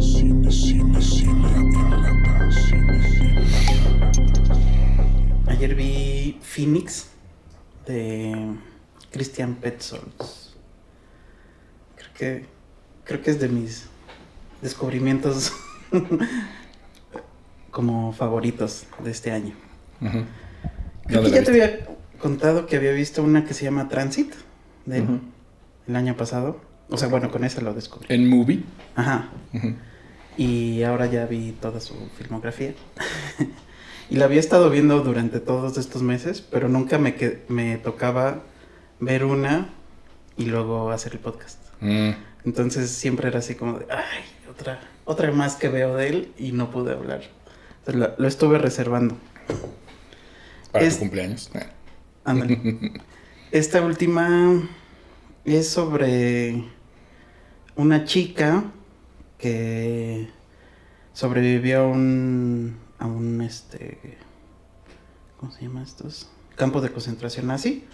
Cine, cine, cine en lata. Cine, cine en lata. Ayer vi Phoenix de Christian Petzold. Creo que creo que es de mis descubrimientos como favoritos de este año. Creo ¿Dónde que la ya te había contado que había visto una que se llama Transit de él, Ujú. el año pasado. O sea, bueno, con esa lo descubrí. En Movie. Ajá. Y ahora ya vi toda su filmografía. y la había estado viendo durante todos estos meses, pero nunca me, que- me tocaba ver una y luego hacer el podcast. Mm. Entonces siempre era así como de, ay, otra, otra más que veo de él y no pude hablar. Entonces lo, lo estuve reservando. Para Es- tu cumpleaños. Ándale. Esta última es sobre una chica que sobrevivió a un, a un este, ¿cómo se llama estos? Campo de concentración nazi,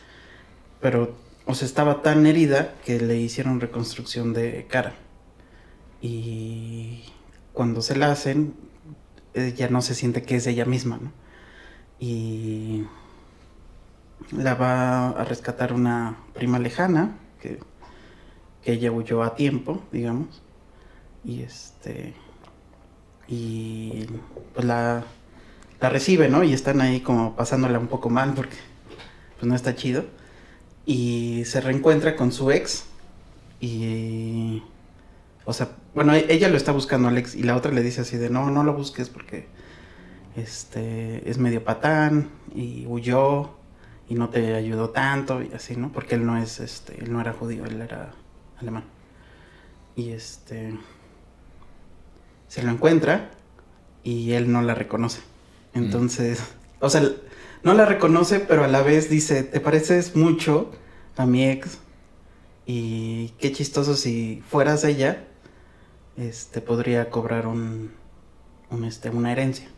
pero, o estaba tan herida que le hicieron reconstrucción de cara. Y cuando se la hacen, ella no se siente que es ella misma, ¿no? Y la va a rescatar una prima lejana que, que ella huyó a tiempo, digamos. Y este. Y pues la, la recibe, ¿no? Y están ahí como pasándola un poco mal porque pues no está chido. Y se reencuentra con su ex. Y. O sea, bueno, e- ella lo está buscando al ex y la otra le dice así de no, no lo busques porque este es medio patán y huyó y no te ayudó tanto y así, ¿no? Porque él no es este, él no era judío, él era alemán. Y este se lo encuentra y él no la reconoce. Entonces, o sea, no la reconoce, pero a la vez dice, "Te pareces mucho a mi ex y qué chistoso si fueras ella, este podría cobrar un, un este una herencia."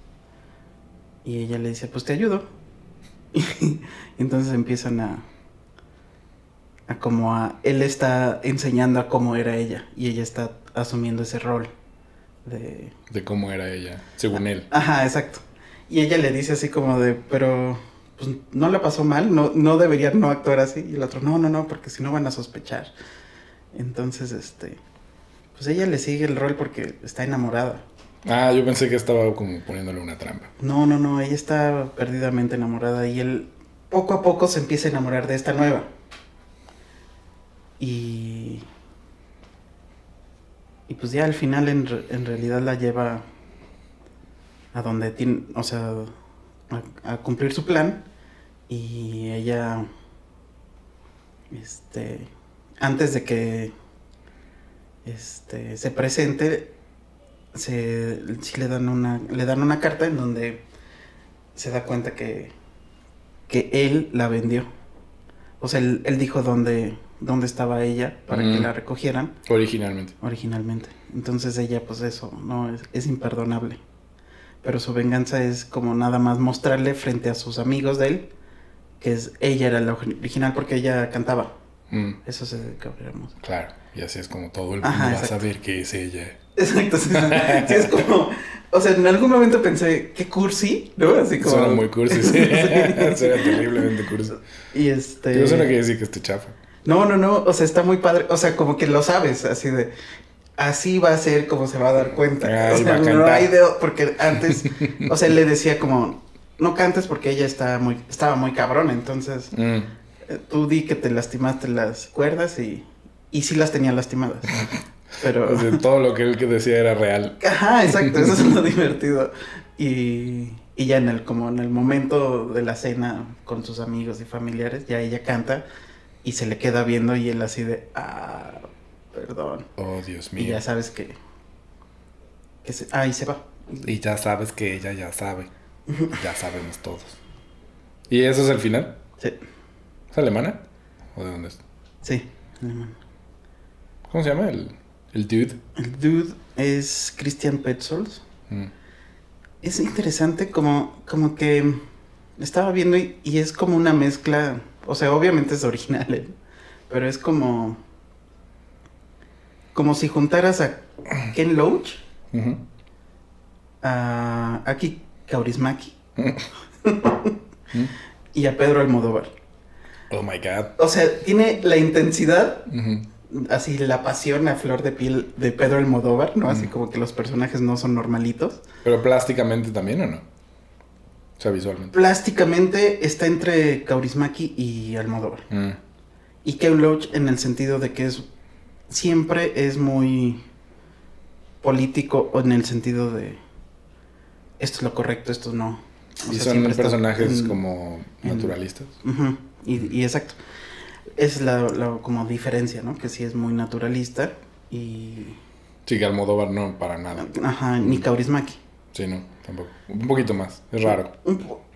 Y ella le dice, "Pues te ayudo." Y entonces empiezan a a como a él está enseñando a cómo era ella y ella está asumiendo ese rol de De cómo era ella, según él. Ajá, exacto. Y ella le dice así como de, pero pues no le pasó mal, no, no debería no actuar así. Y el otro, no, no, no, porque si no van a sospechar. Entonces, este, pues ella le sigue el rol porque está enamorada. Ah, yo pensé que estaba como poniéndole una trampa. No, no, no, ella está perdidamente enamorada y él poco a poco se empieza a enamorar de esta nueva. Y... Y pues ya al final en, en realidad la lleva a donde tiene, o sea, a, cumplir su plan y ella, este, antes de que, este, se presente, se, sí le dan una, le dan una carta en donde se da cuenta que, que él la vendió. O sea, él, él dijo dónde, dónde estaba ella para que Mm. la recogieran Originalmente. originalmente. Entonces ella, pues eso, no, es, es imperdonable. Pero su venganza es como nada más mostrarle frente a sus amigos de él que es ella era la ori- original porque ella cantaba. Mm, Eso cabremos. claro. Y así es como todo el mundo Ajá, va a saber que es ella. Exacto, sí, sí, sí, es como, o sea, en algún momento pensé, qué cursi, ¿no? Así como... Suena muy cursi, sí. Suena terriblemente cursi. Y este... Yo suena que decir que esté chafa. No, no, no, o sea, está muy padre, o sea, como que lo sabes, así de, así va a ser como se va a dar cuenta. Ah, o sea, no hay de, porque antes, o sea, él le decía como, no cantes porque ella está muy, estaba muy cabrón, entonces Mm, eh, tú di que te lastimaste las cuerdas y, y sí las tenía lastimadas. Pero, o sea, todo lo que él que decía era real. ajá, exacto, eso es lo divertido. Y, y ya en el, como en el momento de la cena con sus amigos y familiares, ya ella canta y se le queda viendo y él así de, ah, perdón. Oh, Dios Y mío. ya sabes que, que se, ah, y se va. Y ya sabes que ella ya sabe. Ya sabemos todos. ¿Y eso es el final? Sí, ¿Es alemana? ¿O de dónde es? sí. alemán. ¿Cómo se llama? El, el dude. El dude es Christian Petzold. Mm. Es interesante como, como que estaba viendo y, y es como una mezcla, o sea, obviamente es original, ¿eh? pero es como, como si juntaras a Ken Loach, a Aki Kaurismaki y a Pedro Almodóvar. Oh my god. O sea, tiene la intensidad, así la pasión a flor de piel de Pedro Almodóvar, ¿no? Así como que los personajes no son normalitos. Pero plásticamente también o no? O sea, visualmente. Plásticamente está entre Kaurismaki y Almodóvar. Mm. Y Ken Loach en el sentido de que es siempre es muy político en el sentido de esto es lo correcto, esto no. O Y sea, son personajes en- como en- naturalistas. Y, y exacto. Es la, la como diferencia, ¿no? Que sí es muy naturalista y... Sí, que Almodóvar no, para nada. Ajá, ni Kaurismaki. Sí, no, tampoco. Un poquito más. Es raro.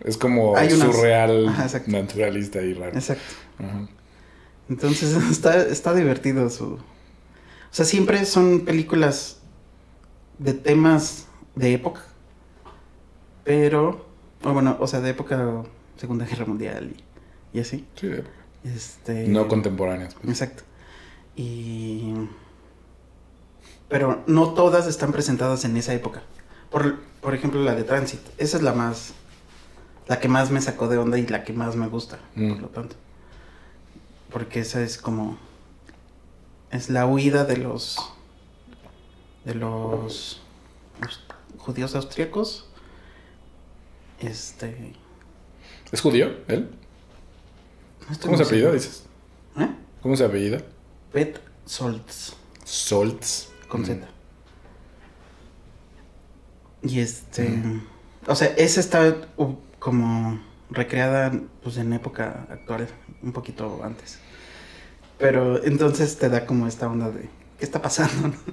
Es como Hay unas- surreal, Ajá, naturalista y raro. Exacto. Ajá. Entonces está, está divertido su... O sea, siempre son películas de temas de época. Pero... o bueno, o sea, de época Segunda Guerra Mundial y, y así. Sí, de- Este... no contemporáneas. pues. Exacto. Y... Pero no todas están presentadas en esa época. Por, por ejemplo, la de Transit. Esa es la más... La que más me sacó de onda y la que más me gusta, Mm. por lo tanto. Porque esa es como... Es la huida de los... De los... judíos austríacos. Este... ¿Es judío él? no ¿Cómo se apellida, dices? ¿Eh? ¿Cómo se apellida? Pet Soltz. Soltz. con Mm. Y este, o sea, esa está uh, como recreada pues en época actual, un poquito antes. Pero entonces te da como esta onda de ¿qué está pasando?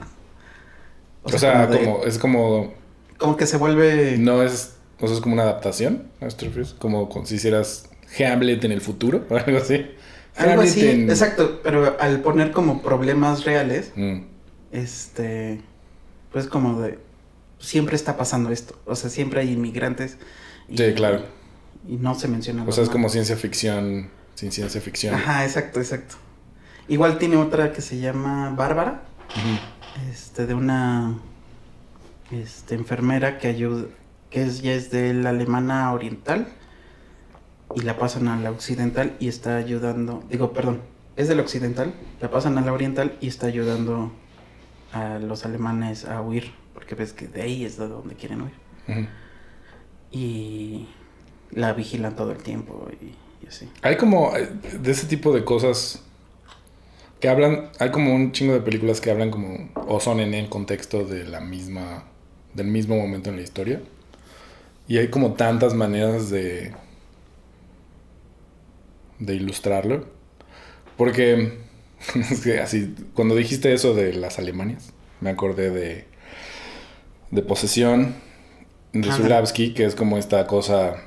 O sea, como, de- es como, como que se vuelve no es, o sea, es como una adaptación, ¿a? Como, como si hicieras Hamlet en el futuro, o algo así. algo Hamlet así, en- exacto, pero al poner como problemas reales, Mm, este, pues como de siempre está pasando esto, o sea, siempre hay inmigrantes. y- Sí, claro. Y no se menciona. O sea, es como ciencia ficción, sin ciencia ficción. Ajá, exacto, exacto. Igual tiene otra que se llama Bárbara, este, de una este, enfermera que ayuda, que es, ya es de la alemana oriental y la pasan a la occidental y está ayudando, digo, perdón, es de la occidental, la pasan a la oriental y está ayudando a los alemanes a huir, porque ves que de ahí es de donde quieren huir. Y la vigilan todo el tiempo y, y así. Hay como eh, de ese tipo de cosas que hablan, hay como un chingo de películas que hablan como o son en el contexto de la misma del mismo momento en la historia. Y hay como tantas maneras de de ilustrarlo. Porque es que así cuando dijiste eso de las Alemanias, me acordé de de Posesión de Ajá. Zulavsky, que es como esta cosa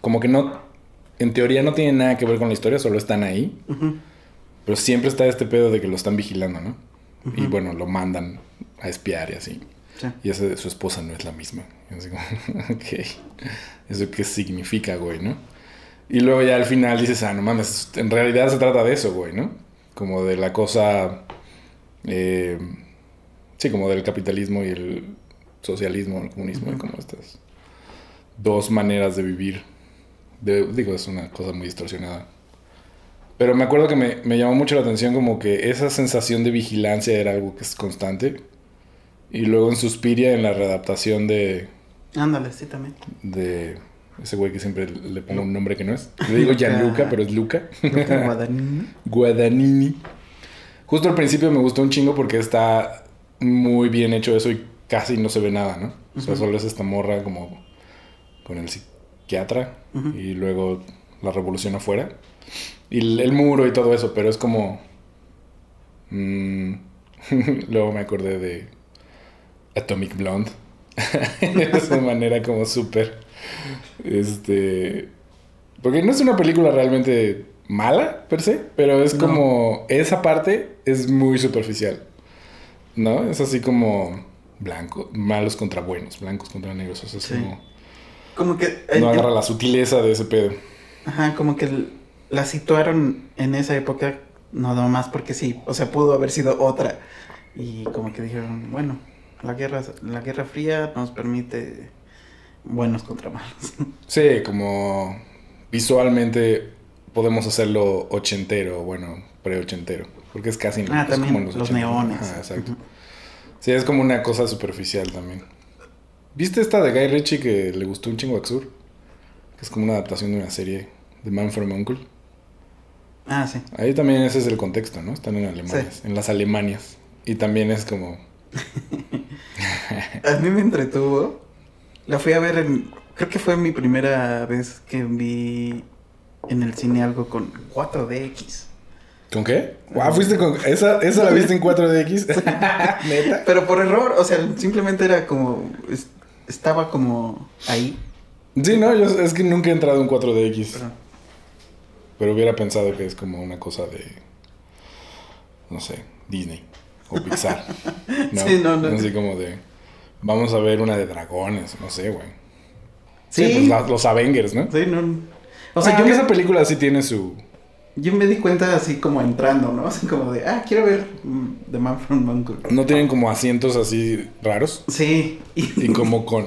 como que no en teoría no tiene nada que ver con la historia, solo están ahí. Pero siempre está este pedo de que lo están vigilando, ¿no? Y bueno, lo mandan a espiar y así. sí. Y de su esposa no es la misma. Y así como, ok. ¿Eso qué significa, güey, no? Y luego ya al final dices, ah, no mames, en realidad se trata de eso, güey, ¿no? Como de la cosa. eh, sí, como del capitalismo y el socialismo, el comunismo, y Ujú. como estas dos maneras de vivir. De- digo, es una cosa muy distorsionada. Pero me acuerdo que me, me llamó mucho la atención como que esa sensación de vigilancia era algo que es constante. Y luego en Suspiria, en la readaptación de, Ándale, sí también. de ese güey que siempre le pongo un nombre que no es. Le digo Luca. Gianluca, pero es Luca. Luca Guadagnino. Guadagnini. Justo al principio me gustó un chingo porque está muy bien hecho eso y casi no se ve nada, ¿no? O sea, solo es esta morra como con el psiquiatra y luego la revolución afuera. Y el, el muro y todo eso, pero es como... mm, luego me acordé de Atomic Blonde. es una manera como súper... Este... Porque no es una película realmente mala, per se, pero es No. como... Esa parte es muy superficial. ¿No? Es así como... Blanco, malos contra buenos, blancos contra negros. O sea, es Sí. como... Como que. eh, No eh, agarra la sutileza de ese pedo. Ajá, como que la situaron en esa época, no más porque sí. O sea, pudo haber sido otra. Y como que dijeron, bueno, la guerra, la guerra fría nos permite buenos contra malos. Sí, como visualmente podemos hacerlo ochentero, bueno, pre-ochentero. Porque es casi... Ah, es también como los, 80. neones. Ajá, exacto. Sí, es como una cosa superficial también. ¿Viste esta de Guy Ritchie que le gustó un chingo a? Que es como una adaptación de una serie de Man from Uncle. Ah, sí. Ahí también ese es el contexto, ¿no? Están en Alemania, en las Alemanias. Y también es como... A mí me entretuvo. La fui a ver en... Creo que fue mi primera vez que vi en el cine algo con 4DX. ¿Con qué? Ah, fuiste con... ¿Esa, esa la viste en 4DX? ¿Neta? Pero por error, o sea, simplemente era como... es- estaba como ahí. Sí, no, yo es que nunca he entrado en 4DX. Pero- Pero hubiera pensado que es como una cosa de. No sé, Disney o Pixar. ¿no? Sí, no, no. Así como de. Vamos a ver una de dragones, no sé, güey. Sí. Sí, pues la- los Avengers, ¿no? Sí, no... O sea, sea, yo, esa me, película sí tiene su. Yo me di cuenta así como entrando, ¿no? Así como de, ah, quiero ver mm, The Man from Uncle. No tienen como asientos así raros. Sí, y, Y como con.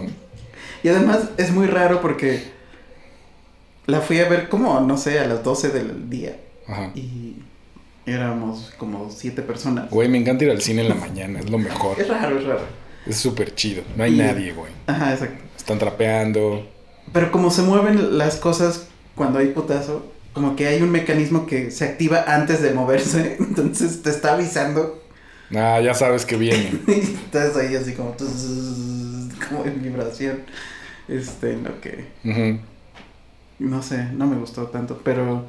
y además es muy raro porque la fui a ver como, no sé, a las 12 del día. Ajá. Y éramos como siete personas. Güey, me encanta ir al cine en la mañana, es lo mejor. Es raro, es raro. Es súper chido. No hay Y- nadie, güey. Ajá, exacto. Están trapeando. Pero como se mueven las cosas cuando hay putazo, como que hay un mecanismo que se activa antes de moverse, entonces te está avisando Ah, ya sabes que viene. estás ahí así como como en vibración. Este, lo que Ujú. no sé, no me gustó tanto, pero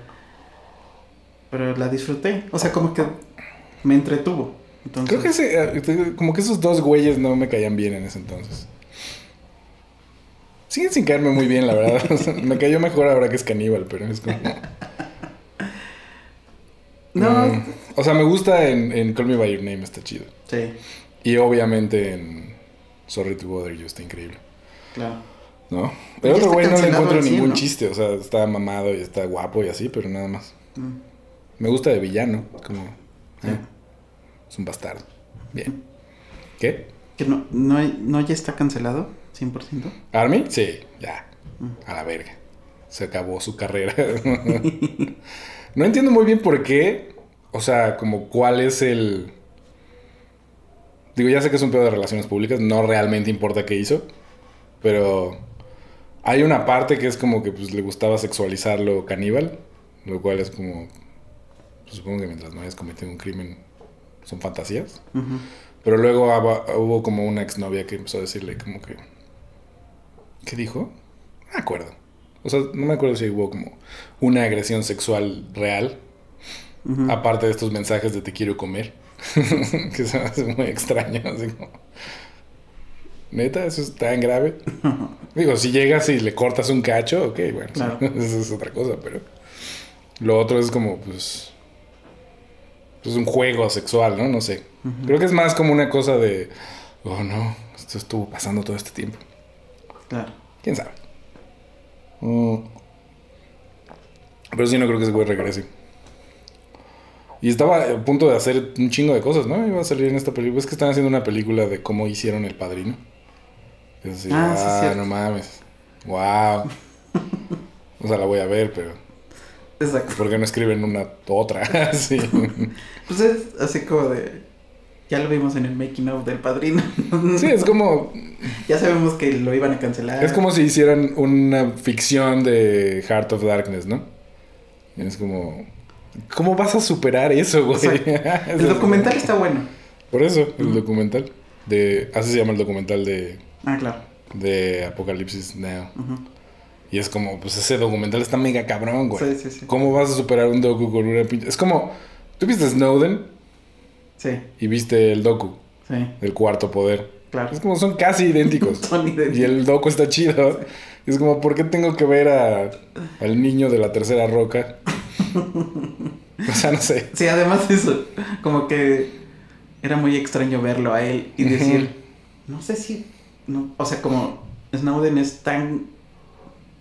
pero la disfruté, o sea, como que me entretuvo. Entonces, Creo que ese, eh, como que esos dos güeyes no me caían bien en ese entonces. Siguen sin caerme muy bien, la verdad. O sea, me cayó mejor ahora que es caníbal, pero es como... no, Mm, o sea, me gusta en, en Call Me By Your Name, está chido. sí, Y obviamente en Sorry to Bother You está increíble, claro. ¿no? El otro güey no le encuentro ningún ¿no? chiste, o sea, está mamado y está guapo y así, pero nada más. Mm, Me gusta de villano, como... sí. ah, es un bastardo. Bien. ¿Qué? Que no, no, hay- no ya está cancelado, 100%. ¿Army? Sí, ya. A la verga. Se acabó su carrera. no entiendo muy bien por qué. O sea, como cuál es el... Digo, ya sé que es un pedo de relaciones públicas. No realmente importa qué hizo. Pero hay una parte que es como que pues, le gustaba sexualizarlo caníbal. Lo cual es como... pues, supongo que mientras no hayas cometido un crimen son fantasías. Pero luego hubo como una exnovia que empezó a decirle como que... ¿Qué dijo? No me acuerdo. O sea, no me acuerdo si hubo como una agresión sexual real. Aparte de estos mensajes de te quiero comer. que se me hace muy extraño. Así como... Neta, eso es tan grave. Digo, si llegas y le cortas un cacho, ok, bueno, Claro. eso es otra cosa, pero... Lo otro es como, pues... Pues un juego sexual, ¿no? No sé. Creo que es más como una cosa de... Oh, no, esto estuvo pasando todo este tiempo. Claro. ¿Quién sabe? Mm. Pero sí, no creo que ese güey regrese. Y estaba a punto de hacer un chingo de cosas, ¿no? Iba a salir en esta película. Es que están haciendo una película de cómo hicieron El Padrino. Ah, sí, ah, no mames. Wow. o sea, la voy a ver, pero... Exacto. ¿Por qué no escriben una otra? sí. Pues es así como de. Ya lo vimos en el making of del padrino. sí, es como... Ya sabemos que lo iban a cancelar. Es como si hicieran una ficción de Heart of Darkness, ¿no? Es como... ¿Cómo vas a superar eso, güey? El documental está bueno. Por eso, el documental. De, así se llama el documental de, Ah, claro. de Apocalipsis Now. Y es como, pues ese documental está mega cabrón, güey. Sí, sí, sí. ¿Cómo vas a superar un docu con una pinche... Es como, tú viste Snowden Sí, y viste el docu, sí, el cuarto poder. claro. Es como, son casi idénticos. Son idénticos. Y el docu está chido. Es como, ¿por qué tengo que ver a, al niño de la tercera roca? o sea, no sé. Sí, además eso, como que era muy extraño verlo a él y decir, no sé si, no, o sea, como Snowden es tan,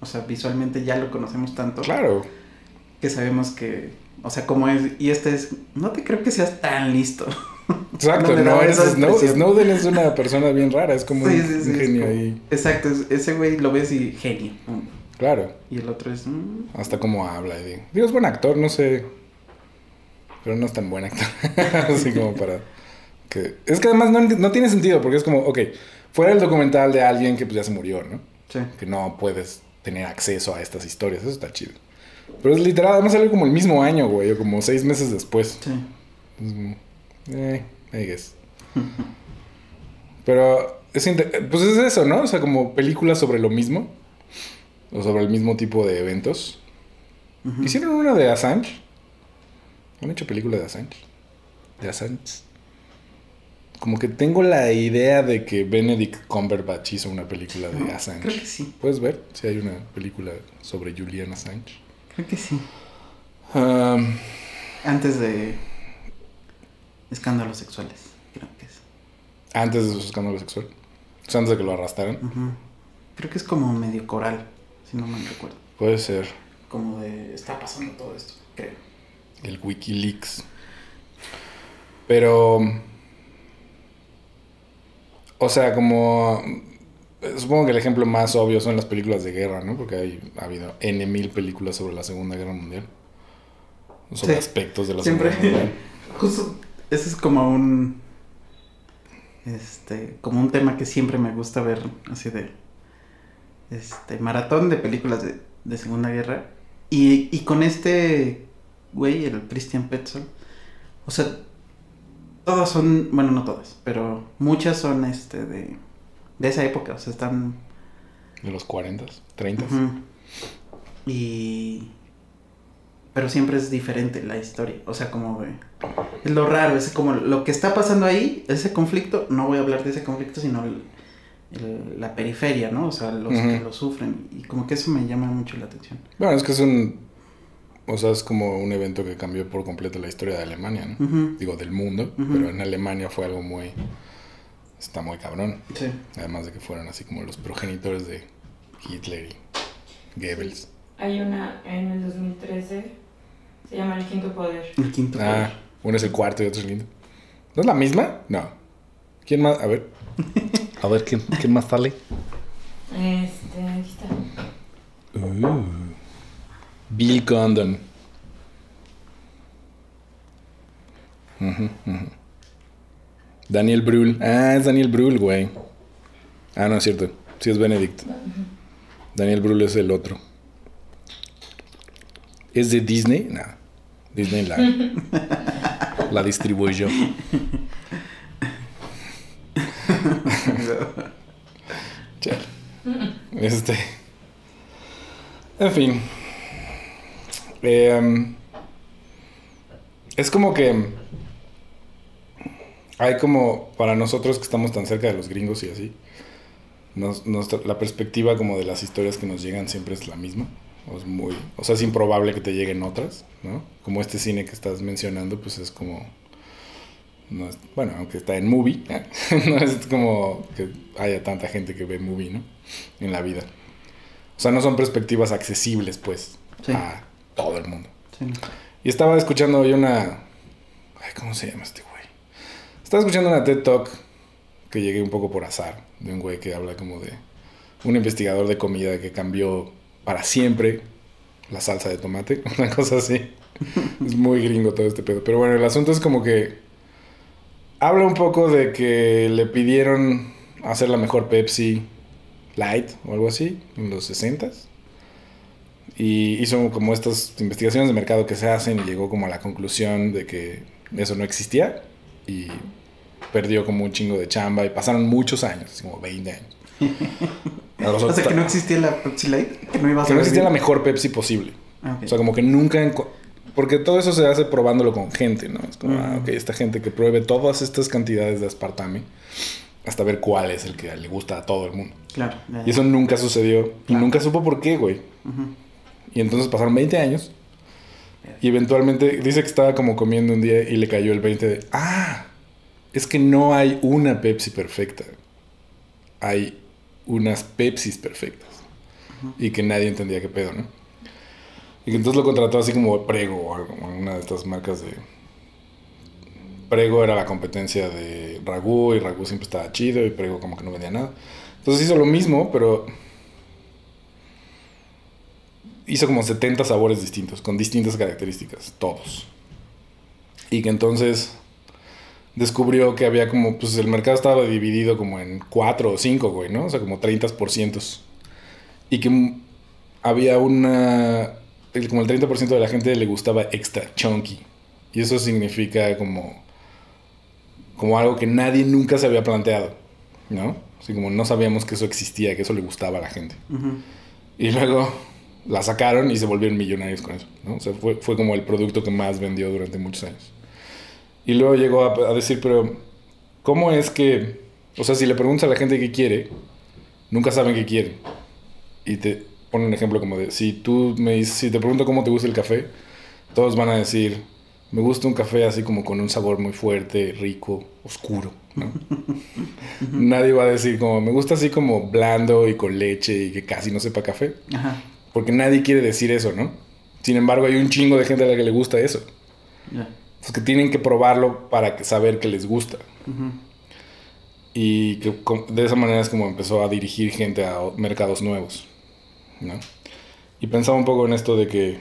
o sea, visualmente ya lo conocemos tanto Claro. que sabemos que, o sea, como es, y este es, no te creo que seas tan listo. Exacto, no, daba eres Snow-. Snowden es una persona bien rara, es como Sí, un, sí, sí, un es genio ahí. Exacto, es- ese güey lo ves y genio. Claro, Y el otro es. mm, hasta cómo habla. y Digo, digo, es buen actor, no sé. Pero no es tan buen actor. Así como para. Que... Es que además no, no tiene sentido, porque es como, ok, fuera el documental de alguien que pues ya se murió, ¿no? sí. Que no puedes tener acceso a estas historias, eso está chido. Pero es literal, además salió como el mismo año, güey, o como seis meses después. Sí. Es como, Eh, I guess. Pero es pues es eso, ¿no? O sea, como películas sobre lo mismo. O sobre el mismo tipo de eventos. ¿Hicieron una de Assange? ¿Han hecho película de Assange? De Assange. Como que tengo la idea de que Benedict Cumberbatch hizo una película de Assange. Creo que sí. ¿Puedes ver si hay una película sobre Julian Assange? Creo que sí. Um, Antes de. Escándalos sexuales. Creo que es. antes de su escándalo sexual. O sea, antes de que lo arrastraran. Creo que es como medio coral, si no mal recuerdo. Puede ser. Como de. Está pasando todo esto, creo. El Wikileaks. Pero. O sea, como. Supongo que el ejemplo más obvio son las películas de guerra, ¿no? Porque hay, ha habido N mil películas sobre la Segunda Guerra Mundial. Sobre Sí. aspectos de la Siempre. Segunda Guerra Mundial. Justo. Ese es como un. Este. Como un tema que siempre me gusta ver. Así de. Este. Maratón de películas de, de Segunda Guerra. Y, y con este. Güey, el Christian Petzold. O sea. Todas son. Bueno, no todas. Pero muchas son este de. De esa época. O sea, están. De los 40, 30. Ujú. Y. Pero siempre es diferente la historia. O sea, como. Es lo raro, es como lo que está pasando ahí, ese conflicto. No voy a hablar de ese conflicto, sino el- el- la periferia, ¿no? O sea, los que lo sufren. Y como que eso me llama mucho la atención. Bueno, es que es un. O sea, es como un evento que cambió por completo la historia de Alemania, ¿no? Digo, del mundo, pero en Alemania fue algo muy. Está muy cabrón. Sí. Además de que fueron así como los progenitores de Hitler y Goebbels. Hay una en el 2013, se llama El Quinto Poder. El quinto. Ah, uno es el cuarto y otro es el quinto. ¿No es la misma? No. ¿Quién más? A ver. A ver, ¿quién, quién más sale? Este, aquí está. Uh. Bill Condon. Ujú, ujú. Daniel Brühl. Ah, es Daniel Brühl, güey. Ah, no es cierto. Sí es Benedict. Daniel Brühl es el otro. ¿Es de Disney? No. Disney la, la distribuyo. Este. En fin. Em, es como que. Hay como. Para nosotros que estamos tan cerca de los gringos y así. nos- nuestra- la perspectiva como de las historias que nos llegan siempre es la misma. O, es muy, o sea, es improbable que te lleguen otras, ¿no? Como este cine que estás mencionando, pues es como. no es- bueno, aunque está en movie, no es como que haya tanta gente que ve movie, ¿no? En la vida. O sea, no son perspectivas accesibles, pues, Sí. a todo el mundo. Sí. Y estaba escuchando hoy una. Ay, ¿cómo se llama este? Estaba escuchando una TED Talk que llegué un poco por azar, de un güey que habla como de un investigador de comida que cambió para siempre la salsa de tomate, una cosa así. es muy gringo todo este pedo. Pero bueno, el asunto es como que habla un poco de que le pidieron hacer la mejor Pepsi Light o algo así en los 60s. Y hizo como estas investigaciones de mercado que se hacen y llegó como a la conclusión de que eso no existía y perdió como un chingo de chamba y pasaron muchos años, como 20 años. O sea, que no existía la Pepsi Light. Que no iba a que no existía la sobrevivir. mejor Pepsi posible. Ah, ok. O sea, como que nunca... Porque todo eso se hace probándolo con gente, ¿no? Es como, Ujú. ah, ok, esta gente que pruebe todas estas cantidades de aspartame hasta ver cuál es el que le gusta a todo el mundo. Claro. ya, Y eso nunca sucedió. Y Claro. nunca supo por qué, güey. Ujú. Y entonces pasaron 20 años. Y eventualmente dice que estaba como comiendo un día y le cayó el 20 de, ah, es que no hay una Pepsi perfecta. Hay unas Pepsis perfectas. Y que nadie entendía qué pedo, ¿no? Y que entonces lo contrató así como Prego o algo, una de estas marcas de Prego era la competencia de Ragu y Ragu siempre estaba chido y Prego como que no vendía nada. Entonces hizo lo mismo, pero hizo como 70 sabores distintos, con distintas características, todos. Y que entonces descubrió que había como, pues el mercado estaba dividido como en 4 o 5, güey, ¿no? O sea, como 30%. Y que había una, el- como el 30% de la gente le gustaba extra chunky. Y eso significa como, como algo que nadie nunca se había planteado, ¿no? Así como no sabíamos que eso existía, que eso le gustaba a la gente. Ujú. Y luego la sacaron y se volvieron millonarios con eso, ¿no? O sea, fue, fue como el producto que más vendió durante muchos años. Y luego llegó a, a decir, pero ¿cómo es que, o sea, si le preguntas a la gente qué quiere, nunca saben qué quieren? Y te pone un ejemplo como de, si tú me dices, si te pregunto cómo te gusta el café, todos van a decir, me gusta un café así como con un sabor muy fuerte, rico, oscuro, ¿no? Nadie va a decir como, me gusta así como blando y con leche y que casi no sepa café. Ajá. Porque nadie quiere decir eso, ¿no? Sin embargo, hay un chingo de gente a la que le gusta eso. Ya. Pues que tienen que probarlo para que- saber que les gusta. Y que de esa manera es como empezó a dirigir gente a mercados nuevos, ¿no? Y pensaba un poco en esto de que,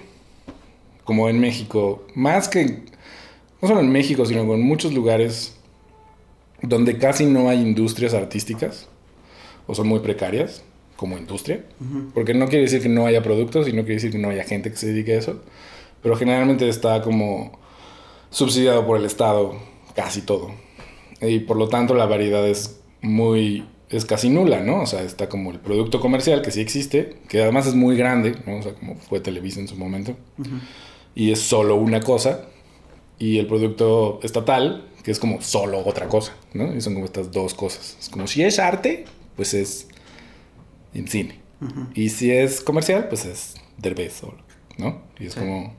como en México, más que, no solo en México, sino en muchos lugares donde casi no hay industrias artísticas, o son muy precarias, como industria, porque no quiere decir que no haya productos y no quiere decir que no haya gente que se dedique a eso, pero generalmente está como subsidiado por el Estado casi todo. Y por lo tanto la variedad es muy, es casi nula, ¿no? O sea, está como el producto comercial que sí existe, que además es muy grande, ¿no? O sea, como fue Televisa en su momento, Ujú. y es solo una cosa, y el producto estatal, que es como solo otra cosa, ¿no? Y son como estas dos cosas. Es como si es arte, pues es en cine. Ujú. Y si es comercial, pues es Derbez, ¿no? Y es Sí. como...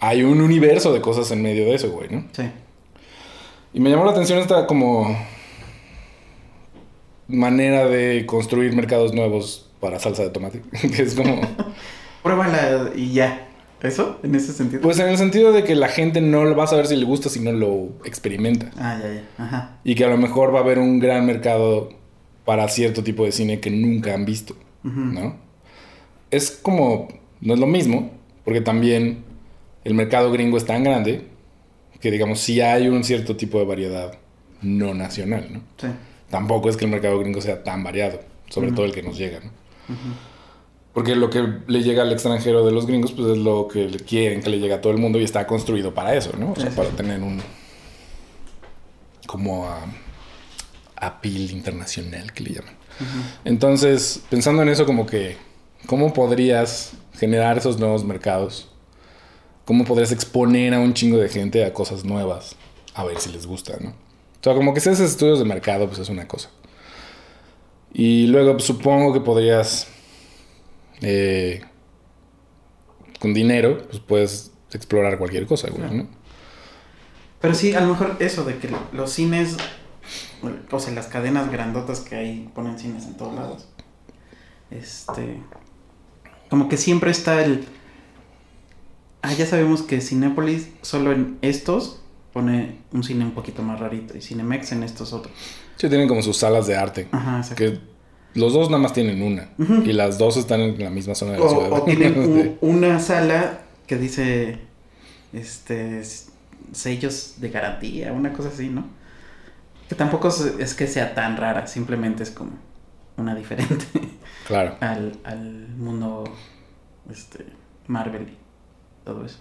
Hay un universo de cosas en medio de eso, güey, ¿no? Sí. Y me llamó la atención esta como manera de construir mercados nuevos para salsa de tomate. que es como... Pruébala y ya. ¿Eso? ¿En ese sentido? Pues en el sentido de que la gente no lo va a saber si le gusta si no lo experimenta. Ah, ya, ya. Ajá. Y que a lo mejor va a haber un gran mercado para cierto tipo de cine que nunca han visto. ¿no? Es como... No es lo mismo, porque también el mercado gringo es tan grande que digamos sí hay un cierto tipo de variedad no nacional, ¿no? Sí. Tampoco es que el mercado gringo sea tan variado, sobre todo el que nos llega, ¿no? Porque lo que le llega al extranjero de los gringos, pues es lo que le quieren que le llegue a todo el mundo y está construido para eso, ¿no? O sea, Sí, para sí. tener un. como a. appeal internacional que le llaman. Entonces, pensando en eso, como que. ¿Cómo podrías generar esos nuevos mercados? ¿Cómo podrías exponer a un chingo de gente a cosas nuevas? A ver si les gusta, ¿no? O sea, como que si haces estudios de mercado, pues es una cosa. Y luego pues, supongo que podrías. eh, con dinero, pues puedes explorar cualquier cosa, güey, ¿no? Pero sí, a lo mejor eso de que los cines, o sea, las cadenas grandotas que hay ponen cines en todos lados. Este. Como que siempre está el. Ah, ya sabemos que Cinépolis solo en estos pone un cine un poquito más rarito y Cinemex en estos otros. Sí, tienen como sus salas de arte. Ajá, exacto. Que los dos nada más tienen una. Y las dos están en la misma zona de la O, ciudad. o tienen un- una sala que dice este sellos de garantía, una cosa así, ¿no? Que tampoco es, que sea tan rara, simplemente es como una diferente Claro. al, al mundo este Marvel todo eso.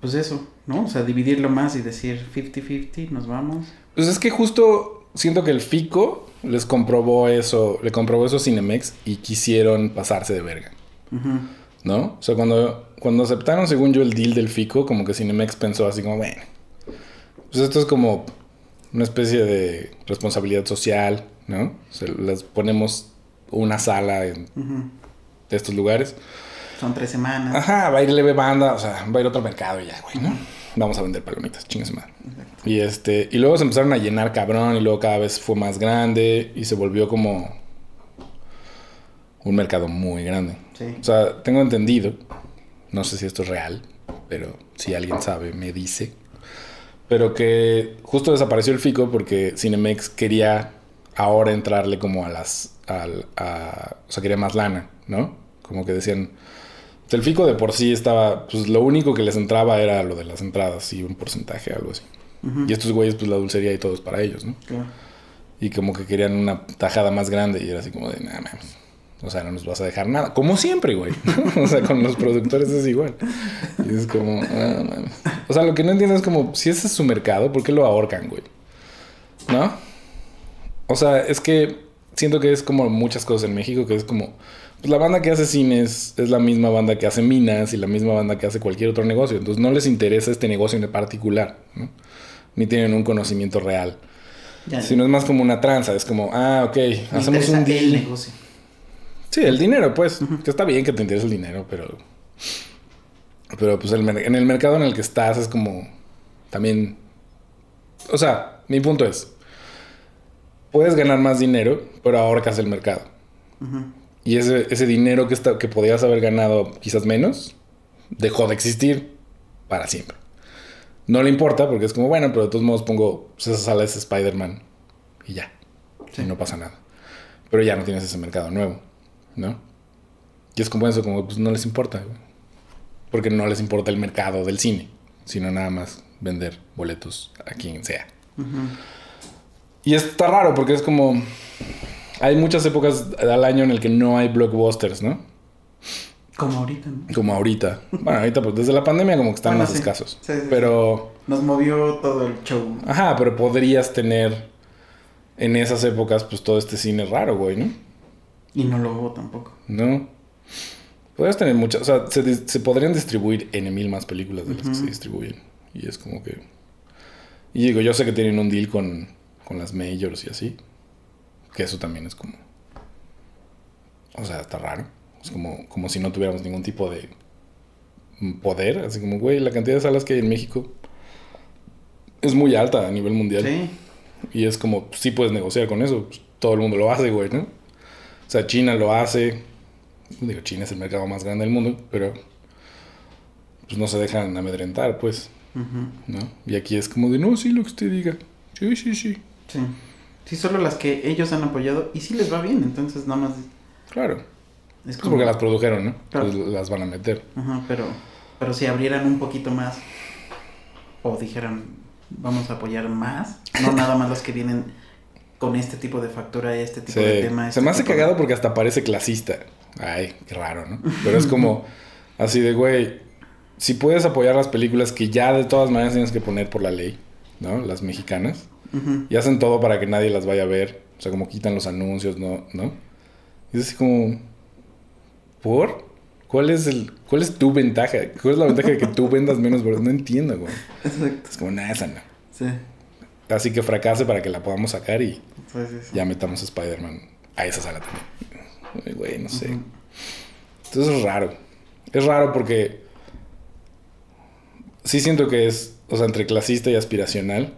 Pues eso, ¿no? O sea, dividirlo más y decir 50-50, nos vamos. Pues es que justo siento que el FICO les comprobó eso, le comprobó eso a Cinemex y quisieron pasarse de verga. ¿no? O sea, cuando, cuando aceptaron, según yo, el deal del FICO, como que Cinemex pensó así como, bueno, pues esto es como una especie de responsabilidad social, ¿no? O sea, les ponemos una sala en estos lugares. Son tres semanas. Ajá, va a ir leve banda, o sea, va a ir a otro mercado y ya, güey, ¿no? Vamos a vender palomitas, chingas madre. Exacto. Y este, y luego se empezaron a llenar cabrón y luego cada vez fue más grande y se volvió como un mercado muy grande. Sí. O sea, tengo entendido, no sé si esto es real, pero Si alguien sabe, me dice. Pero que justo desapareció el FICO porque Cinemex quería ahora entrarle como a las... al- a- o sea, quería más lana, ¿no? Como que decían... El FICO de por sí estaba... Pues lo único que les entraba era lo de las entradas y un porcentaje, algo así. Y estos güeyes, pues la dulcería y todo es para ellos, ¿no? Claro. Y como que querían una tajada más grande y era así como de, nada mames. O sea, no nos vas a dejar nada. Como siempre, güey. o sea, con los productores es igual. Y es como, ah, mames. O sea, lo que no entiendo es como, si ese es su mercado, ¿por qué lo ahorcan, güey? ¿No? O sea, es que siento que es como muchas cosas en México, que es como, pues la banda que hace cines es la misma banda que hace minas y la misma banda que hace cualquier otro negocio. Entonces no les interesa este negocio en particular, ¿no? Ni tienen un conocimiento real. Ya, Si no es más como una tranza, es como, ah, ok, me hacemos un el deal. negocio. Sí, el dinero, pues. Que está bien que te interese el dinero, pero. Pero pues el en el mercado en el que estás es como. También. O sea, mi punto es. Puedes ganar más dinero, pero ahorcas el mercado. Y ese, ese dinero que, está, que podías haber ganado quizás menos, dejó de existir para siempre. No le importa porque es como, bueno, pero de todos modos pongo pues, esa sala es Spider-Man y ya. Sí. Y no pasa nada. Pero ya no tienes ese mercado nuevo, ¿no? Y es como eso, como pues no les importa. Porque no les importa el mercado del cine, sino nada más vender boletos a quien sea. Y está raro porque es como. Hay muchas épocas al año en el que no hay blockbusters, ¿no? Como ahorita, ¿no? Como ahorita. Bueno, ahorita pues desde la pandemia como que están Bueno, más sí. escasos. Sí, sí, pero. Nos movió todo el show. Ajá, pero podrías tener en esas épocas pues todo este cine raro, güey, ¿no? Y no lo hubo tampoco. No. Podrías tener muchas. O sea, se, podrían distribuir en mil más películas de las que se distribuyen. Y es como que. Y digo, yo sé que tienen un deal con, con las majors y así. Que eso también es como. O sea, está raro. Es como, como si no tuviéramos ningún tipo de poder. Así como, güey, la cantidad de salas que hay en México es muy alta a nivel mundial. Sí. Y es como, pues, sí puedes negociar con eso. pues, todo el mundo lo hace, güey, ¿no? O sea, China lo hace. Digo, China es el mercado más grande del mundo, pero pues no se dejan amedrentar, pues. ¿no? Y aquí es como de, no, sí, lo que usted diga. Sí, sí, sí. Sí. Sí, solo las que ellos han apoyado y sí les va bien, entonces nada más Claro. es como... porque las produjeron, ¿no? Claro. Pues las van a meter. Ajá, pero, pero si abrieran un poquito más o dijeran vamos a apoyar más, no nada más los que vienen con este tipo de factura y este tipo Sí. de tema. Se este me hace de- cagado porque hasta parece clasista. Ay, qué raro, ¿no? Pero es como así de, güey, si puedes apoyar las películas que ya de todas maneras tienes que poner por la ley, ¿no? Las mexicanas. Ujú. Y hacen todo para que nadie las vaya a ver. O sea, como quitan los anuncios, ¿no? ¿No? Y es así como... ¿Por? ¿Cuál es, el, ¿Cuál es tu ventaja? ¿Cuál es la ventaja de que tú vendas menos? boletos? No entiendo, güey. Exacto. Es como, nada, esa no. Sí. Así que fracase para que la podamos sacar y Sí, sí, sí. ya metamos a Spider-Man a esa sala también. Güey, no sé. Ujú. Entonces es raro. Es raro porque sí siento que es, o sea, entre clasista y aspiracional,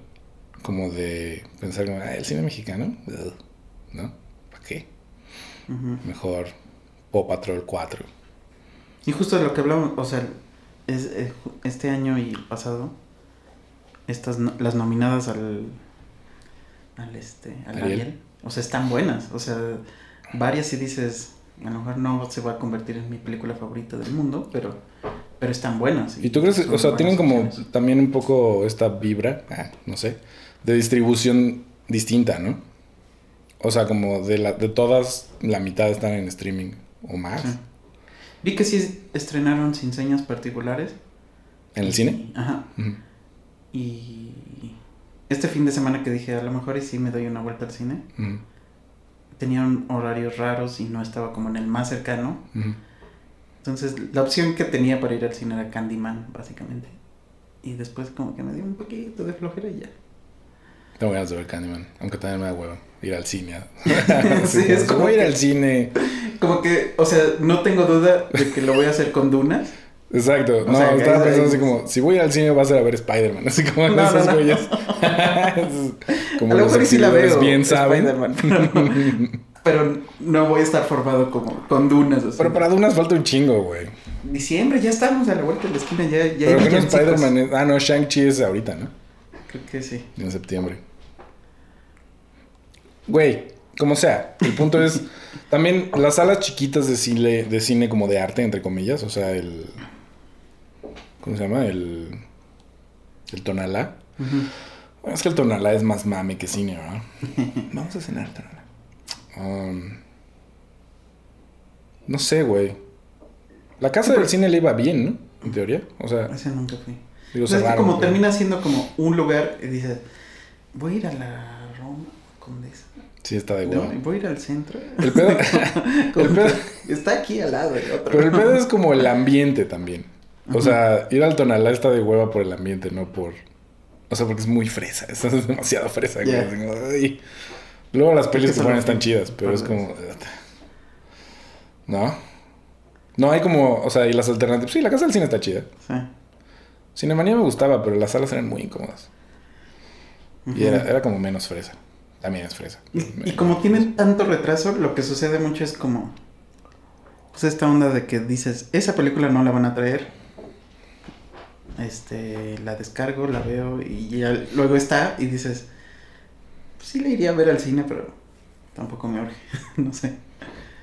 como de pensar como, ah, el cine mexicano, ¿no? ¿Para qué? Mejor Paw Patrol 4. Y justo de lo que hablamos, o sea, es, eh, este año y el pasado, estas las nominadas al al este al Ariel. Ariel. o sea, están buenas, o sea, varias si dices, a lo mejor no se va a convertir en mi película favorita del mundo, pero pero están buenas. ¿Y tú crees, o sea, tienen como también un poco esta vibra, ah, no sé, de distribución distinta, ¿no? O sea, como de, la, de todas, la mitad están en streaming o más. Sí. Vi que sí estrenaron sin señas particulares. ¿En el cine? Ajá. Y este fin de semana que dije, a lo mejor y sí me doy una vuelta al cine, tenían horarios raros y no estaba como en el más cercano. Entonces, la opción que tenía para ir al cine era Candyman, básicamente. Y después como que me dio un poquito de flojera y ya. Tengo ganas de ver Candyman, aunque también me da huevo ir al cine. Sí, es como voy a ir que- al cine. Como que, o sea, no tengo duda de que lo voy a hacer con Dunas. Exacto. O no, sea, estaba pensando así como, si voy al cine va a ser a ver Spider-Man. Así como No, esos no, no. güeyes. como a lo mejor sí la veo. bien saben. Spider-Man, pero, no voy a estar formado como con Dunas. sea. Pero para Dunas falta un chingo, güey. Diciembre, ya estamos a la vuelta de la esquina, ya, ya Pero que no. Spider-Man es- Ah, no, Shang-Chi es ahorita, ¿no? Creo que sí. En septiembre. Güey, como sea, el punto es también las salas chiquitas de cine, de cine como de arte, entre comillas, o sea, el... ¿Cómo se llama? El... El Tonalá. Bueno, es que el Tonalá es más mame que cine, ¿verdad? Vamos a cenar Tonalá. Um, no sé, güey. La casa del cine le iba bien, ¿no? En teoría. O sea, Ese nunca fui. digo, O sea, es que cerraron, como pero- termina siendo como un lugar y dices, voy a ir a la Roma Condesa. Sí, está de huevo. voy a ir al centro. El pedo... El Está aquí al lado el otro. Pero el pedo es como el ambiente también. O sea, ir al Tonalá está de hueva por el ambiente, no por... O sea, porque es muy fresa. Es demasiado fresa. ay. Luego las pelis que ponen están chidas, pero es como... ¿No? No hay como... O sea, y las alternativas... Sí, la casa del cine está chida. Sí. Cinemanía me gustaba, pero las salas eran muy incómodas. Y era, era como menos fresa. También es fresa. Y, y como tienen tanto retraso, lo que sucede mucho es como. Pues esta onda de que dices, esa película no la van a traer. Este, la descargo, la veo y ya luego está y dices, pues sí le iría a ver al cine, pero tampoco me urge, no sé.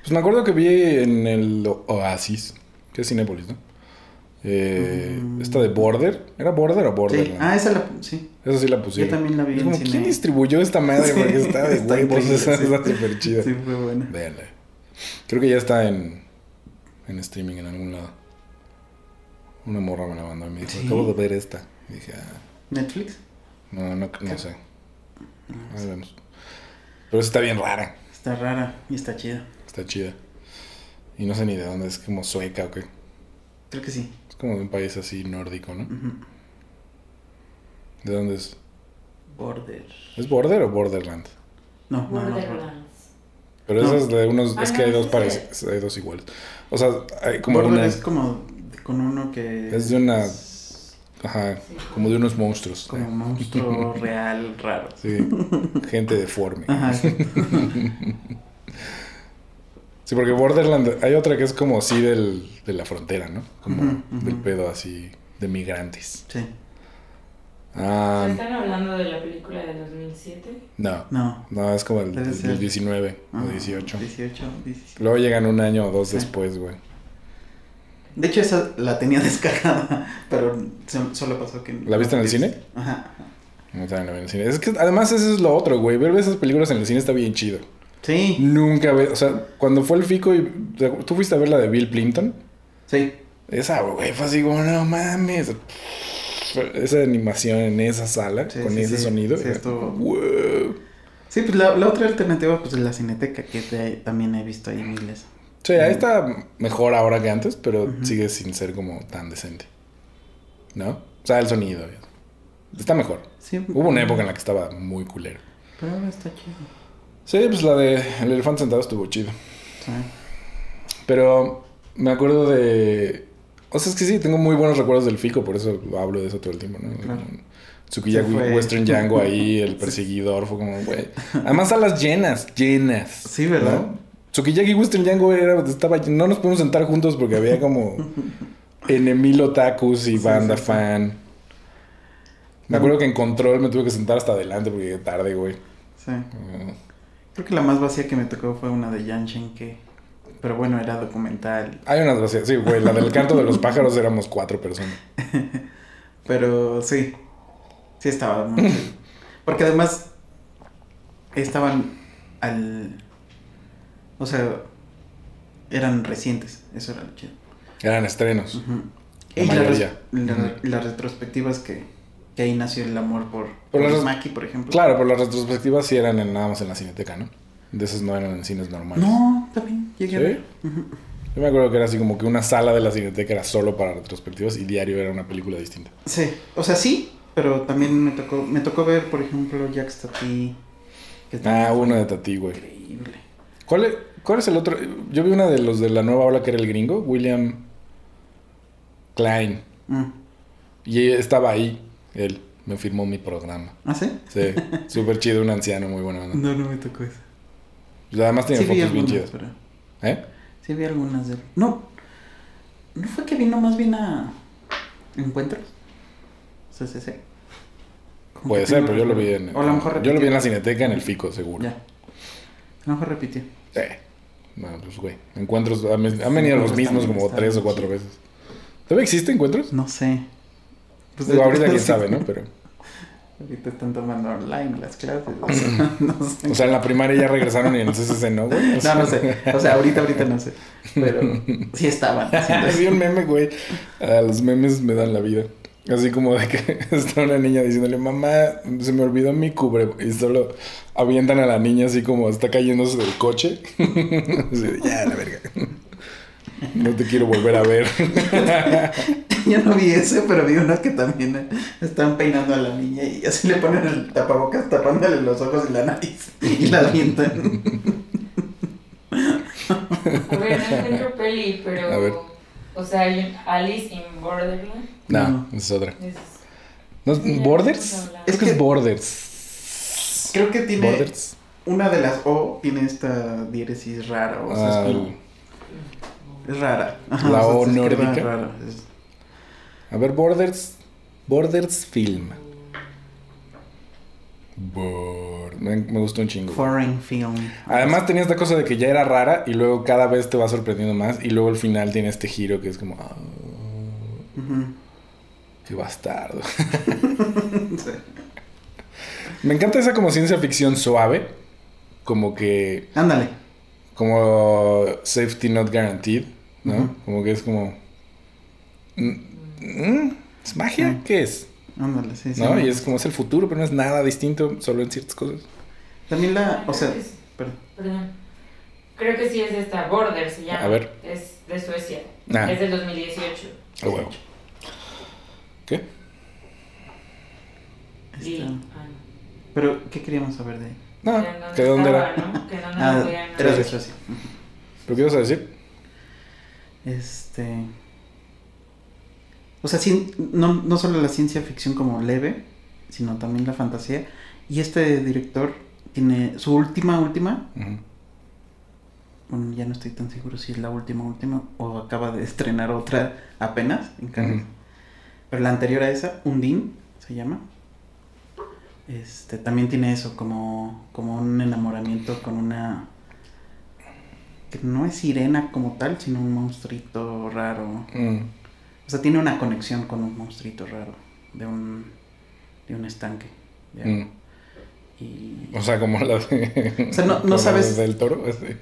Pues me acuerdo que vi en el Oasis, que es Cinépolis, ¿no? Eh, Mm. Esta de Border. ¿Era Border o Sí. Borderland? Ah, esa la, sí. Esa sí la pusieron. Yo también la vi Es en como, cine. ¿quién distribuyó esta madre? Sí, Porque está de huevos. Esa está súper chida. Sí, fue buena. Véanla. Creo que ya está en, en streaming en algún lado. Una morra me la mandó y me dijo, acabo de ver esta. Y dije, ah, ¿Netflix? no, no, no sé. Ahí vemos. Pero está bien rara. Está rara y está chida. Está chida. Y no sé ni de dónde, es como sueca o qué. Creo que sí. Como de un país así nórdico, ¿no? ¿De dónde es? Border. ¿Es Border o Borderland? No. Borderlands. Pero No. esas de unos. Ah, es que no, hay dos ese parecidos, hay dos iguales. O sea, hay como Border una. es como con uno que... Es de una- Ajá, Sí. como de unos monstruos. Como un monstruo real raro. Sí, gente deforme. Ajá. Sí, porque Borderland, hay otra que es como así del, de la frontera, ¿no? Como ujú. del pedo así de migrantes. Sí. Ah, ¿Están hablando de la película de 2007? no, No. no, es como el, del ser. 19 o Ah, 18. 18, 17. Luego llegan un año o dos Sí. después, güey. De hecho, esa la tenía descargada, pero so- solo pasó que... ¿La viste en el cine? Ajá. No saben la ven en el cine. Es que además eso es lo otro, güey. Ver esas películas en el cine está bien chido. Sí, Nunca ve, o sea, cuando fue el Fico y tú fuiste a ver la de Bill Clinton, sí. esa güey fue así como no mames. Esa animación en esa sala Sí, con sí, ese sí. sonido. Sí, "Wow". Sí, pues la, la otra alternativa pues es la Cineteca, que te- también he visto ahí miles. Sí, ahí está mejor ahora que antes, pero sigue sin ser como tan decente. ¿No? O sea, el sonido. Está mejor. Sí. Hubo una época en la que estaba muy culero. Pero ahora está chido. Sí, pues la de El elefante sentado estuvo chido. Sí. Pero me acuerdo de. O sea, es que sí, tengo muy buenos recuerdos del Fico, por eso hablo de eso todo el tiempo, ¿no? Claro. Tsukiyaki Se fue. Western Django ahí, el perseguidor, fue como, güey. Además, a las llenas, llenas. Sí, ¿verdad? ¿no? Tsukiyaki Western Django era, estaba, no nos podemos sentar juntos porque había como enemil otakus y Sí, banda sí, sí. fan. Me acuerdo que en control me tuve que sentar hasta adelante porque llegué tarde, güey. Sí. Uh, Creo que la más vacía que me tocó fue una de Yan Shenke. Pero bueno, era documental. Hay unas vacías, sí, güey. La del canto de los pájaros éramos cuatro personas. Pero sí. Sí estaba muy. Porque además estaban al... O sea, eran recientes. Eso era lo chido. Eran estrenos. Ujú. La y las mayoría. la- las retrospectivas que, que ahí nació el amor por, Por por las- Maki, por ejemplo. Claro, pero las retrospectivas sí eran en- nada más en la cineteca, ¿no? De esas no eran en cines normales. No, también llegué a ¿Sí? ver. Ujú. Yo me acuerdo que era así como que una sala de la cineteca era solo para retrospectivas y diario era una película distinta. Sí, o sea, sí, pero también me tocó, me tocó ver, por ejemplo, Jack Stati. que Ah, uno de Tati, güey. Increíble. ¿Cuál es, ¿Cuál es el otro? Yo vi una de los de la nueva ola que era el gringo, William Klein. Mm. Y estaba ahí, él. Me firmó mi programa. ¿Ah, sí? Sí, súper chido, un anciano muy bueno. No, no me tocó eso. Además tiene Sí fotos bien chidas. pero... ¿Eh? Sí vi algunas de él. No. ¿No fue que vino más bien a Encuentros? CCC. Puede ser, pero yo lo vi en. O a lo mejor yo lo vi en la repitió. cineteca en el Fico, seguro. Ya. A lo mejor repitió. Eh, No, pues güey. Encuentros. Han, han venido los mismos como tres o cuatro veces. ¿Todavía existe encuentros? No sé. Pues Digo, ahorita quién sabe, ¿no? Pero. Ahorita están tomando online las clases. o sea, no sé. O sea, en la primaria ya regresaron y en el CCC no, güey. O sea, no, no sé. O sea, ahorita, ahorita no sé. Pero sí estaban. Vi un meme, güey. A los memes me dan la vida. Así como de que está una niña diciéndole, mamá, se me olvidó mi cubre. Y solo avientan a la niña así como está cayéndose del coche. Así de, ya, la verga. No te quiero volver a ver. Yo no vi ese, pero vi uno que también están peinando a la niña y así le ponen el tapabocas tapándole los ojos y la nariz y la avientan. A ver, no encuentro peli, pero. A ver. O sea, hay un Alice in Borderland. No, No. esa es otra. Es- ¿No, Sí, ¿Borders? Es que Es Borders. Creo que tiene Borders. una de las O tiene esta diéresis rara, o sea, Ah, es, como- es rara. Ajá, La o nórdica. raro, es- a ver, Borders. Borders Film. Bor- Me, me gustó un chingo. Foreign film. Además tenía esta cosa de que ya era rara y luego cada vez te va sorprendiendo más y luego al final tiene este giro que es como... ah, Ujú. qué bastardo. Sí. Me encanta esa como ciencia ficción suave. Como que... Ándale. Como safety not guaranteed. ¿No? Como que es como... mm, mm, ¿Es magia? Sí. ¿Qué es? Ándale, sí, sí. ¿No? Y es como es el futuro, pero no es nada distinto, solo en ciertas cosas. También la, o sea, es- perdón. Perdón. Creo que sí es de esta, Border se llama. A ver. Es de Suecia. Ah. Es del 2018. A huevo. ¿Qué? Y, Esta- ah, Pero, ¿qué queríamos saber de ahí? No, no. ¿En ¿que dónde estaba, era? ¿no? Que no nos Ah, podían- era de Suecia. ¿Pero qué ibas a decir? Este. O sea, sí, no, no solo la ciencia ficción como leve, sino también la fantasía. Y este director tiene su última, última. Bueno, ya no estoy tan seguro si es la última, última, o acaba de estrenar otra apenas en Cannes. Pero la anterior a esa, Undine, se llama. Este, también tiene eso, como, como un enamoramiento con una... Que no es sirena como tal, sino un monstruito raro. Mm. O sea, tiene una conexión con un monstruito raro. De un, de un estanque. Mm. Y... O sea, como la de. O sea, no- sabes- del toro. así.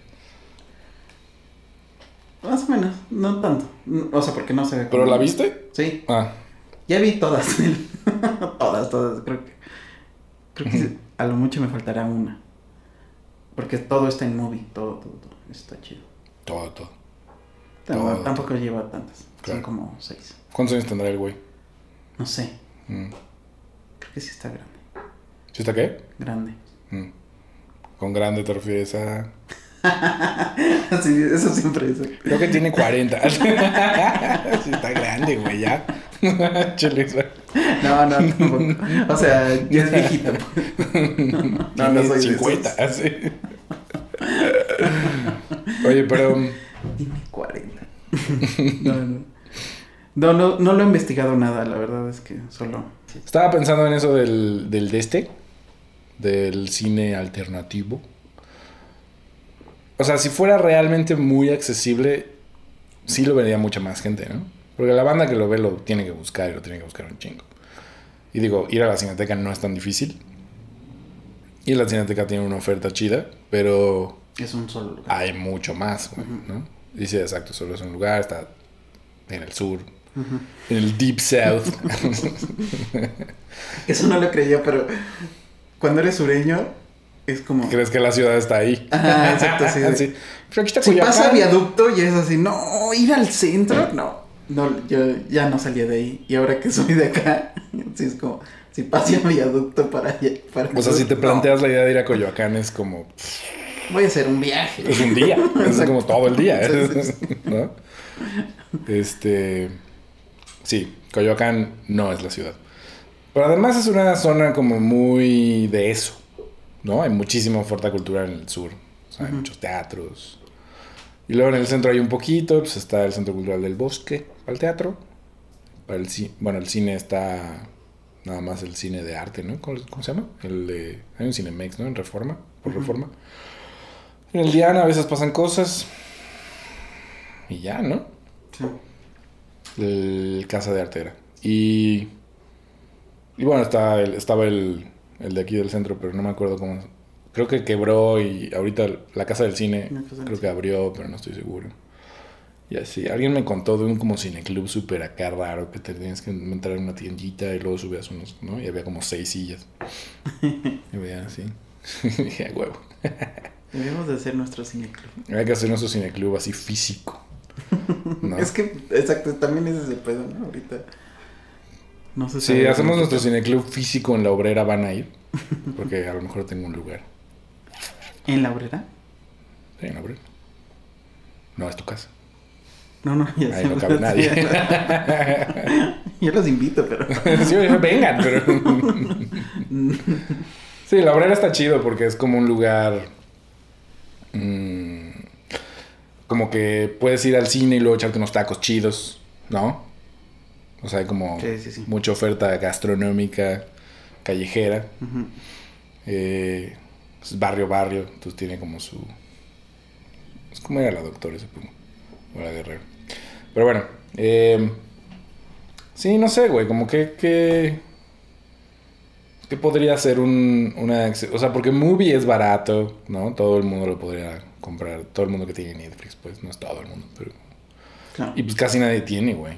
Más o menos, no tanto. O sea, porque no se ve ¿Pero como- la viste? Sí, Ah, ya vi todas. todas, todas, creo que... Creo que a lo mucho me faltará una. Porque todo está en movie, todo, todo, todo. Está chido. todo, todo. Tampoco, Todo. tampoco lleva tantas. Claro. Son como seis. ¿Cuántos años tendrá el güey? No sé. Mm. Creo que sí está grande. ¿Sí está qué? Grande. Mm. Con grande te refieres a. sí, eso siempre es. Creo que tiene 40. sí, está grande, güey, ya. No, no, tampoco. O sea, ya es viejita. pues. No, no soy de 50, esos. así. Oye, pero. Tiene 40. No, no. No, no, no lo he investigado nada, la verdad es que solo. Estaba pensando en eso del, del de este, del cine alternativo. O sea, si fuera realmente muy accesible, sí lo vería mucha más gente, ¿no? Porque la banda que lo ve lo tiene que buscar y lo tiene que buscar un chingo. Y digo, ir a la cineteca no es tan difícil. Y la cineteca tiene una oferta chida, pero Es un solo lugar. hay mucho más, güey, ¿no? Dice exacto, solo es un lugar, está en el sur, en el Deep South. Eso no lo creía, pero cuando eres sureño, es como. ¿Crees que la ciudad está ahí? Ajá, exacto, sí. Sí. Pero aquí está Si pasa viaducto y es así, no, ir al centro, no. No, yo ya no salía de ahí. Y ahora que soy de acá, sí es como, si pasa viaducto para allá. Para O sea, si te no, planteas la idea de ir a Coyoacán es como... voy a hacer un viaje. Es un día. es como todo el día. Sí, sí, sí. ¿No? Este... Sí, Coyoacán no es la ciudad. Pero además es una zona como muy de eso. ¿No? Hay muchísima oferta cultural en el sur. O sea, hay Ujú. muchos teatros. Y luego en el centro hay un poquito, pues está el Centro Cultural del Bosque, para el teatro. Para el bueno, el cine está nada más el cine de arte, ¿no? ¿Cómo, cómo se llama? El de, hay un Cinemex, ¿no? En Reforma, por Reforma. En el Diana a veces pasan cosas. Y ya, ¿no? Sí. El Casa de Arte era. Y, y bueno, está el- estaba el, el de aquí del centro, pero no me acuerdo cómo. Creo que quebró y ahorita la Casa del Cine del creo que abrió, pero no estoy seguro. Y así, alguien me contó de un como cineclub súper acá raro que te tenías que entrar en una tiendita y luego subías unos, ¿no? Y había como seis sillas. y veía así. Y dije, "A huevo. Debemos de hacer nuestro cineclub. Hay que hacer nuestro cineclub así físico. ¿no? Es que, exacto, también es ese pedo, ¿no? Ahorita. No sé Si hacemos nuestro cineclub físico en la obrera, van a ir. Porque a lo mejor tengo un lugar. ¿En la obrera? Sí, en la obrera. No, es tu casa. No, no, ya Ahí no cabe nadie. Yo los invito, pero. sí, vengan, pero. sí, la obrera está chido porque es como un lugar. Mm, como que puedes ir al cine y luego echarte unos tacos chidos, ¿no? O sea, hay como Sí, sí, sí. mucha oferta gastronómica, callejera. Eh, es barrio, barrio. Entonces tiene como su. Es como era la doctora, supongo. O la guerrero. Pero bueno. eh, sí, no sé, güey. Como que. que ¿Qué podría ser un, una... O sea, porque Movie es barato, ¿no? Todo el mundo lo podría comprar. Todo el mundo que tiene Netflix, pues. No es todo el mundo, pero... Claro. Y pues casi nadie tiene, güey.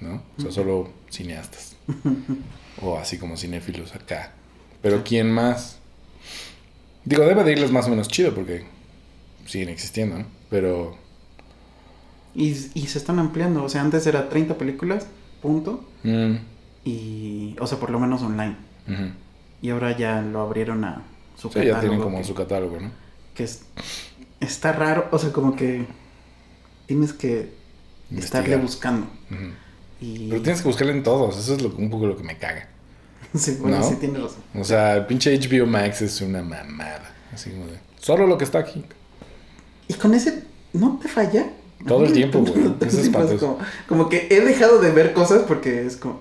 ¿No? O sea, solo cineastas. o así como cinéfilos acá. Pero ¿quién más? Digo, debe de irles más o menos chido porque siguen existiendo, ¿no? Pero... Y, y se están ampliando. O sea, antes era 30 películas, punto. mm, Y. O sea, por lo menos online. Y ahora ya lo abrieron a su Sí, ya tienen catálogo, como que, su catálogo, ¿no? que es, está raro. O sea, como que. Tienes que estarle buscando. Y. Pero tienes que buscarle en todos. Eso es lo, un poco lo que me caga. Sí, bueno, ¿no? sí tienes razón. O sea, el pinche HBO Max es una mamada. Así como de... Solo lo que está aquí. Y con ese. ¿No te falla? Todo el tiempo, güey. Es como, como que he dejado de ver cosas porque es como.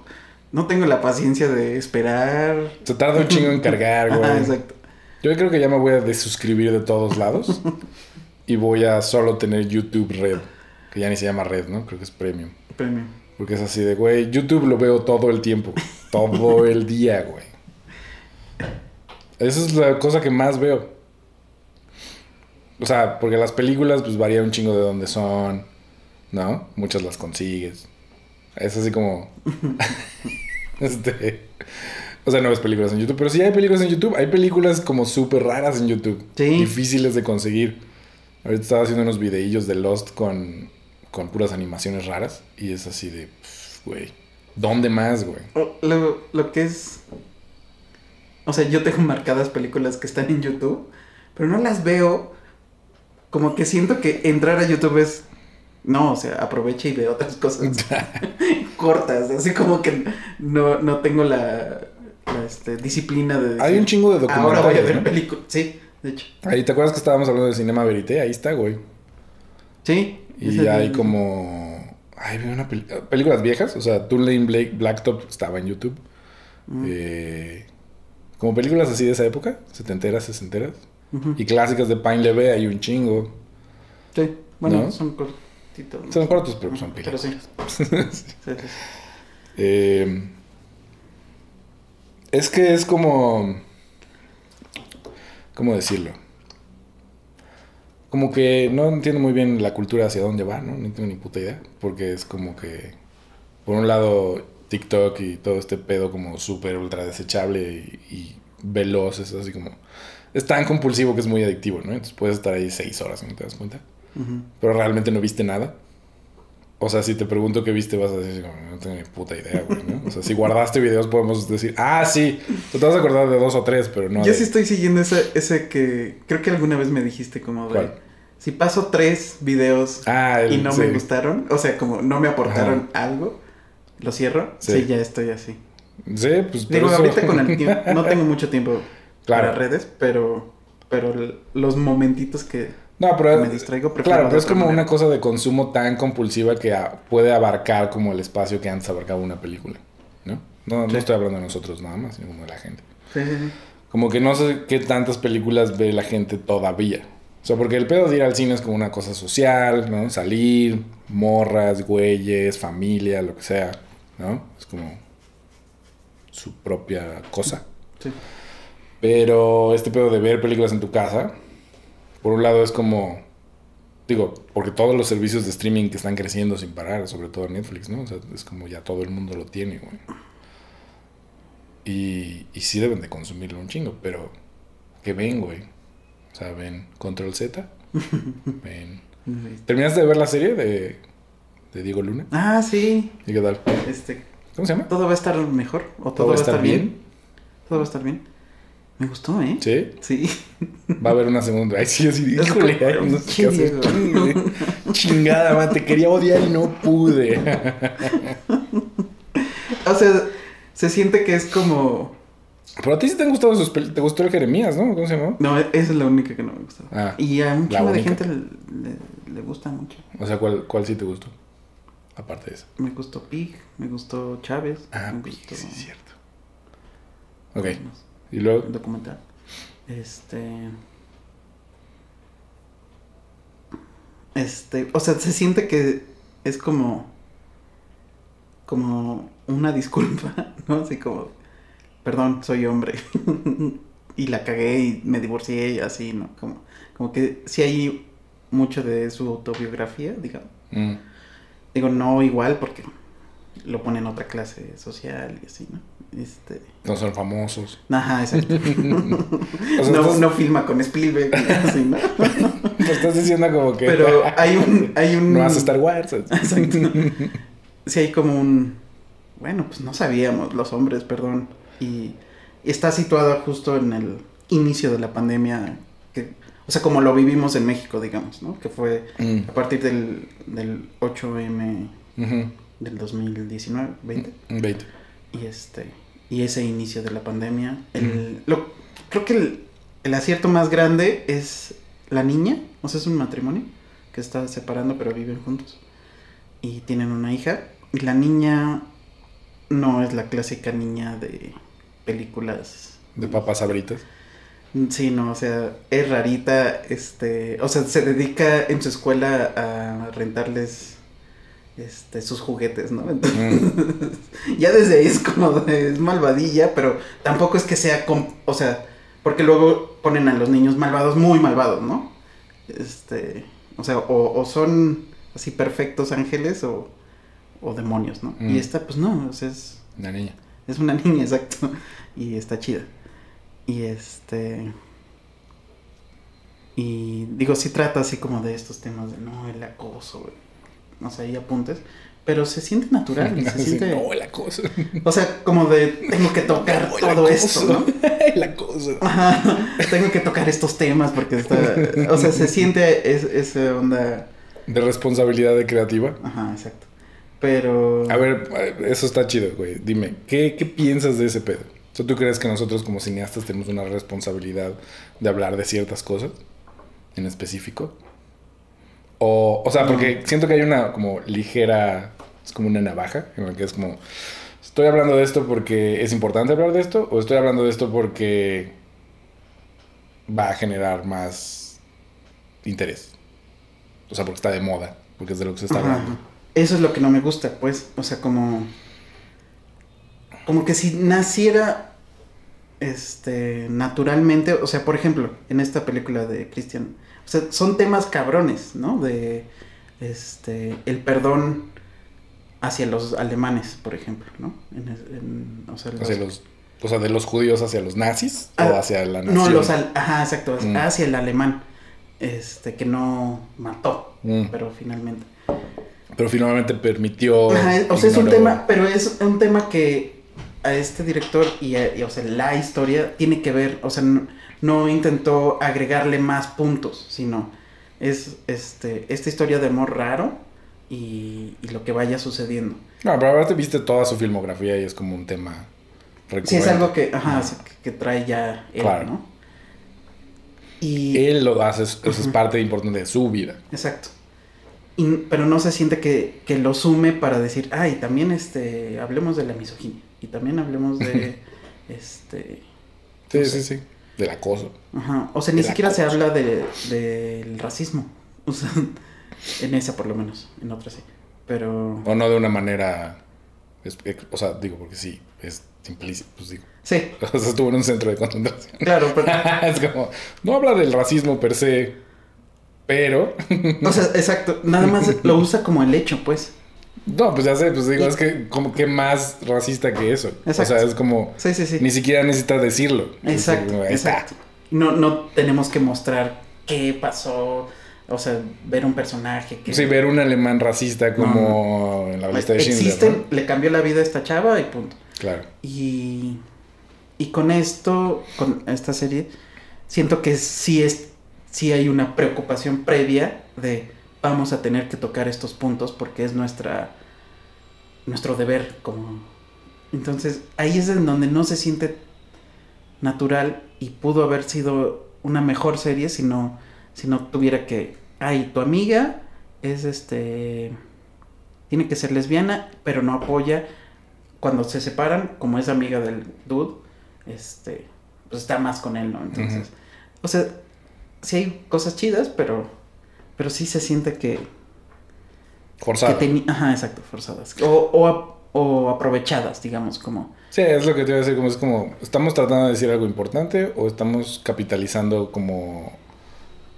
No tengo la paciencia de esperar. Se tarda un chingo en cargar, güey. Ajá, exacto. Yo creo que ya me voy a desuscribir de todos lados. y voy a solo tener YouTube Red. Que ya ni se llama Red, ¿no? Creo que es Premium. Premium. Porque es así de, güey, YouTube lo veo todo el tiempo. Todo el día, güey. Esa es la cosa que más veo. O sea, porque las películas pues varía un chingo de dónde son, ¿no? Muchas las consigues. Es así como... este... O sea, no ves películas en YouTube, pero sí hay películas en YouTube. Hay películas como súper raras en YouTube. Sí. Difíciles de conseguir. Ahorita estaba haciendo unos videillos de Lost con, con puras animaciones raras. Y es así de, güey. ¿Dónde más, güey? O- Lo, lo que es. O sea, yo tengo marcadas películas que están en YouTube, pero no las veo. Como que siento que entrar a YouTube es. No, o sea, aprovecha y ve otras cosas cortas. Así como que no, no tengo la, la, este, disciplina de. Hay un chingo de Ahora voy a documentales. ver ¿no? películas. Sí, de hecho. Ahí, ¿te acuerdas que estábamos hablando de Cinema Verité? Ahí está, güey. Sí. Y hay como... Ay, vi una peli- películas viejas. O sea, Tulane Blake Blacktop estaba en YouTube. Mm. Eh, como películas así de esa época. Setenteras, sesenteras. Ujú. Y clásicas de Pine Leve hay un chingo. Sí, bueno, ¿No? son cortitos. Son cortos, pero son Pero sí. películas. sí, sí, sí. Eh, es que es como... ¿Cómo decirlo? Como que no entiendo muy bien la cultura hacia dónde va, ¿no? No tengo ni puta idea. Porque es como que... Por un lado, TikTok y todo este pedo como súper ultra desechable y, y veloz. Es así como... Es tan compulsivo que es muy adictivo, ¿no? Entonces puedes estar ahí seis horas y no te das cuenta. Pero realmente no viste nada. O sea, si te pregunto qué viste, vas a decir, no tengo ni puta idea, güey, ¿no? O sea, si guardaste videos, podemos decir, ah, sí, te vas a acordar de dos o tres, pero no. Yo de- sí estoy siguiendo ese, ese que creo que alguna vez me dijiste como de... ¿Cuál? Si paso tres videos Ah, el, y no sí. me gustaron, o sea, como no me aportaron algo, lo cierro. Sí. Sí. ya estoy así. Sí, pues Digo, eso- ahorita con el tiempo, no tengo mucho tiempo Claro. para redes, pero, pero los momentitos que... No, pero me distraigo, prefiero claro, pero es como manera. una cosa de consumo tan compulsiva que a- puede abarcar como el espacio que antes abarcaba una película, ¿no? No, estoy hablando de nosotros nada más, sino como de la gente. Sí, sí, sí. Como que no sé qué tantas películas ve la gente todavía. O sea, porque el pedo de ir al cine es como una cosa social, ¿no? Salir, morras, güeyes, familia, lo que sea, ¿no? Es como su propia cosa. Sí. Pero este pedo de ver películas en tu casa, por un lado es como, digo, porque todos los servicios de streaming que están creciendo sin parar, sobre todo Netflix, ¿no? O sea, es como ya todo el mundo lo tiene, güey. Y, y sí deben de consumirlo un chingo, pero que ven, güey. O sea, ven Control Z. ven. ¿Terminaste de ver la serie de, de Diego Luna? Ah, sí. ¿Y qué tal? Este, ¿Cómo se llama? ¿Todo va a estar mejor? ¿O todo, ¿Todo va a estar bien? ¿Todo va a estar bien? Me gustó, ¿eh? ¿Sí? Sí. Va a haber una segunda. Ay, sí, así. Híjole, ay, no sé qué hacer. Chingada, man, te quería odiar y no pude. O sea, se siente que es como... Pero a ti sí te han gustado sus pel- Te gustó el Jeremías, ¿no? ¿Cómo se llama? No, esa es la única que no me gustó. Ah, y a un la chingo de única. gente le, le- le gusta mucho. O sea, ¿cuál, ¿cuál sí te gustó? Aparte de eso. Me gustó Pig, me gustó Chávez. Ah, me gustó sí, es cierto. Ok. no sé, Y luego. documental. Este... Este, o sea, se siente que es como como una disculpa, ¿no? Así como perdón, soy hombre. y la cagué y me divorcié y así, ¿no? Como como que sí hay mucho de su autobiografía, digamos. mm, Digo, no igual porque lo pone en otra clase social y así, ¿no? Este, no son famosos. ajá, exacto. O sea, no, estás, no filma con Spielberg, así, ¿no? te estás diciendo como que. Pero hay un hay un no hace Star Wars. Exacto. Sí, hay como un. Bueno, pues no sabíamos, los hombres, perdón. Y, está situado justo en el inicio de la pandemia. Que, o sea, como lo vivimos en México, digamos, ¿no? Que fue Mm, a partir del, del 8M ujú, del 2019, 20. 20. Y este. Y ese inicio de la pandemia. El, lo, creo que el, el acierto más grande es la niña. O sea, es un matrimonio que está separando, pero viven juntos. Y tienen una hija. Y la niña no es la clásica niña de películas. De papas sabritas. Sí, no, o sea, es rarita, este, o sea, se dedica en su escuela a rentarles, este, sus juguetes, ¿no? Entonces, ya desde ahí es como, de- es malvadilla, pero tampoco es que sea, o sea, porque luego ponen a los niños malvados, muy malvados, ¿no? Este, o sea, o, o son así perfectos ángeles o, o demonios, ¿no? Mm. Y esta, pues no, o sea, es, Una niña. es una niña, exacto. Y está chida. Y este. Y digo, sí trata así como de estos temas de no, el acoso, güey. O sea, hay apuntes. Pero se siente natural. se Así, siente. No, el acoso. O sea, como de tengo que tocar No, todo esto, ¿no? el acoso. Ajá, tengo que tocar estos temas porque está. O sea, se siente es, esa onda. De responsabilidad de creativa. Ajá, exacto. Pero. A ver, eso está chido, güey. Dime, ¿qué, qué piensas de ese pedo? O sea, ¿Tú crees que nosotros como cineastas tenemos una responsabilidad de hablar de ciertas cosas en específico? O, o sea, porque siento que hay una como ligera, es como una navaja, en la que es como, estoy hablando de esto porque es importante hablar de esto, o estoy hablando de esto porque va a generar más interés. O sea, porque está de moda, porque es de lo que se está Ajá, hablando. Eso es lo que no me gusta, pues. O sea, como. Como que si naciera. Este. Naturalmente. O sea, por ejemplo, en esta película de Christian. O sea, son temas cabrones, ¿no? De. Este. El perdón hacia los alemanes, por ejemplo, ¿no? En, en- o sea, los- Hacia los, o sea, de los judíos hacia los nazis Ah, o hacia la nación. No, los al- ajá, exacto, Mm. hacia el alemán. Este, que no mató, Mm. pero finalmente. Pero finalmente permitió. Ajá, o sea, es un tema, pero es un tema que a este director y, a- y, o sea, la historia tiene que ver, o sea, no, no intentó agregarle más puntos, sino es este esta historia de amor raro y, y lo que vaya sucediendo. No, pero ahora te viste toda su filmografía y es como un tema recurrente. Sí, es algo que, ajá, que, que trae ya él, Claro. ¿no? Y, Él lo hace, eso es parte importante de su vida. Exacto. Y- pero no se siente que, que lo sume para decir, ay, también este, hablemos de la misoginia. Y también hablemos de, este... Sí, No sí, sí. Del acoso. Ajá. O sea, ni siquiera se habla de, del racismo. O sea, en esa por lo menos. En otra sí. Pero... O no de una manera. ex- o sea, digo, porque sí, es implícito. Pues digo. Sí, O sea, estuvo en un centro de concentración. claro. Pero, es como. No habla del racismo per se. Pero. o sea, exacto. Nada más lo usa como el hecho, pues. No, pues ya sé, pues digo, Y- es que como que más racista que eso. Exacto. O sea, es como. Sí, sí, sí. Ni siquiera necesita decirlo. Exacto, como, exacto. No, no tenemos que mostrar qué pasó, o sea, ver un personaje que... Sí, ver un alemán racista como en la lista de Schindler. existen, ¿no? le cambió la vida a esta chava y punto. Claro. Y, y con esto, con esta serie, siento que sí es, sí hay una preocupación previa de vamos a tener que tocar estos puntos porque es nuestra, nuestro deber como... Entonces, ahí es en donde no se siente natural y pudo haber sido una mejor serie si no, si no tuviera que, ay, tu amiga es este, tiene que ser lesbiana, pero no apoya cuando se separan, como es amiga del dude, este, pues está más con él, ¿no? Entonces, o sea, sí hay cosas chidas, pero, pero sí se siente que, teni- ajá, exacto, forzadas, o, o, ap- o aprovechadas, digamos, como, Sí, es lo que te iba a decir, como es como, ¿estamos tratando de decir algo importante o estamos capitalizando como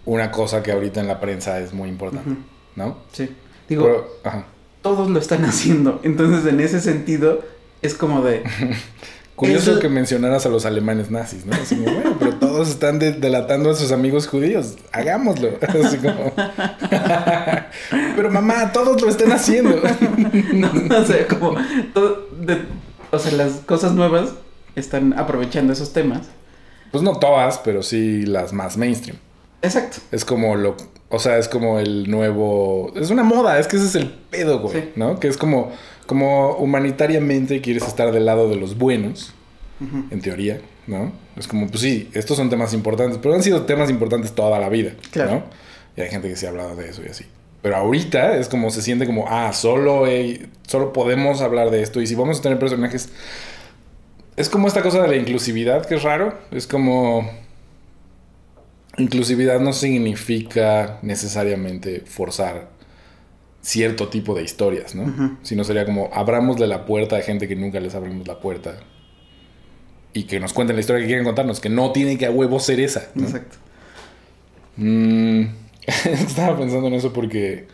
una cosa que ahorita en la prensa es muy importante? ¿No? sí, digo, Pero, ajá. todos lo están haciendo, entonces en ese sentido es como de, Curioso Eso- que mencionaras a los alemanes nazis, ¿no? Así como, bueno, pero todos están de- delatando a sus amigos judíos. Hagámoslo. Así como. pero mamá, todos lo están haciendo. no, o sea, como, todo, de- o sea, las cosas nuevas están aprovechando esos temas. Pues no todas, pero sí las más mainstream. Exacto. Es como lo. O sea, es como el nuevo. Es una moda, es que ese es el pedo, güey. Sí. ¿No? Que es como. Como humanitariamente quieres estar del lado de los buenos, en teoría, ¿no? Es como, pues sí, estos son temas importantes, pero han sido temas importantes toda la vida, Claro. ¿no? Y hay gente que sí ha hablado de eso y así. Pero ahorita es como se siente como, ah, solo, solo podemos hablar de esto. Y si vamos a tener personajes. Es como esta cosa de la inclusividad que es raro. Es como. Inclusividad no significa necesariamente forzar cierto tipo de historias, ¿no? Ujú. Sino sería como abramosle la puerta a gente que nunca les abrimos la puerta. Y que nos cuenten la historia que quieren contarnos, que no tiene que a huevo ser esa. ¿no? Exacto. Mm, estaba pensando en eso porque.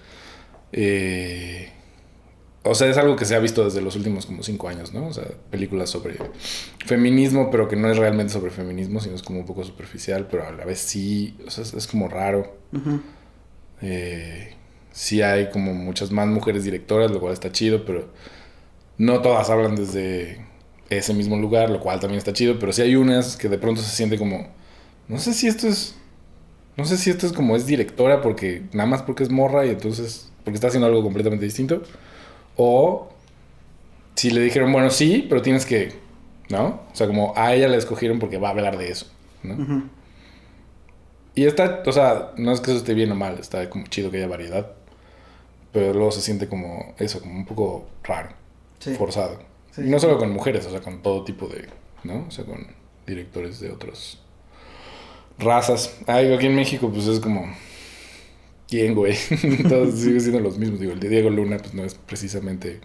eh, o sea, es algo que se ha visto desde los últimos como cinco años, ¿no? O sea, películas sobre feminismo, pero que no es realmente sobre feminismo, sino es como un poco superficial, pero a la vez sí. O sea, es, es como raro. Eh, sí hay como muchas más mujeres directoras, lo cual está chido, pero no todas hablan desde ese mismo lugar, lo cual también está chido, pero sí hay unas que de pronto se siente como, no sé si esto es, no sé si esto es como es directora porque nada más porque es morra y entonces porque está haciendo algo completamente distinto, o si le dijeron, bueno, sí, pero tienes que, ¿no? O sea, como a ella la escogieron porque va a hablar de eso, ¿no? Y está, o sea, no es que eso esté bien o mal, está como chido que haya variedad. Pero luego se siente como eso, como un poco raro, Sí. forzado. Sí, y no solo con mujeres, o sea, con todo tipo de, ¿no? O sea, con directores de otras razas. Ah, digo, aquí en México, pues es como, ¿quién, güey? Todos siguen siendo los mismos. Digo, el de Diego Luna, pues no es precisamente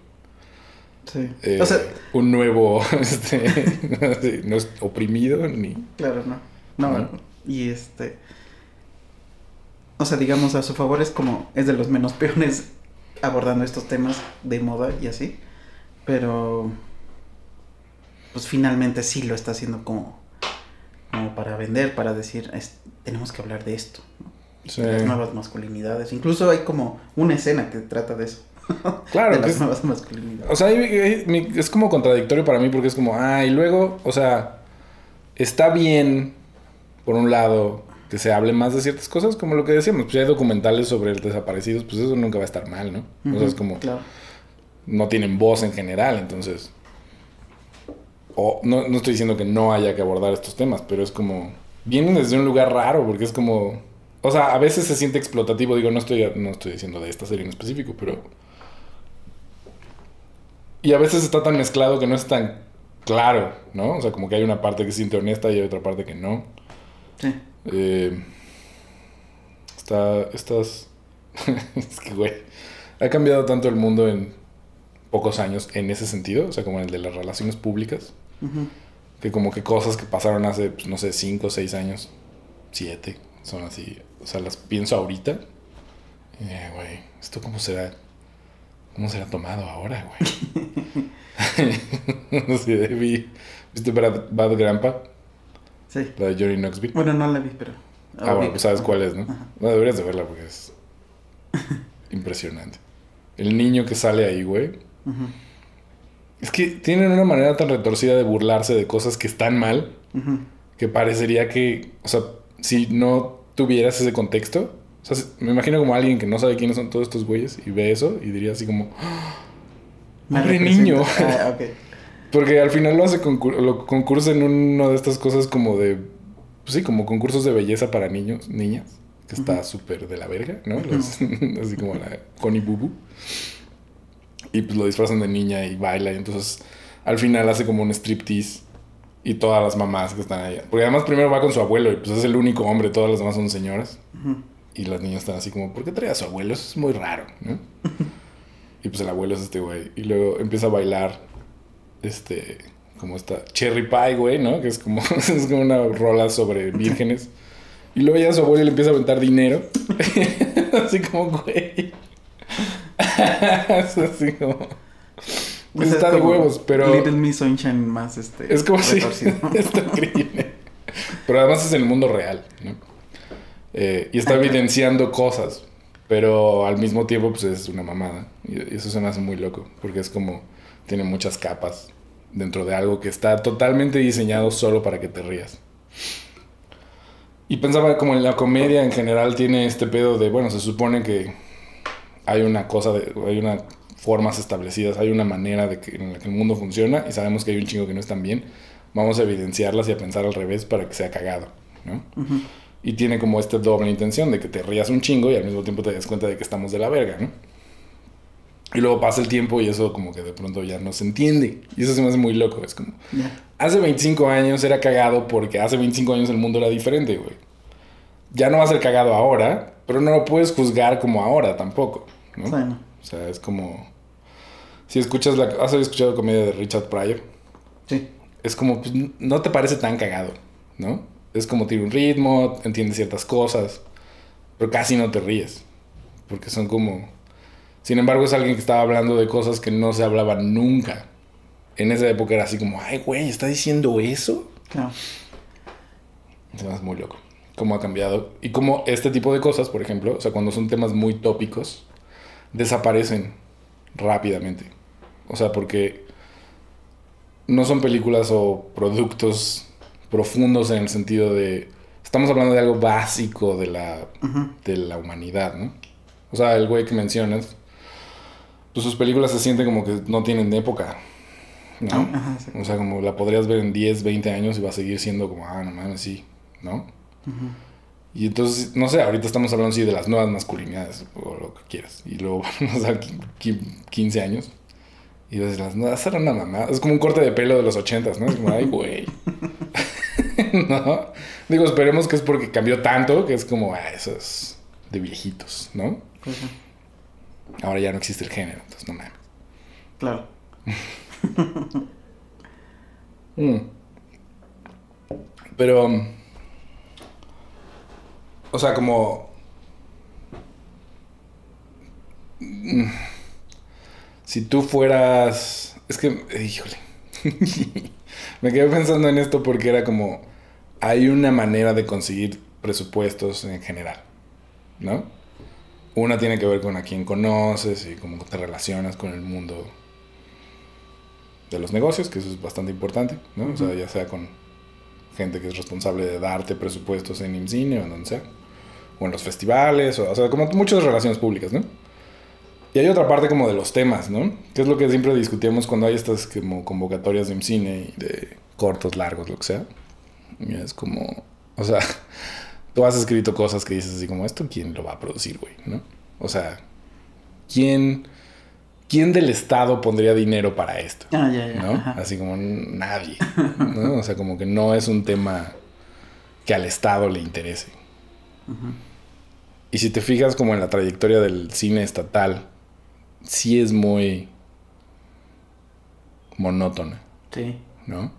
Sí. eh, o sea, un nuevo, este, no es oprimido ni... claro, no. No, ¿No? y este. O sea, digamos, a su favor es como. Es de los menos peones abordando estos temas de moda y así. Pero. Pues finalmente sí lo está haciendo como. Como para vender, para decir. es- tenemos que hablar de esto. ¿no? Sí. De las nuevas masculinidades. Incluso hay como una escena que trata de eso. Claro, de las es- nuevas masculinidades. O sea, es como contradictorio para mí porque es como, ah, y luego, o sea, está bien, por un lado, que se hable más de ciertas cosas, como lo que decíamos, pues si hay documentales sobre desaparecidos, pues eso nunca va a estar mal, ¿no? O sea, es como, Claro. no tienen voz en general, entonces... O no, no estoy diciendo que no haya que abordar estos temas, pero es como... vienen desde un lugar raro, porque es como... O sea, a veces se siente explotativo, digo, no estoy, no estoy diciendo de esta serie en específico, pero... Y a veces está tan mezclado que no es tan claro, ¿no? O sea, como que hay una parte que se siente honesta y hay otra parte que no. Sí. Eh, está, estas... es que, güey, ha cambiado tanto el mundo en pocos años en ese sentido, o sea, como en el de las relaciones públicas, que como que cosas que pasaron hace, pues, no sé, 5 o 6 años, 7, son así, o sea, las pienso ahorita. Eh, güey, ¿esto cómo será? ¿Cómo será tomado ahora, güey? no sé, vi, ¿viste Bad, Bad Grandpa? Sí. La de Johnny Knoxville. Bueno, no la vi, pero. Ah, bueno, pues sabes cuál es, ¿no? Ajá. No, deberías de verla porque es impresionante. El niño que sale ahí, güey. Es que tienen una manera tan retorcida de burlarse de cosas que están mal que parecería que, o sea, si no tuvieras ese contexto, o sea, me imagino como alguien que no sabe quiénes son todos estos güeyes y ve eso y diría así como, Pobre representa. niño. Ah. Porque al final lo hace concur- lo concursa en una de estas cosas como de, pues sí, como concursos de belleza para niños, niñas, que está súper de la verga, ¿no? Los- así como la Connie Bubu. Y pues lo disfrazan de niña y baila y entonces al final hace como un striptease y todas las mamás que están ahí. Porque además primero va con su abuelo y pues es el único hombre, todas las demás son señoras. Y las niñas están así como, ¿por qué trae a su abuelo? Eso es muy raro, ¿no? y pues el abuelo es este güey. Y luego empieza a bailar, este, como esta Cherry Pie, güey, ¿no? Que es como, es como una rola sobre vírgenes. Y luego ya su abuelo le empieza a aventar dinero. así como, güey. es así como... Está es de huevos, pero... Little Miss Sunshine más este. Es como si está increíble. Pero además es en el mundo real, ¿no? Eh, y está evidenciando cosas, pero al mismo tiempo pues es una mamada. Y eso se me hace muy loco, porque es como tiene muchas capas dentro de algo que está totalmente diseñado solo para que te rías. Y pensaba como en la comedia en general tiene este pedo de, bueno, se supone que hay una cosa, de, hay unas formas establecidas, hay una manera de que, en la que el mundo funciona y sabemos que hay un chingo que no están bien. Vamos a evidenciarlas y a pensar al revés para que sea cagado, ¿no? Y tiene como esta doble intención de que te rías un chingo y al mismo tiempo te des cuenta de que estamos de la verga, ¿no? Y luego pasa el tiempo y eso como que de pronto ya no se entiende. Y eso se me hace muy loco. Es como, hace 25 años era cagado porque hace 25 años el mundo era diferente, güey. Ya no va a ser cagado ahora, pero no lo puedes juzgar como ahora tampoco, ¿no? Bueno. O sea, es como... Si escuchas la... ¿Has escuchado comedia de Richard Pryor? Sí. es como, pues, no te parece tan cagado, ¿no? Es como tiene un ritmo, entiende ciertas cosas, pero casi no te ríes, porque son como... Sin embargo, es alguien que estaba hablando de cosas que no se hablaban nunca. En esa época era así como, ay, güey, ¿está diciendo eso? Me hace muy loco. Cómo ha cambiado. Y cómo este tipo de cosas, por ejemplo, o sea, cuando son temas muy tópicos, desaparecen rápidamente. O sea, porque no son películas o productos profundos en el sentido de... Estamos hablando de algo básico de la, de la humanidad, ¿no? O sea, el güey que mencionas, pues sus películas se sienten como que no tienen época, ¿no? Ajá, sí. O sea, como la podrías ver en 10, 20 años y va a seguir siendo como, ah, no mames, sí, ¿no? Y entonces, no sé, ahorita estamos hablando sí de las nuevas masculinidades o lo que quieras. Y luego vamos a qui- qui- 15 años. Y ves las nuevas eran una mamá. Es como un corte de pelo de los 80, ¿no? Es como, ay, güey. no. Digo, esperemos que es porque cambió tanto que es como, ah, eso es de viejitos, ¿no? Sí. Ahora ya no existe el género, entonces no mames. Claro. Mm. Pero. um, O sea, como. Mm, Si tú fueras. Es que. Híjole. Me quedé pensando en esto porque era como. Hay una manera de conseguir presupuestos en general. ¿No? Una tiene que ver con a quién conoces y cómo te relacionas con el mundo de los negocios, que eso es bastante importante, ¿no? O sea, ya sea con gente que es responsable de darte presupuestos en IMCINE o en donde sea, o en los festivales, o, o sea, como muchas relaciones públicas, ¿no? Y hay otra parte como de los temas, ¿no? Que es lo que siempre discutíamos cuando hay estas como convocatorias de IMCINE y de cortos, largos, lo que sea. Y es como, O sea, tú has escrito cosas que dices así como, ¿esto quién lo va a producir, güey? ¿No? O sea, ¿quién, ¿quién del Estado pondría dinero para esto? Ah, ya, ya. ¿no? Así como nadie, ¿no? O sea, como que no es un tema que al Estado le interese. Y si te fijas como en la trayectoria del cine estatal, sí es muy monótona, Sí. ¿no?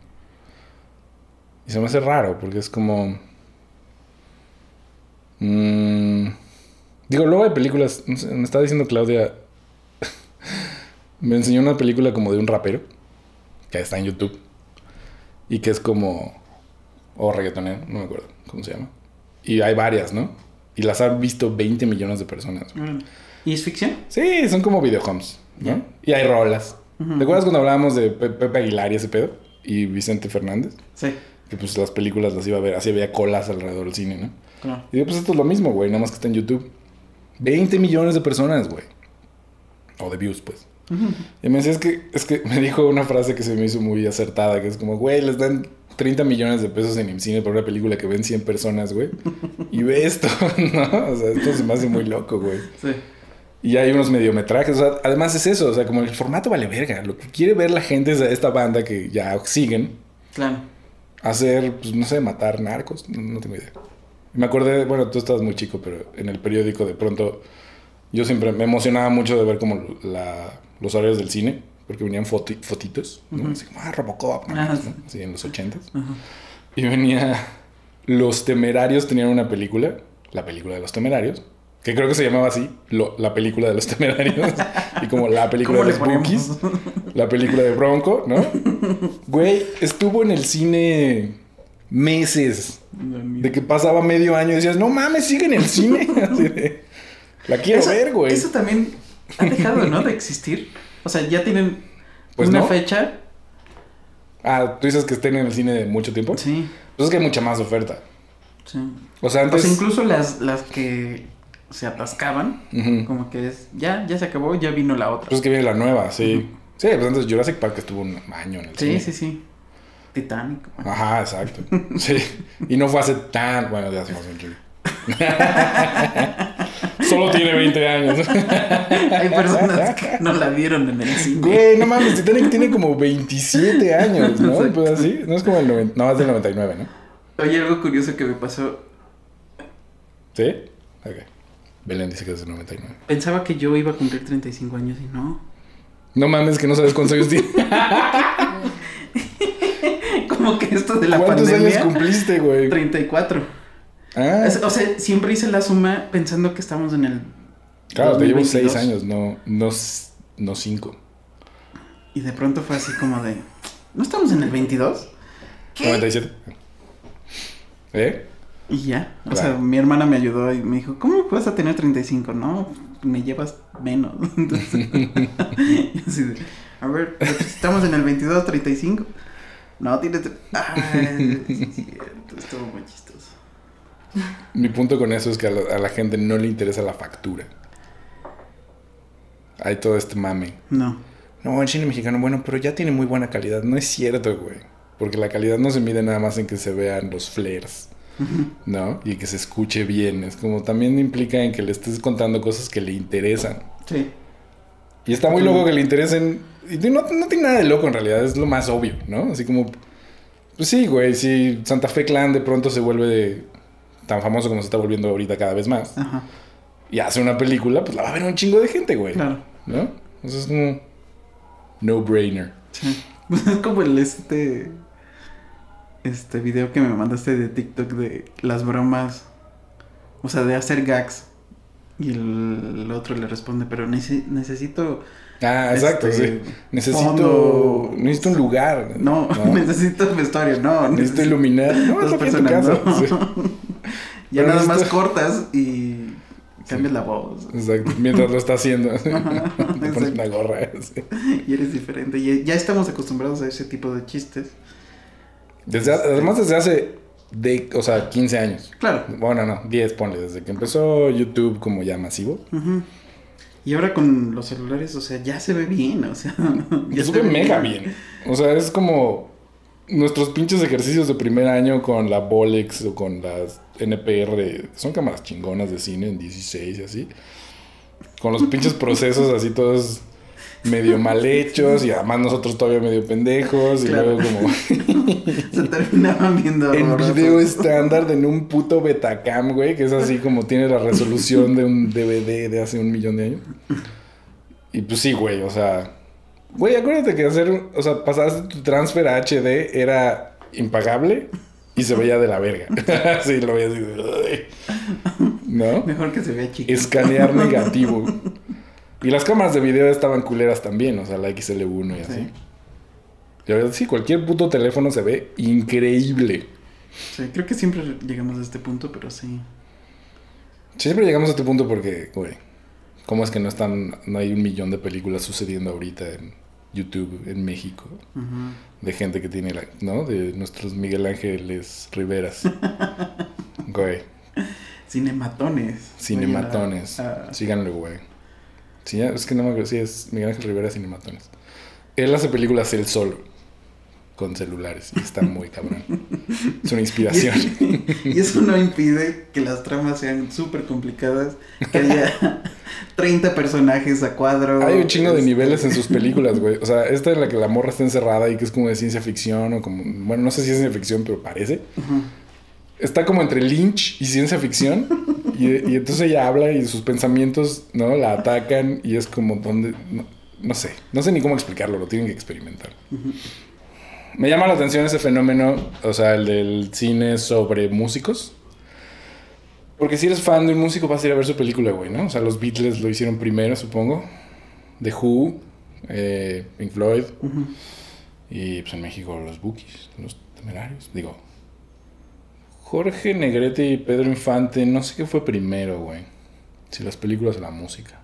Y se me hace raro porque es como... mm, digo, luego hay películas, no sé, me estaba diciendo Claudia, me enseñó una película como de un rapero, que está en YouTube, y que es como, o reggaetonero, no me acuerdo cómo se llama. Y hay varias, ¿no? Y las han visto 20 millones de personas. Mm. ¿Y es ficción? Sí, son como videohomes, ¿no? Y hay rolas. ¿Te acuerdas cuando hablábamos de Pe- Pepe Aguilar y ese pedo? Y Vicente Fernández. Sí, Que pues las películas las iba a ver, así había colas alrededor del cine, ¿no? Y digo, pues esto es lo mismo, güey, nada más que está en YouTube. 20 millones de personas, güey. O de views, pues. Y me decía, es que, es que me dijo una frase que se me hizo muy acertada, que es como, güey, les dan 30 millones de pesos en IMCINE por una película que ven 100 personas, güey. Y ve esto, ¿no? O sea, esto se me hace muy loco, güey. Sí. Y hay unos mediometrajes, o sea, además es eso, o sea, como el formato vale verga. Lo que quiere ver la gente es a esta banda que ya siguen Claro. hacer, pues no sé, matar narcos, no, no tengo idea. Me acordé, bueno, tú estabas muy chico, pero en el periódico de pronto yo siempre me emocionaba mucho de ver como la- los horarios del cine, porque venían foti- fotitos, ¿no? Así como, ah, Robocop, ¿no? Ah. Así en los ochentas. Ajá. Y venía, Los Temerarios tenían una película, la película de los Temerarios, que creo que se llamaba así, lo- la película de los Temerarios, y como la película ¿Cómo de los Bookies, la película de Bronco, ¿no? Güey, estuvo en el cine meses, de que pasaba medio año y decías, no mames, sigue en el cine. Así de, la quiero Eso- ver, güey. Eso también ha dejado, ¿no? De existir. O sea, ya tienen Pues una no. fecha. Ah, tú dices que estén en el cine de mucho tiempo. Sí, Pues es que hay mucha más oferta. sí. O sea, antes... incluso las, las que se atascaban, como que es, ya, ya se acabó, ya vino la otra. Pues es que viene la nueva, sí. Sí, pues antes Jurassic Park estuvo un año en el sí, cine. sí, sí. Titanic. Ajá, exacto. Sí. Y no fue hace tan... Bueno, ya se me hace un chingo. Solo tiene 20 años. Hay personas que no la vieron en el cine. Güey, no mames, Titanic tiene como 27 años, ¿no? Exacto. Pues así, no es como el 90, no, es del 99, ¿no? Oye, algo curioso que me pasó. ¿Sí? Ok. Belén dice que es del 99. Pensaba que yo iba a cumplir 35 años y no. No mames, que no sabes cuántos años tiene. Como que esto de la ¿Cuántos pandemia. años cumpliste, güey? 34. Ah, Es- O sea, siempre hice la suma pensando que estamos en el. claro, te llevo 2022. 6 años, no, no, s- no 5. Y de pronto fue así como de. ¿No estamos en el 22? ¿Qué? 97. ¿Eh? Y ya. O Claro. sea, mi hermana me ayudó y me dijo, ¿cómo vas a tener 35? No, me llevas menos. Entonces, así de, a ver, estamos en el 22, 35. No, tiene... tre- Ay, sí es cierto, estuvo muy chistoso. Mi punto con eso es que a la, a la gente no le interesa la factura. Hay todo este mame. No. No, el cine mexicano, bueno, pero ya tiene muy buena calidad. No es cierto, güey. Porque la calidad no se mide nada más en que se vean los flares, ¿no? Y que se escuche bien. Es como también implica en que le estés contando cosas que le interesan. Sí. Y está muy loco que le interesen. Y no, no tiene nada de loco en realidad, es lo más obvio, ¿no? Así como. Pues sí, güey, si Santa Fe Clan de pronto se vuelve tan famoso como se está volviendo ahorita cada vez más Ajá. y hace una película, pues la va a ver un chingo de gente, güey. Claro. ¿No? Entonces es como. No brainer. Sí. Pues es como el este. Este video que me mandaste de TikTok de las bromas. O sea, de hacer gags. Y el, el otro le responde, pero nece- necesito. Ah, exacto, este, sí. Necesito. fondo. Necesito un lugar. No, necesito vestuario, no. Necesito iluminar. No, dos personas, casa. no. Sí. Ya Pero nada más necesito- cortas y cambias la voz. Exacto. Mientras lo está haciendo. Te pones una gorra. Y eres diferente. Y ya estamos acostumbrados a ese tipo de chistes. Desde, además, desde hace. De, o sea, 15 años. Claro. Bueno, no, 10, ponle. Desde que empezó YouTube como ya masivo. Ujú. Y ahora con los celulares, o sea, ya se ve bien, o sea, ya se ve mega bien. O sea, es como. nuestros pinches ejercicios de primer año con la Bolex o con las NPR, son cámaras chingonas de cine en 16 y así. Con los pinches procesos así todos medio mal hechos y además nosotros todavía medio pendejos y Claro. luego como Se terminaban viendo en horrorosos. video estándar en un puto Betacam, güey, que es así como tiene la resolución de un DVD de hace un millón de años. Y pues sí, güey, o sea, güey, acuérdate que hacer, o sea, pasaste tu transfer a HD era impagable y se veía de la verga. sí, lo veía así. ¿No? Mejor que se vea chiquito. Escanear negativo. Y las cámaras de video estaban culeras también, o sea, la XL1 y así. Sí. Y ahora sí, cualquier puto teléfono se ve increíble. Sí, creo que siempre llegamos a este punto, pero sí. Siempre llegamos a este punto porque, güey, ¿cómo es que no están, no hay un millón de películas sucediendo ahorita en YouTube, en México, de gente que tiene la, ¿no? De nuestros Miguel Ángeles Riveras. Güey, Cinematones. cinematones. Síganlo, güey. Sí, es que no me acuerdo, sí, es Miguel Ángel Rivera Cinematones. Él hace películas él solo, con celulares, y está muy cabrón. Es una inspiración. Y eso no impide que las tramas sean súper complicadas, que haya 30 personajes a cuadro. Hay un chingo de este, niveles en sus películas, güey. O sea, esta en la que la morra está encerrada y que es como de ciencia ficción o como... Bueno, no sé si es ciencia ficción, pero parece. Ujú. Está como entre Lynch y ciencia ficción. Y, y entonces ella habla y sus pensamientos, ¿no? La atacan y es como donde... No, no sé. No sé ni cómo explicarlo. Lo tienen que experimentar. Me llama la atención ese fenómeno, o sea, el del cine sobre músicos. Porque si eres fan de un músico vas a ir a ver su película, güey, ¿no? O sea, los Beatles lo hicieron primero, supongo. The Who, eh, Pink Floyd. Y pues en México los Bookies, los temerarios. Digo, Jorge Negrete y Pedro Infante, no sé qué fue primero, güey. Si las películas o la música.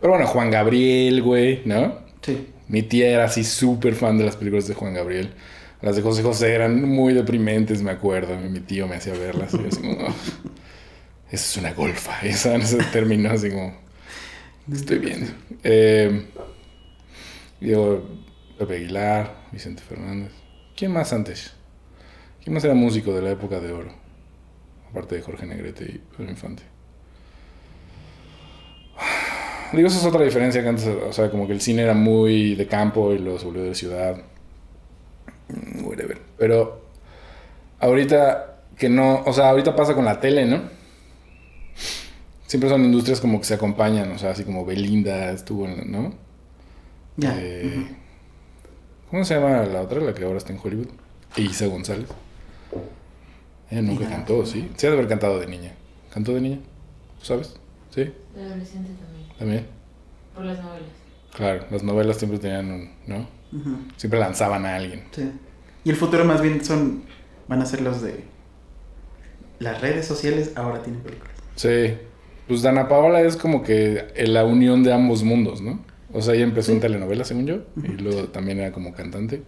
Pero bueno, Juan Gabriel, güey, ¿no? Sí. Mi tía era así súper fan de las películas de Juan Gabriel. Las de José José eran muy deprimentes, me acuerdo. Mi tío me hacía verlas. Y yo así como, "Oh, esa es una golfa. Esa ese término así como, estoy viendo. Eh, Pepe Aguilar, Vicente Fernández. ¿Quién más antes? ¿Quién más era músico de la época de oro? Aparte de Jorge Negrete y Pedro Infante. Digo, esa es otra diferencia que antes, o sea, como que el cine era muy de campo y se volvió de ciudad. Mm, Whatever. Pero ahorita que no, o sea, ahorita pasa con la tele, ¿no? Siempre son industrias como que se acompañan, o sea, así como Belinda estuvo en, ¿no? Ya. Eh. ¿Cómo se llama la otra, la que ahora está en Hollywood? Isa González. Ella nunca cantó, ¿sí? Sí, ha de haber cantado de niña. ¿Cantó de niña? ¿Tú sabes? ¿Sí? De adolescente también. También. Por las novelas. Claro, las novelas siempre tenían un, ¿no? Siempre lanzaban a alguien. Sí. Y el futuro más bien son. Van a ser los de. Las redes sociales ahora tienen películas. Sí. Pues Dana Paola es como que la unión de ambos mundos, ¿no? O sea, ella empezó en telenovela, según yo, y luego también era como cantante.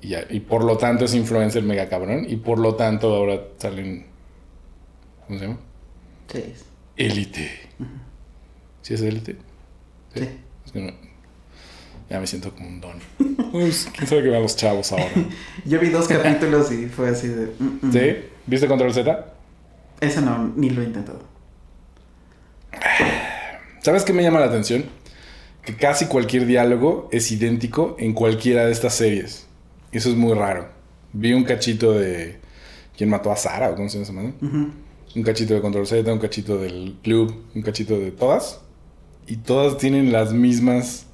Y, ya- y por lo tanto es influencer mega cabrón, y por lo tanto ahora salen... ¿Cómo se llama? Sí. Élite. ¿Sí es élite? Sí. Es que no- Ya me siento como un don. ¿Quién sabe qué van los chavos ahora? Yo vi dos capítulos y fue así de. mm, mm. ¿Sí? ¿Viste Control Z? Eso no, ni lo he intentado. ¿Sabes qué me llama la atención? Que casi cualquier diálogo es idéntico en cualquiera de estas series. Eso es muy raro. Vi un cachito de... ¿Quién mató a Sara? ¿O cómo se llama. Un cachito de Control Z, un cachito del club, un cachito de todas. Y todas tienen las mismas...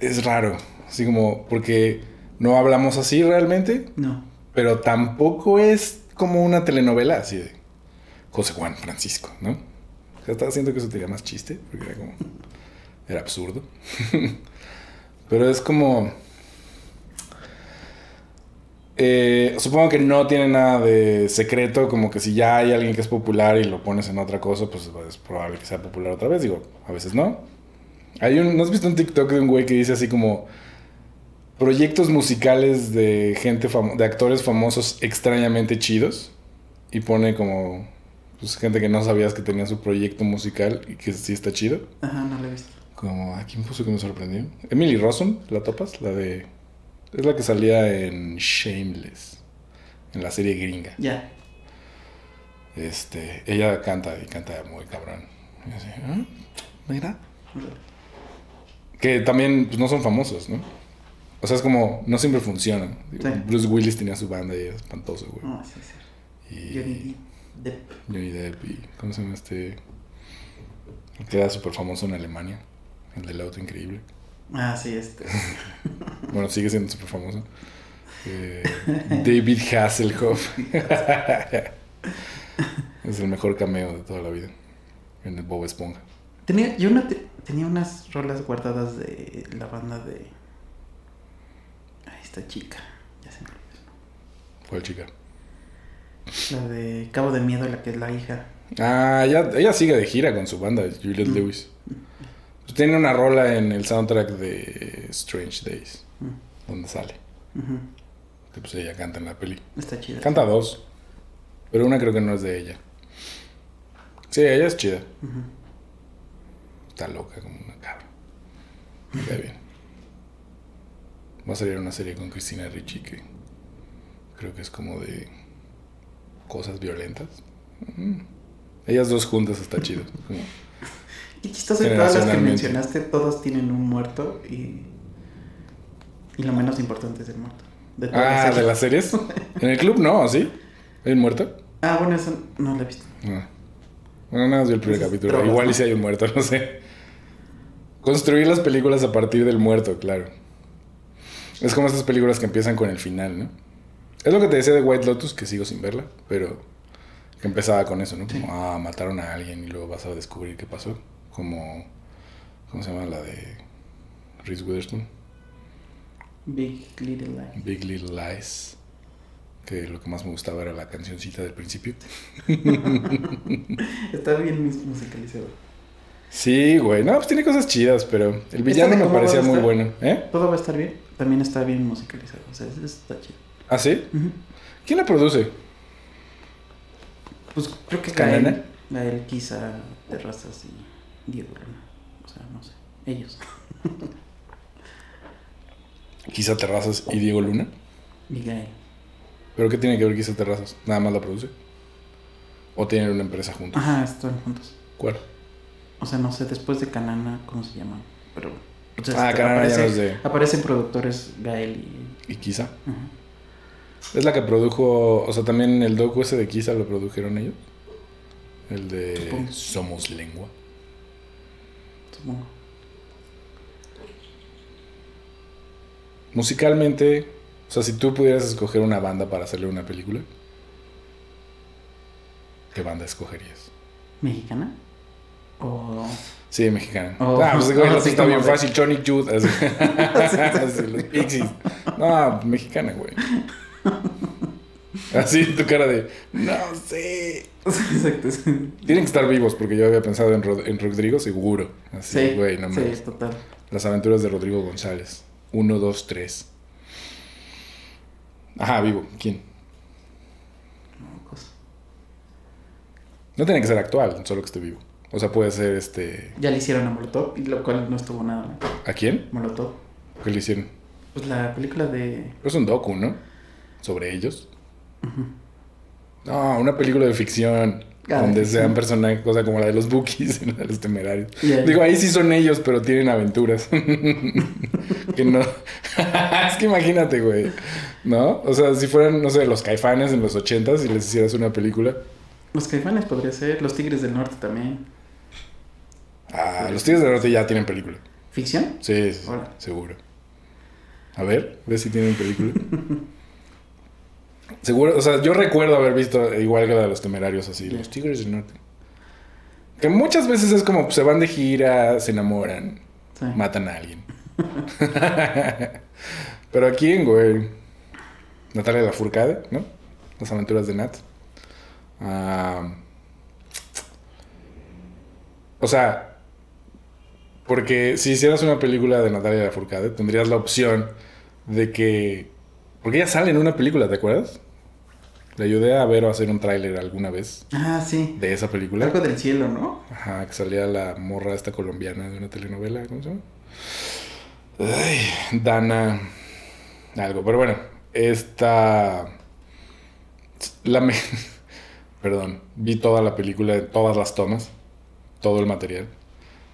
Es raro. Así como, porque no hablamos así realmente, No. pero tampoco es como una telenovela así de José Juan Francisco, ¿no? O sea, estaba haciendo que eso tenía más chiste, porque era como... Era absurdo. pero es como... eh, supongo que no tiene nada de secreto, como que si ya hay alguien que es popular y lo pones en otra cosa, pues es probable que sea popular otra vez. Digo, a veces no. Hay un, ¿No has visto un TikTok de un güey que dice así como proyectos musicales de gente de actores famosos extrañamente chidos? Y pone como pues, gente que no sabías que tenía su proyecto musical y que sí está chido. Ajá, no lo he visto. Como, ¿a quién puso que me sorprendió? Emily Rossum, ¿la topas? La de... Es la que salía en Shameless, en la serie gringa. Ya. Este, ella canta y canta muy cabrón. Y así, ¿ah? Mira. Que también pues, no son famosos, ¿no? O sea, es como, no siempre funcionan. Sí. Bruce Willis tenía su banda y era espantoso, güey. No, sí, sí. Y Johnny Depp. Johnny Depp y, ¿cómo se llama este? Que era súper famoso en Alemania. El del auto increíble. Ah, sí, este. Bueno, sigue siendo súper famoso. Eh, David Hasselhoff. es el mejor cameo de toda la vida. En el Bob Esponja. Tenía, yo una te- tenía unas rolas guardadas de la banda de. Ay, esta chica. Ya se me olvidó. ¿Cuál chica? La de Cabo de Miedo, la que es la hija. Ah, ella, ella sigue de gira con su banda, Juliette Mm. Lewis. Pues tiene una rola en el soundtrack de Strange Days, Mm. donde sale. Que pues ella canta en la peli. Está chida. Canta dos, pero una creo que no es de ella. Sí, ella es chida. Está loca como una cabra. Me cae bien. Va a salir una serie con Cristina Ricci que creo que es como de cosas violentas. Mm. Ellas dos juntas está chido. Como- Qué chistoso todas las que mencionaste, todos tienen un muerto y. Y lo menos importante es el muerto. De Ah, de las series. En el club no, ¿sí? ¿Hay un muerto? Ah, bueno, eso no lo he visto. No. Bueno, nada más vi el primer capítulo. Igual y si hay un muerto, no sé. Construir las películas a partir del muerto, claro. Es como esas películas que empiezan con el final, ¿no? Es lo que te decía de White Lotus, que sigo sin verla, pero que empezaba con eso, ¿no? Como, ah, mataron a alguien y luego vas a descubrir qué pasó. Como, ¿cómo se llama la de Reese Witherspoon? Big Little Lies. Big Little Lies. Que lo que más me gustaba era la cancioncita del principio. Está bien mus- musicalizado. Sí, güey. No, pues tiene cosas chidas, pero el villano me parecía muy bueno. ¿Eh? Todo va a estar bien. También está bien musicalizado. O sea, eso está chido. ¿Ah, sí? ¿Quién la produce? Pues creo que. Gael, Gael Quizá, Terrazas y Diego Luna. O sea, no sé. Ellos. Quizá Terrazas y Diego Luna. Y Gael. ¿Pero qué tiene que ver Quizá Terrazas? ¿Nada más la produce? ¿O tienen una empresa juntos? Ajá, están juntos. ¿Cuál? O sea, no sé, después de Canana, ¿cómo se llama? Pero. o sea, Ah, Canana ya aparece- no es de- Aparecen productores Gael y. ¿Y Quizá? Ajá. ¿Es la que produjo... O sea, también el docu ese de Quizá lo produjeron ellos? El de. Somos Lengua. Musicalmente... O sea, si tú pudieras escoger una banda para hacerle una película... ¿Qué banda escogerías? ¿Mexicana? O. Sí, mexicana. Ah, pues güey, sí, está bien de- fácil. Johnny Jude. así. Así, los Pixies. No, mexicana, güey. Así tu cara de. No sé. Exacto. Tienen que estar vivos porque yo había pensado en, Rod- en Rodrigo, seguro. Así, Sí, güey, no sí, mames. total. Las aventuras de Rodrigo González. Uno, dos, tres. Ajá, vivo. ¿Quién? No. No tiene que ser actual, solo que esté vivo. O sea, puede ser este. Ya le hicieron a Molotov, y lo cual no estuvo nada mal. ¿A quién? Molotov. ¿Qué le hicieron? Pues la película de. Es un docu, ¿no? Sobre ellos. No, una película de ficción. Ah, de donde sean personajes, cosa como la de los Bookies, la de los temerarios. Digo, ahí sí son ellos, pero tienen aventuras. que no. es que imagínate, güey. ¿No? O sea, si fueran, no sé, los caifanes en los ochentas y les hicieras una película. Los caifanes podría ser. Los Tigres del Norte también. Ah, los Tigres del Norte ya tienen película. ¿Ficción? Sí, sí, Órale. seguro. A ver, ve si tienen película. Seguro, o sea, yo recuerdo haber visto igual que la de los temerarios así, los Tigres del Norte. Que muchas veces es como pues, se van de gira, se enamoran, Sí. matan a alguien. Pero aquí en güey, Natalia Lafourcade, ¿no? Las aventuras de Nat. Ah, o sea, porque si hicieras una película de Natalia Lafourcade, tendrías la opción de que... Porque ella sale en una película, ¿te acuerdas? Le ayudé a ver o a hacer un tráiler alguna vez Ah, sí. de esa película. Algo del cielo, ¿no? Ajá, que salía la morra esta colombiana de una telenovela, ¿cómo se llama? Ay, Dana. Algo, pero bueno, esta. La me... Perdón, vi toda la película, todas las tomas, todo el material.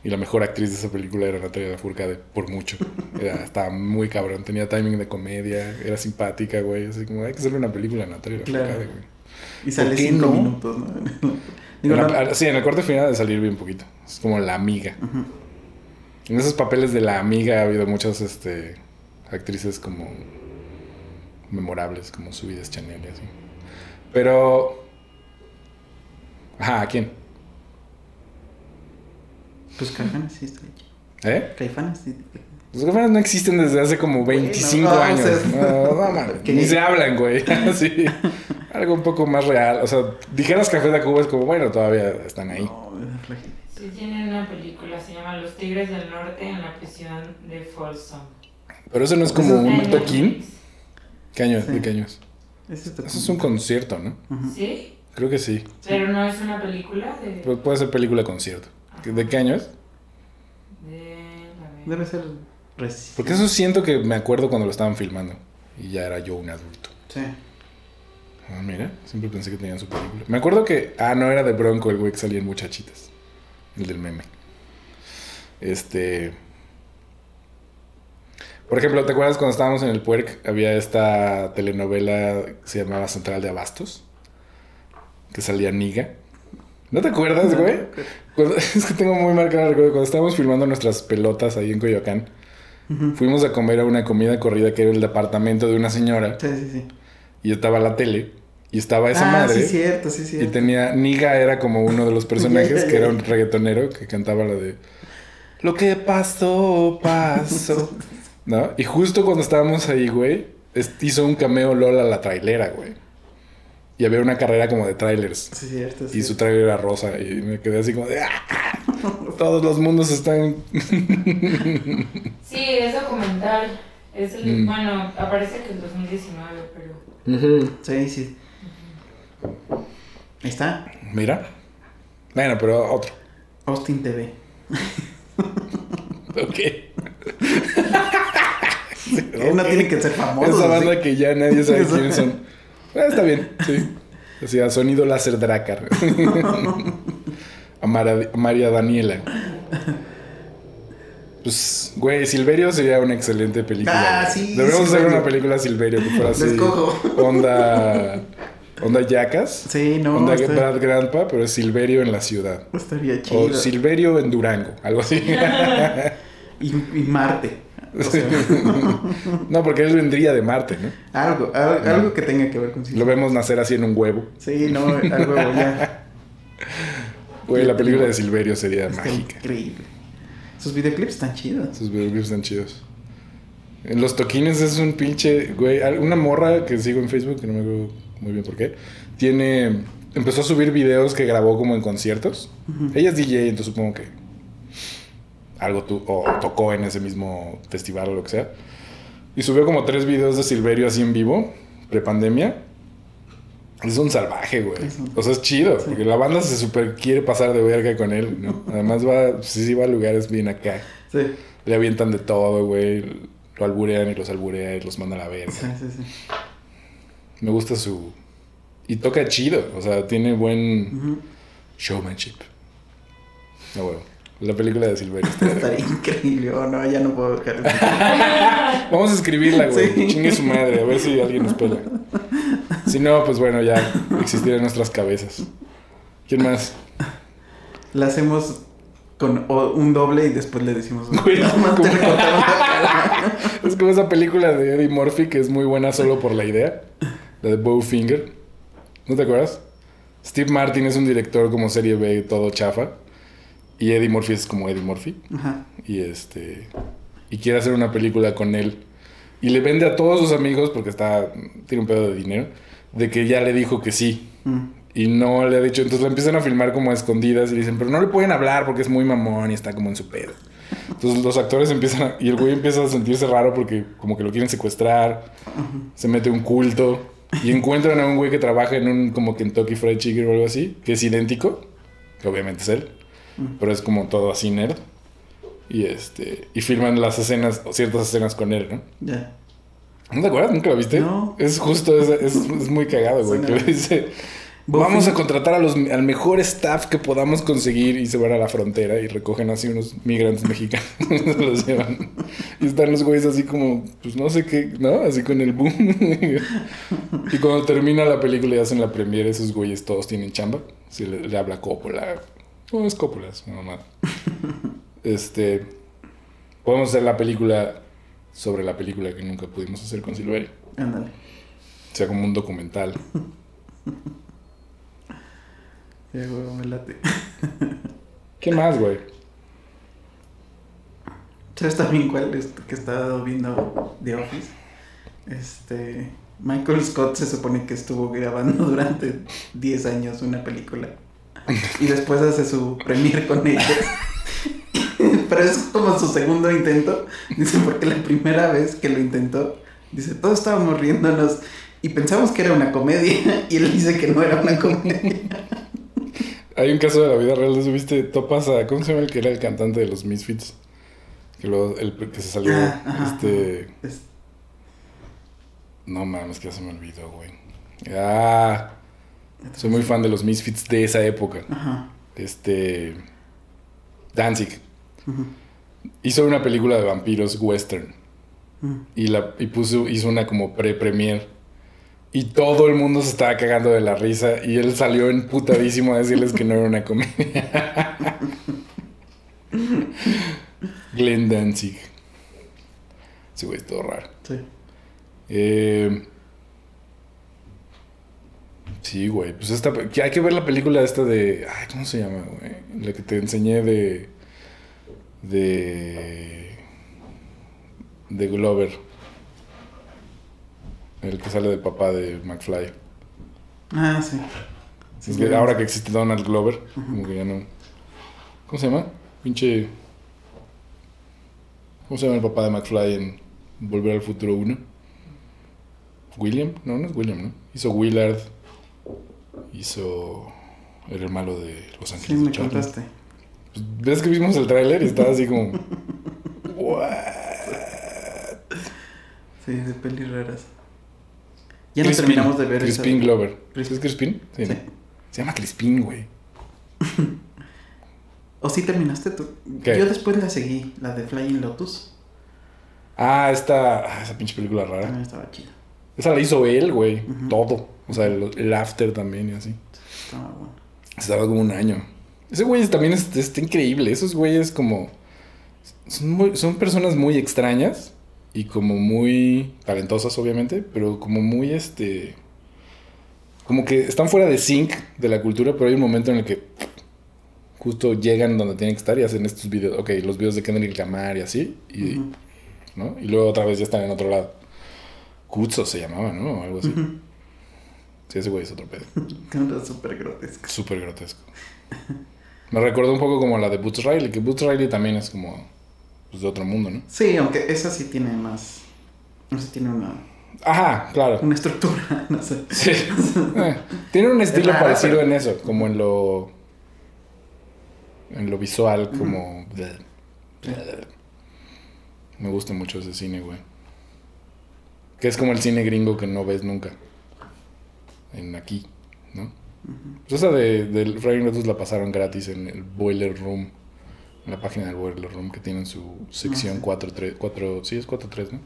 Y la mejor actriz de esa película era Natalia Lafourcade, por mucho. Era, estaba muy cabrón, tenía timing de comedia, era simpática, güey. Así como, hay que hacerle una película a Natalia Claro. Lafourcade, güey. Y sale ¿Por qué cinco no? minutos, ¿no? Digo, En no- la- sí, en el corte final de salir bien poquito. Es como la amiga. En esos papeles de la amiga ha habido muchas este, actrices como memorables, como Subidas Chanel y así. Pero... Ajá, ¿a quién? Pues Caifanes sí está hecho. ¿Eh? Caifanes sí. Los cafés no existen desde hace como 25 Bueno, no, años. no, no, mames, que- Ni se hablan, güey. sí. Algo un poco más real. O sea, dijeras Café de Cuba es como, bueno, todavía están ahí. No, Sí, tienen una película, se llama Los Tigres del Norte en la prisión de Folsom. Pero eso no es como un toquín. ¿Qué año? Sí. ¿De qué año es? Ese está Eso es un concierto, ¿no? ¿Sí? Creo que sí. Pero no es una película de... Pu- Puede ser película concierto. ¿De qué año es? de. Debe ser reciente. Porque eso siento que me acuerdo cuando lo estaban filmando. Y ya era yo un adulto. Sí. Ah, mira, siempre pensé que tenían su película. Me acuerdo que. Ah, no, era de Bronco el güey que salía en Muchachitas. El del meme. Este. Por ejemplo, ¿te acuerdas cuando estábamos en el Puerc? Había esta telenovela que se llamaba Central de Abastos. Que salía Niga. ¿No te acuerdas, güey? Cuando- es que tengo muy marcado recuerdo. Cuando estábamos filmando nuestras pelotas ahí en Coyoacán, fuimos a comer a una comida corrida que era el departamento de una señora. Sí, sí, sí. Y estaba la tele. Y estaba esa ah, madre. sí, cierto, sí, Y cierto. tenía. Niga era como uno de los personajes que era un reggaetonero que cantaba la de. Lo que pasó, pasó. ¿No? Y justo cuando estábamos ahí, güey, hizo un cameo Lola la trailera, güey. Y había una carrera como de trailers. Sí, cierto. Sí. Y su trailer era rosa. Y me quedé así como de. ¡Ah! Todos los mundos están. Sí, es documental. Es el, Mm. Bueno, aparece que el 2019, pero... Sí, sí. Ahí está. Mira. Bueno, pero otro. Austin TV. Ok. Uno tiene que ser famoso. Esa sí. banda que ya nadie sabe quiénes son. Ah, está bien, sí. O sea, sonido láser Dracar. a, Mara- a María Daniela. Pues, güey, Silverio sería una excelente película. Ah, sí, Deberíamos hacer una película Silverio que fuera así. Onda. Onda Yacas. Sí, no. onda Brad Grandpa, pero es Silverio en la ciudad. estaría chido. O Silverio en Durango, algo así. y, y Marte. O sea, no, porque él vendría de Marte, ¿no? algo, algo, algo que tenga que ver con Lo vemos nacer así en un huevo. Sí, no, algo ya. Güey, la película de Silverio sería Está mágica. increíble. Sus videoclips están chidos. Sus videoclips están chidos. En los toquines es un pinche, güey, al- una morra que sigo en Facebook, que no me acuerdo muy bien por qué, tiene, empezó a subir videos que grabó como en conciertos. Ella es DJ, entonces supongo que algo tu- o tocó en ese mismo festival o lo que sea. Y subió como tres videos de Silverio así en vivo, prepandemia. Es un salvaje, güey. O sea, es chido, Sí. porque la banda se super quiere pasar de verga con él, ¿no? Además va, sí, sí va a lugares bien acá. Sí, Le avientan de todo, güey. Lo alburean y los alburea y los manda a la verga. sí, sí. sí. Me gusta su... Y toca chido. O sea, tiene buen Ujú. showmanship. No, bueno. La película de Silverio. está- Estaría increíble. Oh, no, ya no puedo dejar. Vamos a escribirla, güey. Sí. Chingue su madre. A ver si alguien nos pela. Si no, pues bueno, ya existirá en nuestras cabezas. ¿Quién más? La hacemos con un doble y después le decimos. Güey. Es como esa película de Eddie Murphy que es muy buena solo por la idea. La de Bowfinger. ¿No te acuerdas? Steve Martin es un director como serie B, todo chafa. Y Eddie Murphy es como Eddie Murphy. Ajá. Y este. Y quiere hacer una película con él. Y le vende a todos sus amigos, porque está. tiene un pedo de dinero. De que ya le dijo que sí. Mm. Y no le ha dicho. Entonces la empiezan a filmar como a escondidas. Y dicen, pero no le pueden hablar porque es muy mamón y está como en su pedo. Entonces los actores empiezan a, Y el güey empieza a sentirse raro porque como que lo quieren secuestrar. Se mete un culto. Y encuentran a un güey que trabaja en un como Kentucky Fried Chicken o algo así, que es idéntico, que obviamente es él. Pero es como todo así nerd. Y este y filman las escenas, o ciertas escenas con él, ¿no? Ya. ¿No te acuerdas? ¿Nunca lo viste? No. Es justo, es, es, es muy cagado, güey. Que le dice, vamos a contratar a los, al mejor staff que podamos conseguir y se van a la frontera y recogen así unos migrantes mexicanos. se los llevan. Y están los güeyes así como, pues no sé qué, ¿no? Así con el boom. y cuando termina la película y hacen la premiere, esos güeyes todos tienen chamba. Se le, le habla Coppola. No, es Coppola, es una mamada. Este... Podemos hacer la película sobre la película que nunca pudimos hacer con Silverio. Ándale. O sea, como un documental. Ya, güey, me late. ¿Qué más, güey? ¿Sabes también cuál es que estaba viendo The Office? Este. Michael Scott se supone que estuvo grabando durante 10 años una película. Y después hace su premiere con ella. Pero es como su segundo intento. Dice, porque la primera vez que lo intentó, dice, todos estábamos riéndonos y pensamos que era una comedia. Y él dice que no era una comedia. Hay un caso de la vida real, ¿no ¿viste? Topas a... ¿Cómo se llama el que era el cantante de los Misfits? Que, luego, el que se salió... Ah, este... Es- No mames, que ya se me olvidó, güey. Ah... Soy muy fan de los Misfits de esa época. Ajá. Este... Danzig. Hizo una película de vampiros western. ujú. Y, la, y puso, hizo una como pre-premier. Y todo el mundo se estaba cagando de la risa. Y él salió emputadísimo a decirles que no era una comedia. Glenn Danzig. Sí, güey, es todo raro. Sí. Eh, sí, güey. Pues esta. Hay que ver la película esta de. Ay, ¿cómo se llama, güey? La que te enseñé de. De. De Glover. El que sale del papá de McFly. Ah, sí. Sí, Es que sí. ahora que existe Donald Glover, como que ya no. ¿Cómo se llama? Pinche. ¿Cómo se llama el papá de McFly en Volver al Futuro 1? ¿William? No, no es William, ¿no? Hizo Willard. Hizo. Era el malo de Los Sí, Ángeles me Charlie. contaste. Pues, ¿Ves que vimos el tráiler y estaba así como. "What?" Sí, de pelis raras. Ya no Crispin, terminamos de ver Crispin esa- Glover. Crispin. ¿Es Crispin? Sí. Se llama Crispin, güey. ¿O sí terminaste tú? ¿Qué? Yo después la seguí, la de Flying Lotus. Ah, esta. ah, esa pinche película rara. También estaba chida. Esa la hizo él, güey. Todo. O sea, el, el after también y así. Estaba bueno. Estaba como un año. Ese güey también es- está increíble. Esos güeyes como... Son, muy- son personas muy extrañas y como muy talentosas, obviamente, pero como muy, este... Como que están fuera de sync de la cultura, pero hay un momento en el que justo llegan donde tienen que estar y hacen estos videos. Ok, los videos de Kendrick Lamar y así. Y, Ujú. ¿no? y luego otra vez ya están en otro lado. Kutzo se llamaba, ¿no? O algo así. Sí, ese güey es otro pedo. Era súper grotesco. Súper grotesco. Me recordó un poco como la de Boots Riley, que Boots Riley también es como pues, de otro mundo, ¿no? Sí, aunque esa sí tiene más. No sé, tiene una, Ajá, claro. una estructura, no sé. Sí. Eh, Tiene un estilo parecido pero- en eso, como en lo. En lo visual, como. Me gusta mucho ese cine, güey. Que es como el cine gringo que no ves nunca. En aquí, ¿no? Pues esa de, del Friday Lotus la pasaron gratis en el Boiler Room. En la página del Boiler Room que tienen su sección Ah, sí. 4, 3, 4, sí es 4, 3, ¿no?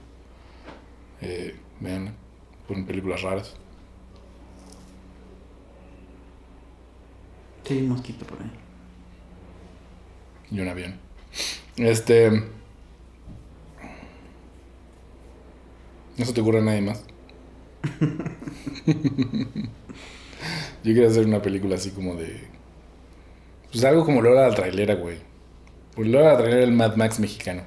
Eh, vean, ponen películas raras. Sí, hay un mosquito por ahí. Y un avión. Este. ¿No se te ocurre a nadie más? Yo quería hacer una película así como de. Pues algo como Lola la trailera, güey. Pues Lola la trailera era el Mad Max mexicano.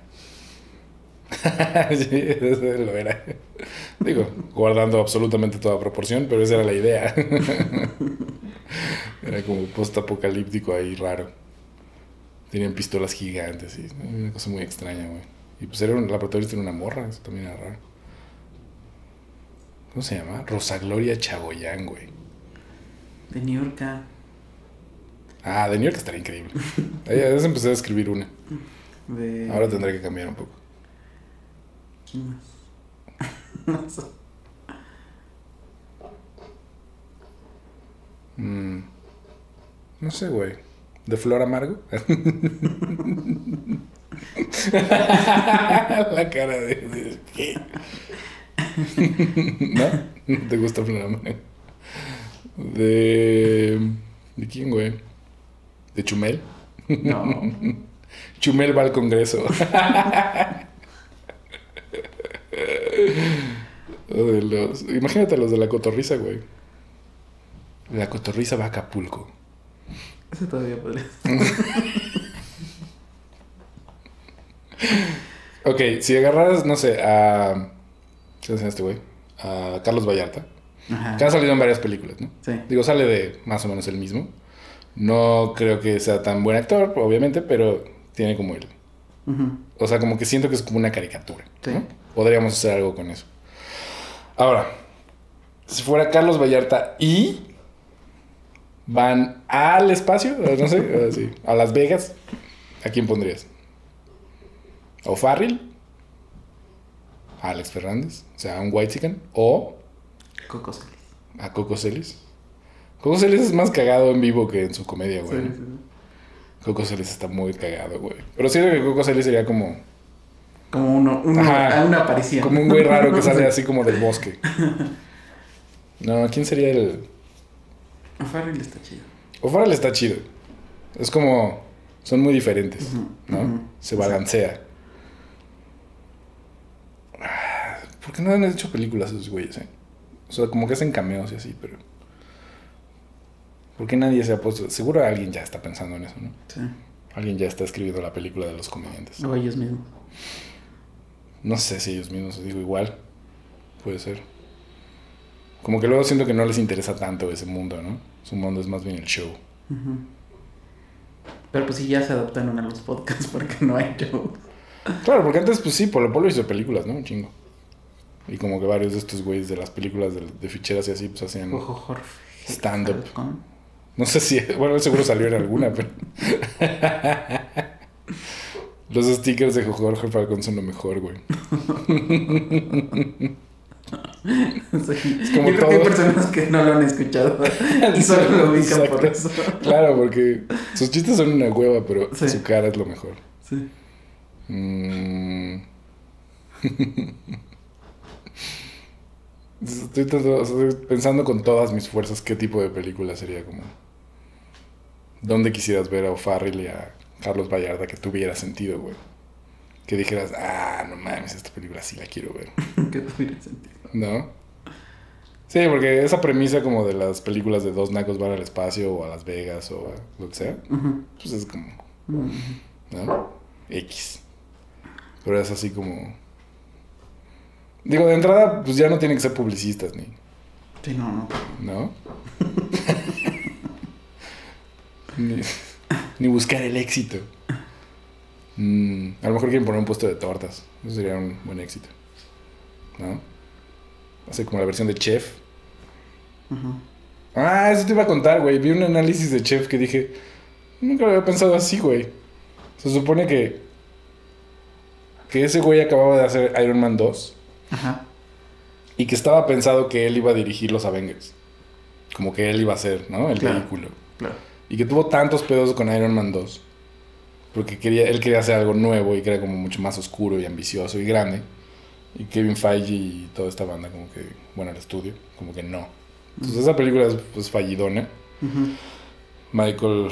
sí, eso lo era. Digo, guardando absolutamente toda proporción, pero esa era la idea. era como post-apocalíptico ahí raro. Tenían pistolas gigantes y una cosa muy extraña, güey. Y pues era un- la protagonista era una morra, eso también era raro. ¿Cómo se llama? Rosa Gloria Chagoyán, güey. De New York. Ah, de New York estaría increíble. Ahí ya se empecé a escribir una. De... Ahora tendré que cambiar un poco. ¿Quién más? no sé. Mm, no sé, güey. ¿De Flor Amargo? La cara de... ¿No? ¿No te gusta Amargo? De... ¿De quién, güey? ¿De Chumel? No. Chumel va al Congreso. De los- Imagínate los de la cotorriza, güey. La cotorriza va a Acapulco. Ese todavía podría. Ok, si agarraras, no sé, a. ¿Qué se este güey? A Carlos Vallarta. Ajá. Que ha salido en varias películas, ¿no? Sí. Digo, sale de más o menos el mismo. No creo que sea tan buen actor, obviamente, pero tiene como el. Ujú. O sea, como que siento que es como una caricatura. Sí. ¿no? Podríamos hacer algo con eso. Ahora, si fuera Carlos Vallarta y van al espacio, o no sé, así, a Las Vegas, ¿a quién pondrías? ¿A O'Farrill? ¿A Alex Fernández? O sea, a un White o Coco Celis. a Coco Celis. Coco Celis es más cagado en vivo que en su comedia, güey. sí, sí. Coco Celis está muy cagado, güey. Pero siento que Coco Celis sería como, Como uno, uno Ajá. una aparición. como un güey raro que sale así como del bosque. No, ¿quién sería el...? Farrell está chido. O'Farrell está chido. Es como... Son muy diferentes, ¿no? Se balancea. Ah, ¿Por qué no han hecho películas esos güeyes, eh? O sea, como que hacen cameos y así, pero... ¿Por qué nadie se ha puesto...? Seguro alguien ya está pensando en eso, ¿no? Sí. Alguien ya está escribiendo la película de los comediantes. O ellos mismos. No sé si ellos mismos, digo, igual. Puede ser. Como que luego siento que no les interesa tanto ese mundo, ¿no? Su mundo es más bien el show. Pero pues sí, ya se adaptaron a los podcasts porque no hay show. Claro, porque antes, pues sí, Polo Polo hizo películas, ¿no? Un chingo. Y como que varios de estos güeyes de las películas de, de ficheras y así, pues hacían... Stand-up. No sé si... Bueno, él seguro salió en alguna, pero... Los stickers de Jorge Falcón son lo mejor, güey. Sí. como Yo creo que hay todo. personas que no lo han escuchado y solo lo ubican por eso. Claro, porque sus chistes son una hueva, pero Sí. su cara es lo mejor. Sí. Mm. Estoy, tratando- estoy pensando con todas mis fuerzas qué tipo de película sería como... ¿Dónde quisieras ver a O'Farrill y a Carlos Vallarta que tuviera sentido, güey? Que dijeras, ah, no mames, esta película sí la quiero ver. que tuviera sentido. ¿No? Sí, porque esa premisa como de las películas de dos nacos van al espacio o a Las Vegas o a lo que sea, pues es como. ¿no? X. Pero es así como... Digo, de entrada, pues ya no tienen que ser publicistas, ni, Sí, no, no. ¿no? ni, ni buscar el éxito. Mm, a lo mejor quieren poner un puesto de tortas. Eso sería un buen éxito. ¿No? Hacer como la versión de Chef. Ujú. Ah, eso te iba a contar, güey. Vi un análisis de Chef que dije, nunca lo había pensado así, güey. Se supone que que ese güey acababa de hacer Iron Man 2 Ajá. y que estaba pensado que él iba a dirigir los Avengers. Como que él iba a ser, ¿no? El Claro. vehículo. Claro. Y que tuvo tantos pedos con Iron Man 2. Porque quería, él quería hacer algo nuevo y que era como mucho más oscuro y ambicioso y grande. Y Kevin Feige y toda esta banda como que, bueno, el estudio, como que no. Entonces esa película es pues fallidona. Michael...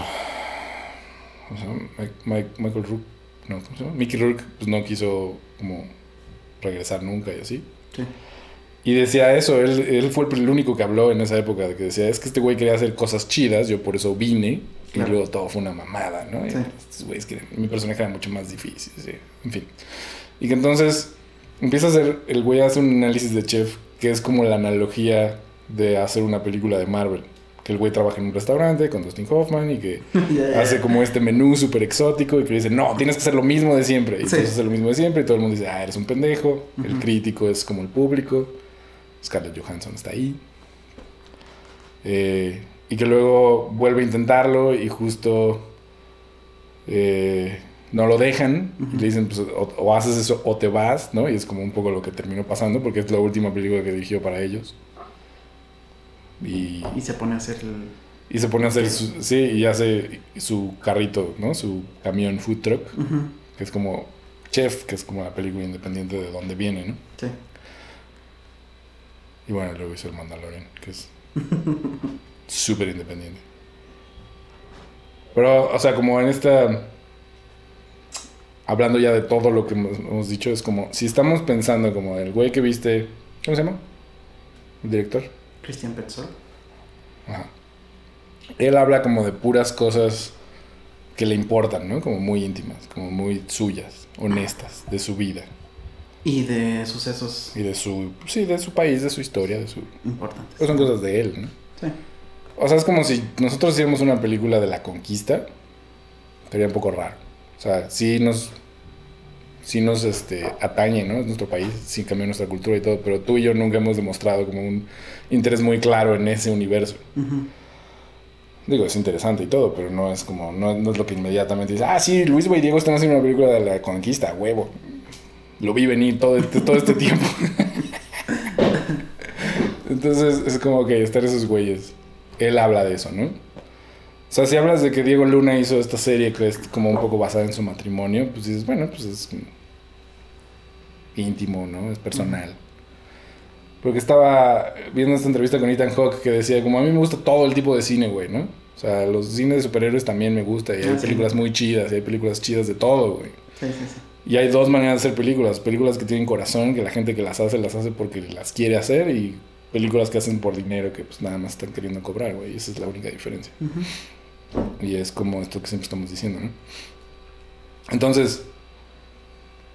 ¿Cómo se llama? Mike- Mike- Michael Rourke. No, ¿cómo se llama? Mickey Rourke pues no quiso como regresar nunca y así. Sí. Y decía eso, él, él fue el único que habló en esa época, de que decía, es que este güey quería hacer cosas chidas, yo por eso vine, Claro. y luego todo fue una mamada, ¿no? Sí. estos güeyes quieren- mi personaje era mucho más difícil, sí, en fin. Y que entonces empieza a hacer, el güey hace un análisis de Chef, que es como la analogía de hacer una película de Marvel. Que el güey trabaja en un restaurante con Dustin Hoffman y que hace como este menú súper exótico y que dice, no, tienes que hacer lo mismo de siempre. Y Sí. entonces hace lo mismo de siempre y todo el mundo dice, ah, eres un pendejo. El crítico es como el público. Scarlett Johansson está ahí. Eh, y que luego vuelve a intentarlo y justo eh, no lo dejan. y le dicen, pues, o, o haces eso o te vas, ¿no? Y es como un poco lo que terminó pasando porque es la última película que dirigió para ellos. Y, Y se pone a hacer el... y se pone a hacer su, sí, y hace su carrito, ¿no? Su camión food truck, que es como Chef, que es como la película independiente de donde viene, ¿no? Sí. Y bueno, luego hizo el Mandalorian, que es súper independiente. Pero, o sea, como en esta... Hablando ya de todo lo que hemos, hemos dicho, es como, si estamos pensando como el güey que viste, ¿cómo se llama? El director. Christian Petzold. Ajá. Él habla como de puras cosas que le importan, ¿no? Como muy íntimas, como muy suyas, honestas, de su vida Y de sucesos y de su, sí, de su país, de su historia, de su... importantes. Pues son cosas de él, ¿no? Sí. O sea, es como si nosotros hiciéramos una película de la conquista, sería un poco raro. O sea, sí nos, sí nos este, atañe, ¿no? Es nuestro país, sí cambió nuestra cultura y todo, pero tú y yo nunca hemos demostrado como un interés muy claro en ese universo. Digo, es interesante y todo, pero no es como, no, no es lo que inmediatamente dices, ah, sí, Luis y Diego están haciendo una película de la conquista, huevo. Lo vi venir todo este, todo este tiempo. Entonces es como que estar esos güeyes. Él habla de eso, ¿no? O sea, si hablas de que Diego Luna hizo esta serie que es como un poco basada en su matrimonio, pues dices, bueno, pues es íntimo, ¿no? Es personal. Porque estaba viendo esta entrevista con Ethan Hawke que decía, como a mí me gusta todo el tipo de cine, güey, ¿no? O sea, los cines de superhéroes también me gusta y hay Ah, sí. películas muy chidas y hay películas chidas de todo, güey. Sí, sí, sí. Y hay dos maneras de hacer películas. Películas que tienen corazón, que la gente que las hace, las hace porque las quiere hacer. Y películas que hacen por dinero, que pues nada más están queriendo cobrar, güey. Esa es la única diferencia. Y es como esto que siempre estamos diciendo, ¿no? Entonces,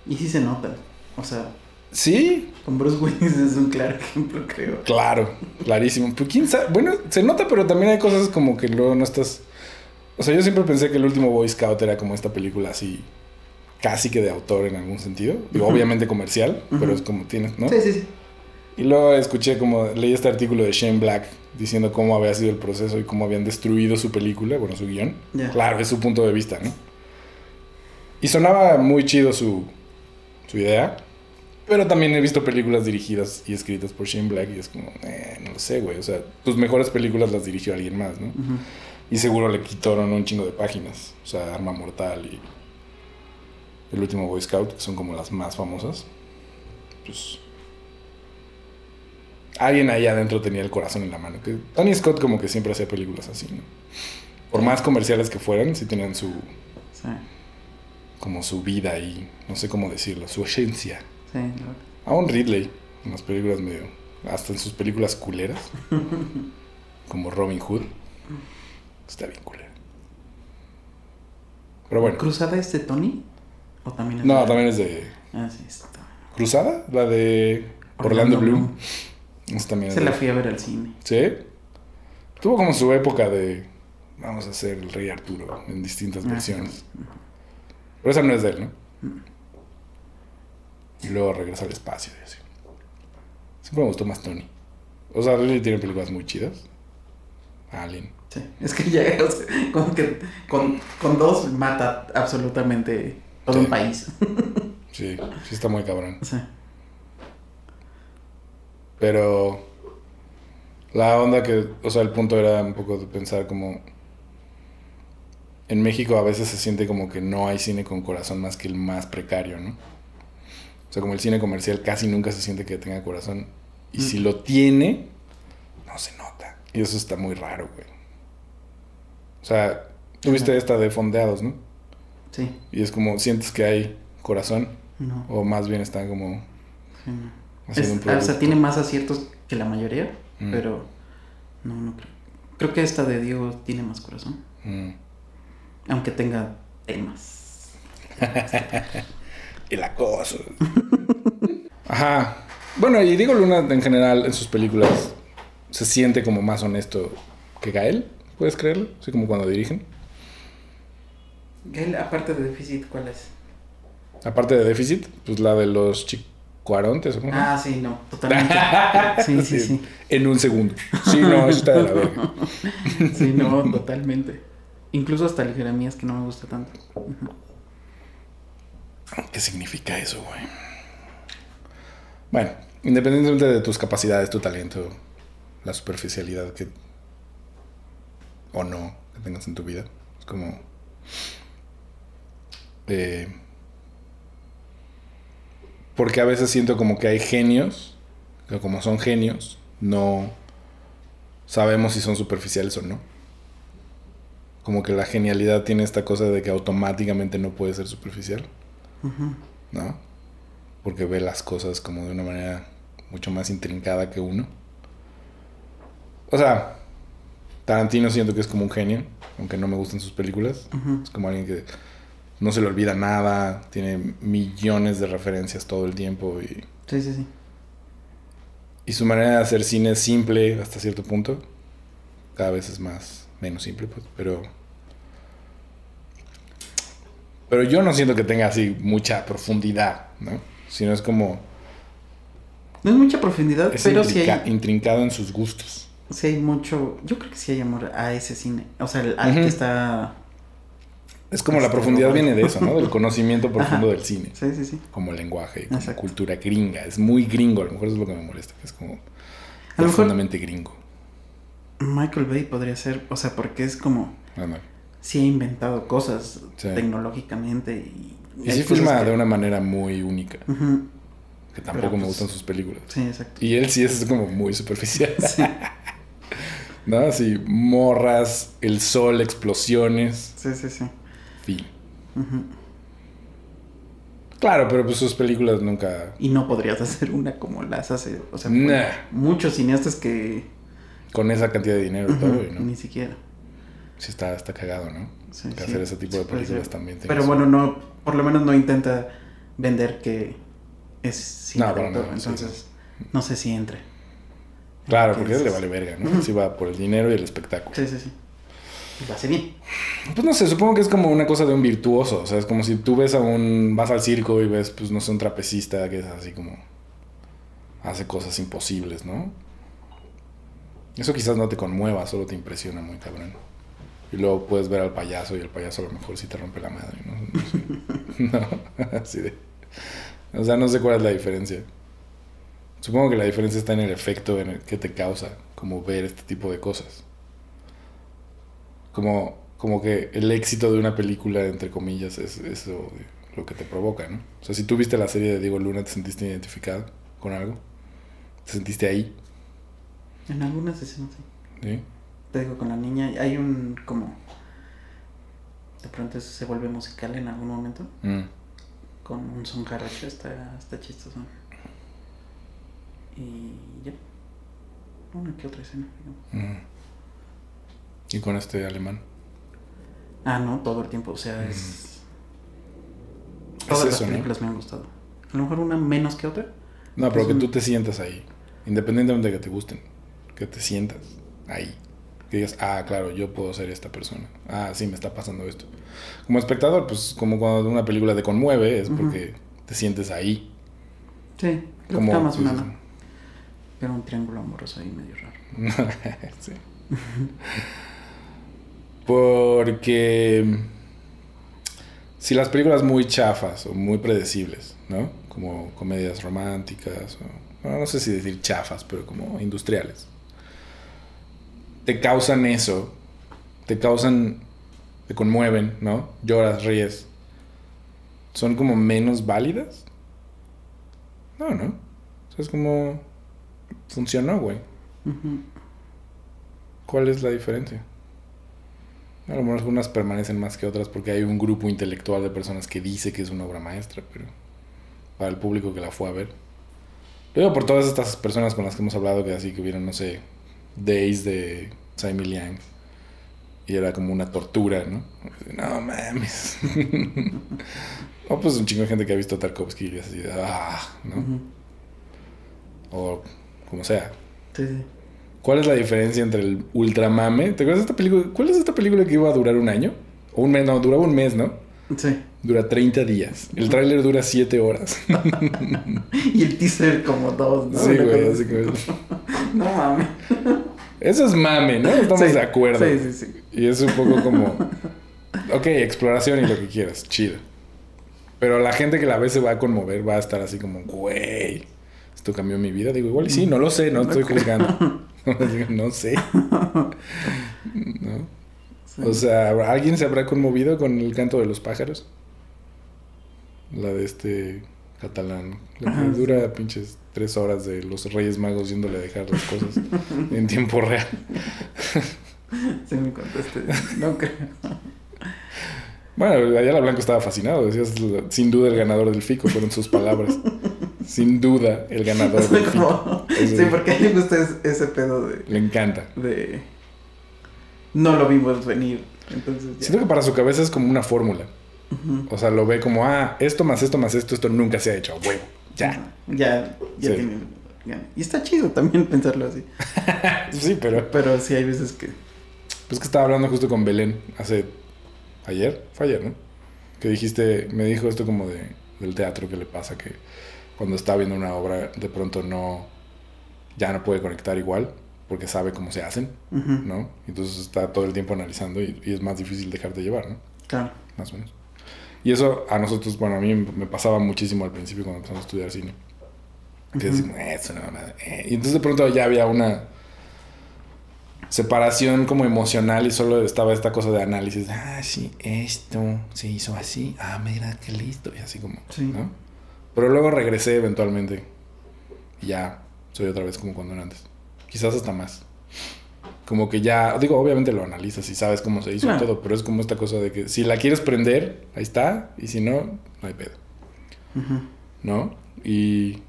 Y sí se nota. O sea, sí, con Bruce Willis es un claro ejemplo, creo. claro, clarísimo. Pues quién sabe. Bueno, se nota, pero también hay cosas como que luego no estás... O sea, yo siempre pensé que el último Boy Scout era como esta película así, casi que de autor en algún sentido. Digo, obviamente comercial, pero es como tienes, ¿no? Sí, sí, sí. Y luego escuché como, leí este artículo de Shane Black diciendo cómo había sido el proceso y cómo habían destruido su película, bueno, su guion. Claro, es su punto de vista, ¿no? Y sonaba muy chido su, su idea, pero también he visto películas dirigidas y escritas por Shane Black y es como, eh, no lo sé, güey, o sea, tus mejores películas las dirigió alguien más, ¿no? Y seguro le quitaron un chingo de páginas, o sea, Arma Mortal y El último Boy Scout, que son como las más famosas. Pues alguien ahí adentro tenía el corazón en la mano. Que Tony Scott como que siempre hacía películas así, ¿no? Por más comerciales que fueran, sí tenían su Sí, como su vida y no sé cómo decirlo, su esencia. Sí. Aún Ridley, en las películas medio, hasta en sus películas culeras, como Robin Hood, está bien culera. Pero bueno, ¿Cruzada es de Tony? ¿O también es no, de- también es de Ah, sí, está. Cruzada, la de Orlando, Bloom. Esa también es Se la fui a ver al cine. ¿Sí? Tuvo como su época de vamos a hacer el Rey Arturo en distintas Ah, versiones. Pero esa no es de él, ¿no? Y luego regresa al espacio y así. Siempre me gustó más Tony. O sea, Ridley tiene películas muy chidas. Alien. Sí, es que ya, o sea, como que con, con dos mata absolutamente todo Sí. un país. Sí, sí está muy cabrón. Sea, Pero la onda que, o sea, el punto era un poco de pensar como en México a veces se siente como que no hay cine con corazón más que el más precario, ¿no? O sea, como el cine comercial casi nunca se siente que tenga corazón. Y si lo tiene, no se nota. Y eso está muy raro, güey. O sea, tuviste esta de fondeados, ¿no? sí, Y es como, sientes que hay corazón, no. o más bien están como sí, no. un o sea, tiene más aciertos que la mayoría, Mm. pero no, no creo. Creo que esta de Diego tiene más corazón, Mm. aunque tenga temas. El acoso. Ajá. Bueno, y Diego Luna en general en sus películas se siente como más honesto que Gael. ¿Puedes creerlo? Así como cuando dirigen. Gael, aparte de déficit, ¿cuál es? Aparte de Déficit, pues la de los chi- Cuarontes o cómo? Ah, sí, no, totalmente. Sí, sí, sí. En un segundo. Sí, no, eso está de la verga. Sí, no, totalmente. Incluso hasta el Jeremías que no me gusta tanto. ¿Qué significa eso, güey? Bueno, independientemente de tus capacidades, tu talento, la superficialidad que o no que tengas en tu vida, es como eh, porque a veces siento como que hay genios que como son genios no sabemos si son superficiales o no. Como que la genialidad tiene esta cosa de que automáticamente no puede ser superficial. ¿No? Porque ve las cosas como de una manera mucho más intrincada que uno. O sea, Tarantino siento que es como un genio, aunque no me gustan sus películas. Es como alguien que no se le olvida nada, tiene millones de referencias todo el tiempo y, Sí, sí, sí. y su manera de hacer cine es simple hasta cierto punto. Cada vez es más, menos simple, pues, pero... Pero yo no siento que tenga así mucha profundidad, ¿no? Sino es como... No es mucha profundidad, Es pero sí hay, intrincado en sus gustos. sí hay mucho. Yo creo que sí hay amor a ese cine. O sea, al, que está. Es como la Este, profundidad viene de eso, ¿no? Del conocimiento profundo Ajá. del cine. Sí, sí, sí. Como lenguaje, como Exacto. cultura gringa. Es muy gringo, a lo mejor eso es lo que me molesta. que Es como A lo mejor- profundamente gringo. Michael Bay podría ser. O sea, porque es como. Ándale. Sí ha inventado cosas Sí. tecnológicamente y. Y hay sí filma que- de una manera muy única. Que tampoco me pues, gustan sus películas. Sí, exacto. Y él sí es como muy superficial. Sí, ¿No? Así, morras, el sol, explosiones. sí, sí. sí. Fin. Claro, pero pues sus películas nunca. Y no podrías hacer una como las hace. O sea, Nah. muchos cineastas que. Con esa cantidad de dinero y Ujú, todo, y ¿no? Ni siquiera. Sí, está, está cagado, ¿no? Sí, Que sí. hacer ese tipo de películas también. Pero bueno, no, por lo menos no intenta vender que es cine No, entonces no sé si entre. Claro, que porque a él le vale verga, ¿no? Sí va por el dinero y el espectáculo. Sí, sí, sí. Y lo hace bien. Pues no sé, supongo que es como una cosa de un virtuoso. O sea, es como si tú ves a un. vas al circo y ves, pues no sé, un trapecista que es así como. hace cosas imposibles, ¿no? Eso quizás no te conmueva, solo te impresiona muy cabrón. Y luego puedes ver al payaso y el payaso a lo mejor sí te rompe la madre, ¿no? No, sé. no así de. O sea, no sé cuál es la diferencia. Supongo que la diferencia está en el efecto en el que te causa, como ver este tipo de cosas. Como, como que el éxito de una película, entre comillas, es eso lo que te provoca, ¿no? O sea, si tú viste la serie de Diego Luna, ¿te sentiste identificado con algo? ¿Te sentiste ahí? En algunas escenas, sí. ¿Sí? Te digo, con la niña hay un como... De pronto eso se vuelve musical en algún momento. Mm. Con un son jarocho, está, está chistoso. Y ya. Una que otra escena, digamos. Mm. Y con este alemán. Ah, no, todo el tiempo. O sea, es. Es Todas eso, las ¿no? películas me han gustado. A lo mejor una menos que otra. No, pero que un- tú te sientas ahí. Independientemente de que te gusten. Que te sientas ahí. Que digas, ah, claro, yo puedo ser esta persona. Ah, sí, me está pasando esto. Como espectador, pues como cuando una película te conmueve, es porque te sientes ahí. Sí, creo Como, que más pues, una. Era un triángulo amoroso ahí medio raro. sí. Porque si las películas muy chafas o muy predecibles, ¿no? Como comedias románticas, o, bueno, no sé si decir chafas, pero como industriales, te causan eso, te causan, te conmueven, ¿no? Lloras, ríes. ¿Son como menos válidas? No, ¿no? O sea, es como... Funcionó, güey. Ujú. ¿Cuál es la diferencia? A lo mejor unas permanecen más que otras porque hay un grupo intelectual de personas que dice que es una obra maestra, pero para el público que la fue a ver. Lo digo por todas estas personas con las que hemos hablado que así que vieron, no sé, Days de Simon Liang. Y era como una tortura, ¿no? No mames. o pues un chingo de gente que ha visto Tarkovsky y así ah, ¿no? O como sea. Sí, sí. ¿Cuál es la diferencia entre el ultramame? ¿Te acuerdas de esta película? ¿Cuál es esta película que iba a durar un año? O un mes, no, duraba un mes, ¿no? Sí. Dura 30 días. El tráiler dura 7 horas. Y el teaser como dos, ¿no? Sí, güey, así. que... No mames. Eso es mame, ¿no? Estamos Sí, de acuerdo. Sí, sí, sí. Y es un poco como... Ok, exploración y lo que quieras. Chido. Pero la gente que la ve se va a conmover, va a estar así como, güey, esto cambió mi vida. Digo, igual y sí, no lo sé, no estoy juzgando. No sé. ¿No? Sí. O sea, ¿alguien se habrá conmovido con el canto de los pájaros? La de este catalán. Que Ajá, dura pinches tres horas de los Reyes Magos yéndole a dejar las cosas en tiempo real. Sí me contaste. No creo. Bueno, Ayala Blanco estaba fascinado. Decías, sin duda el ganador del FICO, fueron sus palabras. sin duda el ganador del FICO. Eso Sí, es. porque a él le gusta es- ese pedo de, Le encanta. de... No lo vimos venir. Entonces ya. Siento que para su cabeza es como una fórmula. O sea, lo ve como, ah, esto más esto más esto, esto nunca se ha hecho. Huevo. Ya. Ya, ya Sí. tiene... ya. Y está chido también pensarlo así. Sí, pero... Pero sí hay veces que... Pues que estaba hablando justo con Belén hace... Ayer, fue ayer, ¿no? Que dijiste, me dijo esto como de, del teatro que le pasa que cuando está viendo una obra de pronto no... Ya no puede conectar igual porque sabe cómo se hacen. ¿no? Entonces está todo el tiempo analizando y, y es más difícil dejarte llevar, ¿no? Claro. Más o menos. Y eso a nosotros, bueno, a mí me pasaba muchísimo al principio cuando empezamos a estudiar cine. Que decimos, "Eh, eso no, nada". eh". Y entonces de pronto ya había una separación como emocional y solo estaba esta cosa de análisis. Ah, sí, esto se hizo así. Ah, mira, qué listo. Y así como, Sí. ¿no? Pero luego regresé eventualmente. Y ya soy otra vez como cuando era antes. Quizás hasta más. Como que ya, digo, obviamente lo analizas y sabes cómo se hizo y todo, pero es como esta cosa de que si la quieres prender, ahí está, y si no, no hay pedo. ¿no? Y.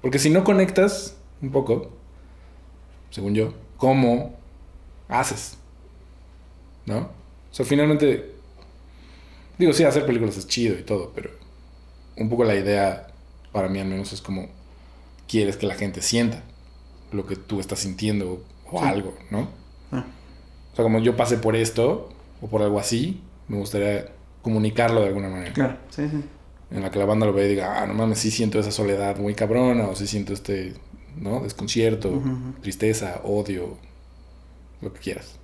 Porque si no conectas un poco, según yo, ¿cómo haces? ¿No? O sea, finalmente. Digo, sí, hacer películas es chido y todo, pero un poco la idea, para mí al menos, es como quieres que la gente sienta lo que tú estás sintiendo o Sí. algo, ¿no? Ah. O sea, como yo pasé por esto o por algo así, me gustaría comunicarlo de alguna manera Claro, sí, sí. en la que la banda lo ve y diga, ah, no mames, sí siento esa soledad muy cabrona, o sí siento este, ¿no? Desconcierto, tristeza, odio, lo que quieras.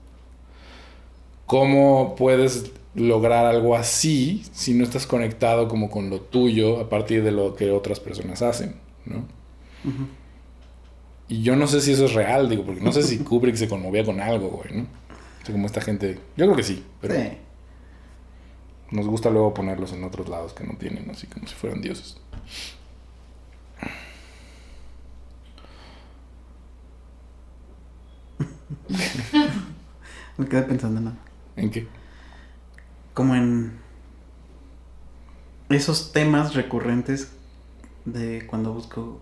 ¿Cómo puedes lograr algo así si no estás conectado como con lo tuyo a partir de lo que otras personas hacen, ¿no? Ujú. Y yo no sé si eso es real, digo, porque no sé si Kubrick se conmovía con algo, güey, ¿no? O sea, como esta gente, yo creo que sí, pero Sí. nos gusta luego ponerlos en otros lados que no tienen, así como si fueran dioses. Me quedé pensando en nada. ¿En qué? Como en esos temas recurrentes de cuando busco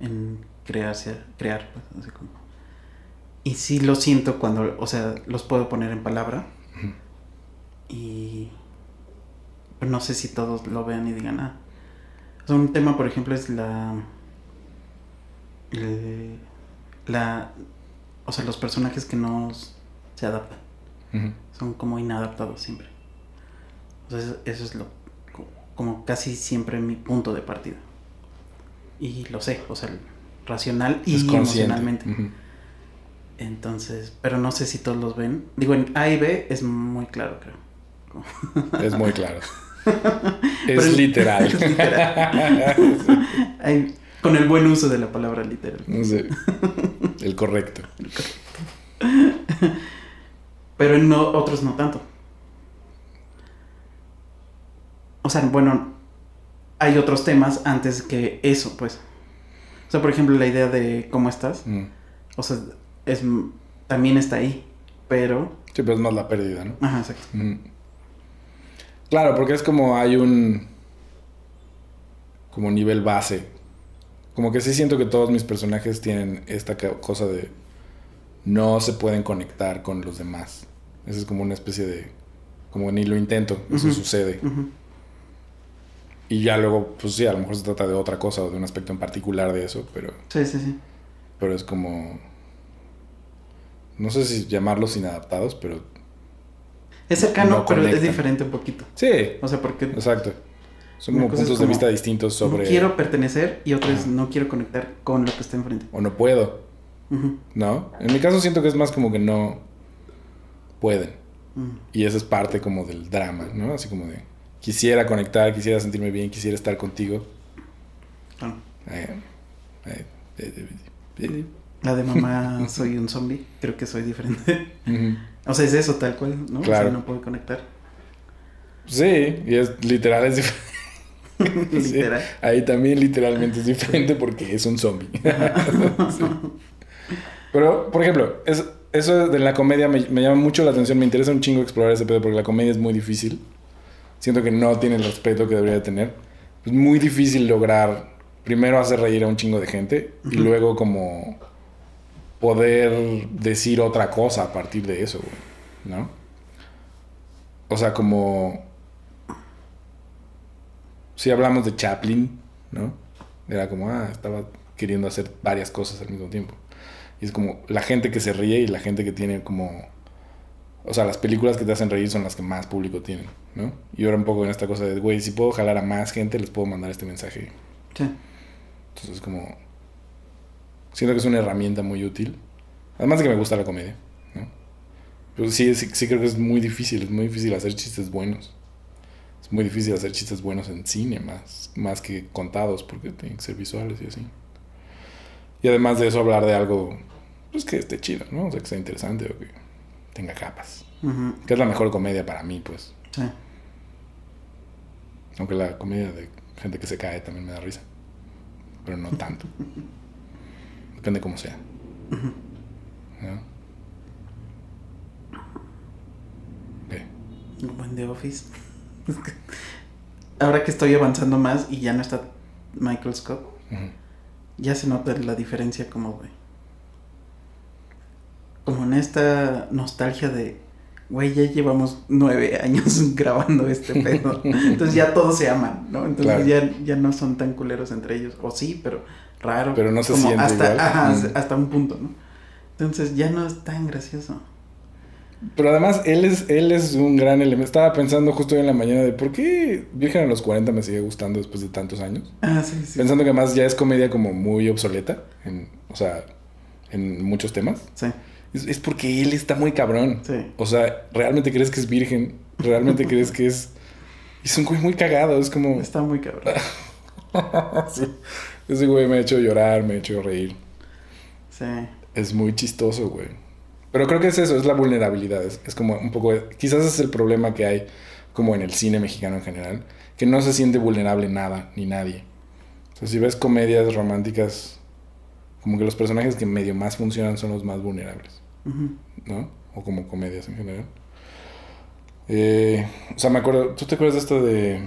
en crearse, crear, pues, así como. Y sí lo siento cuando, o sea, los puedo poner en palabra. Y pero no sé si todos lo vean y digan, ah. O sea, un tema, por ejemplo, es la. el- la. O sea, los personajes que no se adaptan. Son como inadaptados siempre. O sea, eso, eso es lo. co- Como casi siempre mi punto de partida. Y lo sé, o sea, racional y emocionalmente. Entonces, pero no sé si todos los ven. Digo, en A y B es muy claro, creo. Es muy claro. Es literal. es literal. Hay- con el buen uso de la palabra literal. No sé. El correcto. Pero en no, otros no tanto. O sea, bueno, hay otros temas antes que eso, pues. O sea, por ejemplo, la idea de cómo estás. Mm. O sea, es, también está ahí. Pero... Sí, pero es más la pérdida, ¿no? Ajá, exacto. Ujú. Claro, porque es como hay un como nivel base. Como que sí siento que todos mis personajes tienen esta cosa de no se pueden conectar con los demás. Eso es como una especie de como ni lo intento, eso sucede. Ujú. Y ya luego, pues sí, a lo mejor se trata de otra cosa o de un aspecto en particular de eso, pero Sí, sí, sí. pero es como no sé si llamarlos inadaptados, pero Es cercano, no pero es diferente un poquito. Sí, O sea, porque exacto. Son como puntos de vista distintos sobre... no quiero pertenecer y otra es Ajá. no quiero conectar con lo que está enfrente. O no puedo, ¿no? En mi caso siento que es más como que no pueden. Y eso es parte como del drama, ¿no? Así como de... Quisiera conectar, quisiera sentirme bien, quisiera estar contigo. Claro. Eh, eh, eh, eh, eh. La de mamá soy un zombie, creo que soy diferente. O sea, es eso tal cual, ¿no? Claro. O sea, no puedo conectar. Sí, y es literal, es diferente. Sí, Literal. ahí también literalmente es diferente porque es un zombie. Sí. Pero, por ejemplo, es- eso de la comedia me, me llama mucho la atención. Me interesa un chingo explorar ese pedo porque la comedia es muy difícil. Siento que no tiene el respeto que debería de tener. Es muy difícil lograr, primero hacer reír a un chingo de gente y luego como poder decir otra cosa a partir de eso, güey, ¿no? O sea, como si hablamos de Chaplin, ¿no? Era como, ah, estaba queriendo hacer varias cosas al mismo tiempo. Y es como la gente que se ríe y la gente que tiene como... O sea, las películas que te hacen reír son las que más público tienen, ¿no? Y ahora un poco en esta cosa de, güey, si puedo jalar a más gente, les puedo mandar este mensaje. Sí. Entonces, como... Siento que es una herramienta muy útil. Además de que me gusta la comedia, ¿no? Pero sí, sí, sí creo que es muy difícil, es muy difícil hacer chistes buenos. Es muy difícil hacer chistes buenos en cine, más, más que contados, porque tienen que ser visuales y así. Y además de eso, hablar de algo, pues que esté chido, ¿no? O sea, que sea interesante o que tenga capas. Que es la mejor comedia para mí, pues. sí. Aunque la comedia de gente que se cae también me da risa. Pero no tanto. Depende cómo sea. ¿No? ¿Qué? Como en The Office. Ahora que estoy avanzando más y ya no está Michael Scott, ya se nota la diferencia como, güey. Como en esta nostalgia de, güey, ya llevamos nueve años grabando este pedo. Entonces ya todos se aman, ¿no? Entonces Claro. ya, ya no son tan culeros entre ellos. O sí, pero raro. Pero no se Como siente hasta, igual. ajá, Mm. hasta un punto, ¿no? Entonces ya no es tan gracioso. Pero además, él es, él es un gran elemento. Estaba pensando justo hoy en la mañana de por qué Virgen a los 40 me sigue gustando después de tantos años. Ah, sí, sí. Pensando que además ya es comedia como muy obsoleta. En, o sea, en muchos temas. Sí, Es, es porque él está muy cabrón. sí. O sea, ¿realmente crees que es virgen? ¿Realmente crees que es...? Es un güey muy cagado. Es como... Está muy cabrón. Sí. Ese güey me ha hecho llorar, me ha hecho reír. Sí. Es muy chistoso, güey. Pero creo que es eso, es la vulnerabilidad. Es, es como un poco... Quizás es el problema que hay como en el cine mexicano en general. Que no se siente vulnerable nada, ni nadie. O sea, si ves comedias románticas, como que los personajes que medio más funcionan son los más vulnerables. ¿No? O como comedias en general. Eh, o sea, me acuerdo, ¿tú te acuerdas de esto de...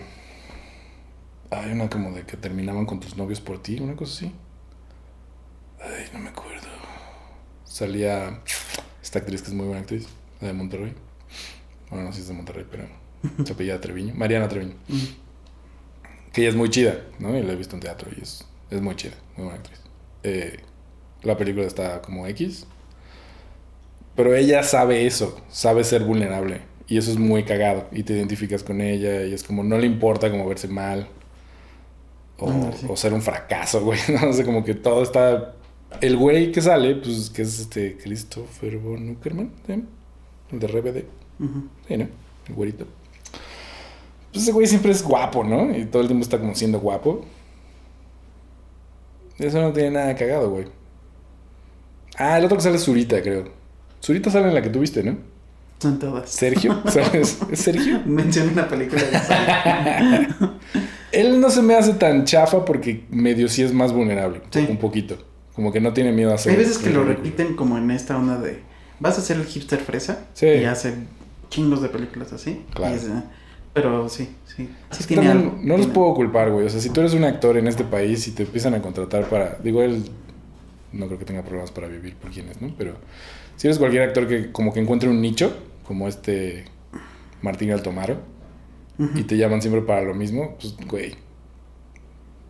Hay una como de que terminaban con tus novios por ti, una cosa así? Ay, no me acuerdo. Salía esta actriz que es muy buena actriz, la de Monterrey. Bueno, no sé si es de Monterrey, pero se apellida Treviño. Mariana Treviño. Que ella es muy chida, ¿no? Y la he visto en teatro y es, es muy chida, muy buena actriz. Eh, la película está como X. Pero ella sabe eso, sabe ser vulnerable. Y eso es muy cagado. Y te identificas con ella y es como, no le importa como verse mal. O, sí. ser un fracaso, güey. No sé, como que todo está... El güey que sale, pues, que es este Christopher von Uckerman, ¿se llama? El de RBD. Sí, ¿no? El güerito. Pues ese güey siempre es guapo, ¿no? Y todo el tiempo está como siendo guapo. Eso no tiene nada cagado, güey. Ah, el otro que sale es Zurita, creo. Zurita sale en la que tuviste, ¿no? Son todas. Sergio, ¿sabes? ¿Es Sergio? Menciona una película de. Él no se me hace tan chafa porque medio sí es más vulnerable. Sí. Un poquito. Como que no tiene miedo a hacer. Hay veces que lo repiten como en esta onda de vas a ser el hipster fresa Sí. y hace chingos de películas así. Claro. Es, eh, pero sí, sí. Sí Es que tiene también algo. no los puedo culpar, güey. O sea, si tú eres un actor en este país y te empiezan a contratar para. Digo, él no creo que tenga problemas para vivir por quienes, ¿no? Pero si eres cualquier actor que como que encuentre un nicho, como este Martín Altomaro, Ujú. y te llaman siempre para lo mismo, pues, güey.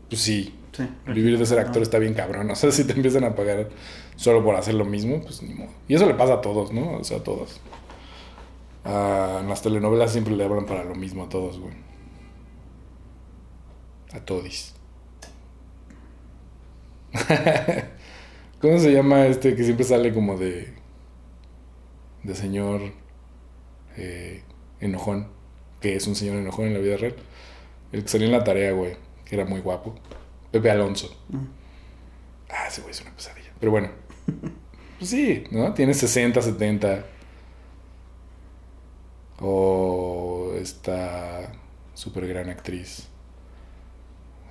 Pues sí. Sí. Vivir de ser actor está bien cabrón. O sea, si te empiezan a pagar solo por hacer lo mismo, pues ni modo. Y eso le pasa a todos, ¿no? O sea, a todos. Ah, en las telenovelas siempre le hablan para lo mismo a todos, güey. A todis. ¿Cómo se llama este que siempre sale como de. De señor. eh, enojón? Que es un señor enojón en la vida real. El que salió en la tarea, güey. Que era muy guapo. Pepe Alonso. Mm. Ah, ese güey es una pesadilla. Pero bueno. Pues sí, ¿no? Tiene 60, 70. O esta súper gran actriz.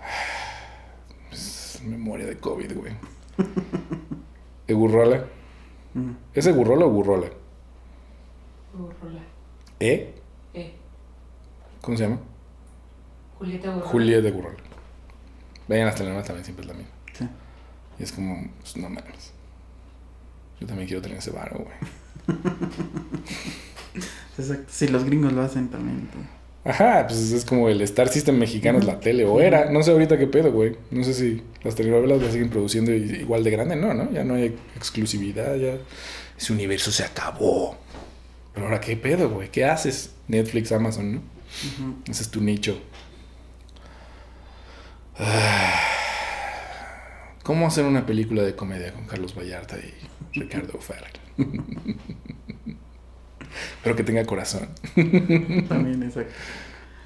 Es memoria de COVID, güey. ¿Egurrola? Mm. ¿Es Egurrola o Gurrola? Urrola. ¿Eh? Eh. ¿Cómo se llama? Julieta Urrola. Julieta. Vean las telenovelas también, siempre es la misma. Sí. Y es como, pues no mames. Yo también quiero tener ese varo, güey. Exacto. Si los gringos lo hacen también. pues. Ajá, pues es como el Star System mexicano es la tele, o era, no sé ahorita qué pedo, güey. No sé si las telenovelas las siguen produciendo igual de grande, no, ¿no? Ya no hay exclusividad, ya ese universo se acabó. Pero ahora qué pedo, güey, ¿qué haces? Netflix, Amazon, ¿no? Ese es tu nicho. Ah. ¿Cómo hacer una película de comedia con Carlos Vallarta y Ricardo Farrell? Pero que tenga corazón. También, exacto.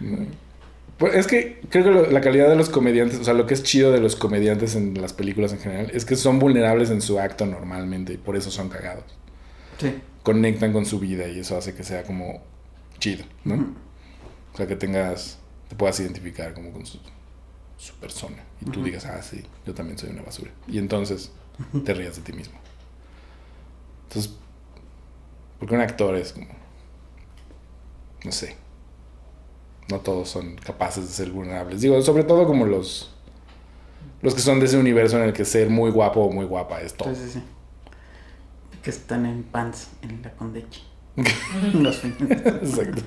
No. Pues es que creo que lo- la calidad de los comediantes, o sea, lo que es chido de los comediantes en las películas en general, es que son vulnerables en su acto normalmente y por eso son cagados. Sí. Conectan con su vida y eso hace que sea como chido, ¿no? O sea, que tengas, te puedas identificar como con su, su persona y tú digas, ah, sí, yo también soy una basura. Y entonces te rías de ti mismo. Entonces, porque un actor es como, no sé, no todos son capaces de ser vulnerables. Digo, sobre todo como los, los que son de ese universo en el que ser muy guapo o muy guapa es todo. Sí, sí, sí. Que están en pants en la Condechi. Los fines. Exacto.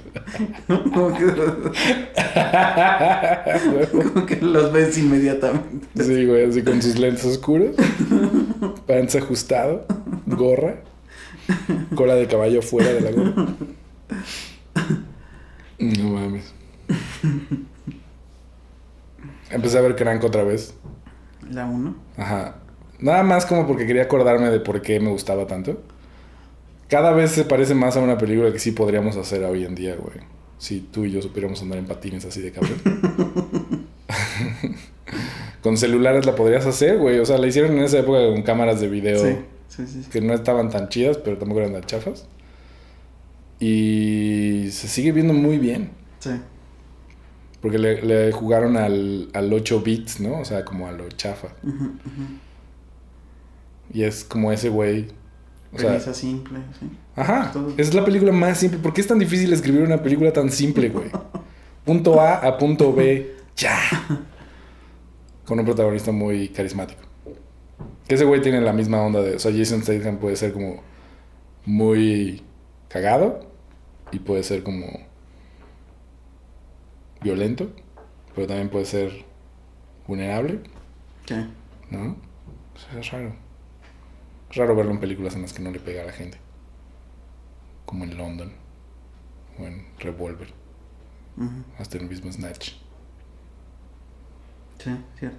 como, que, como que los ves inmediatamente. Sí, güey, así con sus lentes oscuros, panza ajustado, gorra, cola de caballo fuera de la gorra. No mames. Empecé a ver Crank otra vez. La 1. Ajá. Nada más como porque quería acordarme de por qué me gustaba tanto. Cada vez se parece más a una película que sí podríamos hacer hoy en día, güey. Si tú y yo supiéramos andar en patines así de cabrón. con celulares la podrías hacer, güey. O sea, la hicieron en esa época con cámaras de video Sí, sí, sí. que no estaban tan chidas, pero tampoco eran tan chafas. Y se sigue viendo muy bien. Sí. Porque le, le jugaron al, al 8 bits, ¿no? O sea, como a lo chafa. Ujú. Y es como ese güey. O sea, simple, sí. Ajá, Todo. es la película más simple. ¿Por qué es tan difícil escribir una película tan simple, güey? Punto A a punto B, ya. Con un protagonista muy carismático. Que ese güey tiene la misma onda de. O sea, Jason Statham puede ser como muy cagado y puede ser como violento, pero también puede ser vulnerable, ¿Qué? ¿no? O sea, es raro. Raro verlo en películas en las que no le pega a la gente. Como en London. O en Revolver. Hasta el mismo Snatch. Sí, cierto.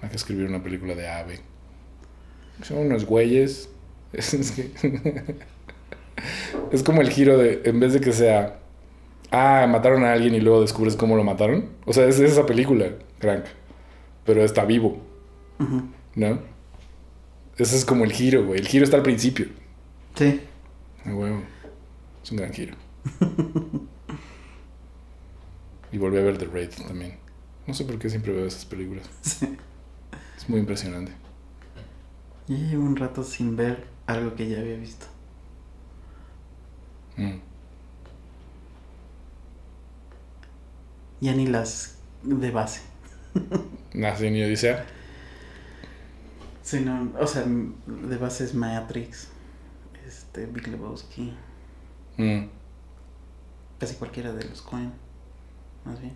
Hay que escribir una película de ave. Son unos güeyes. Es, es que- es como el giro de. En vez de que sea. Ah, mataron a alguien y luego descubres cómo lo mataron. O sea, es esa película, Crank. Pero está vivo. ¿no? Ese es como el giro, güey. El giro está al principio. Sí. Huevo. Es un gran giro. y volví a ver The Raid también. No sé por qué siempre veo esas películas. sí. Es muy impresionante. Yo llevo un rato sin ver algo que ya había visto. Mm. Ya ni las de base. Nací en Odisea. Sí, no, o sea, de base es Matrix, este, Big Lebowski, Mm. casi cualquiera de los Coen, más bien.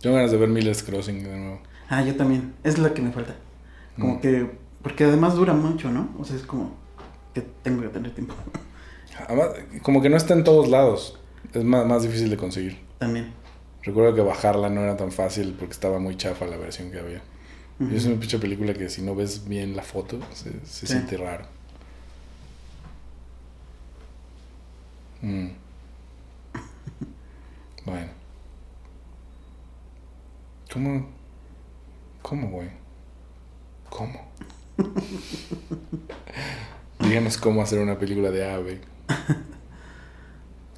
Tengo ganas de ver Miller's Crossing de nuevo. Ah, yo también, es la que me falta. Como Mm. que Porque además dura mucho, ¿no? O sea, es como que tengo que tener tiempo. Además, como que no está en todos lados. Es más, más difícil de conseguir. También. Recuerdo que bajarla no era tan fácil porque estaba muy chafa la versión que había. Es una pinche película que si no ves bien la foto, se, se Sí. siente raro. Mm. Bueno. ¿Cómo? ¿Cómo, güey? ¿Cómo? Díganos cómo hacer una película de ave.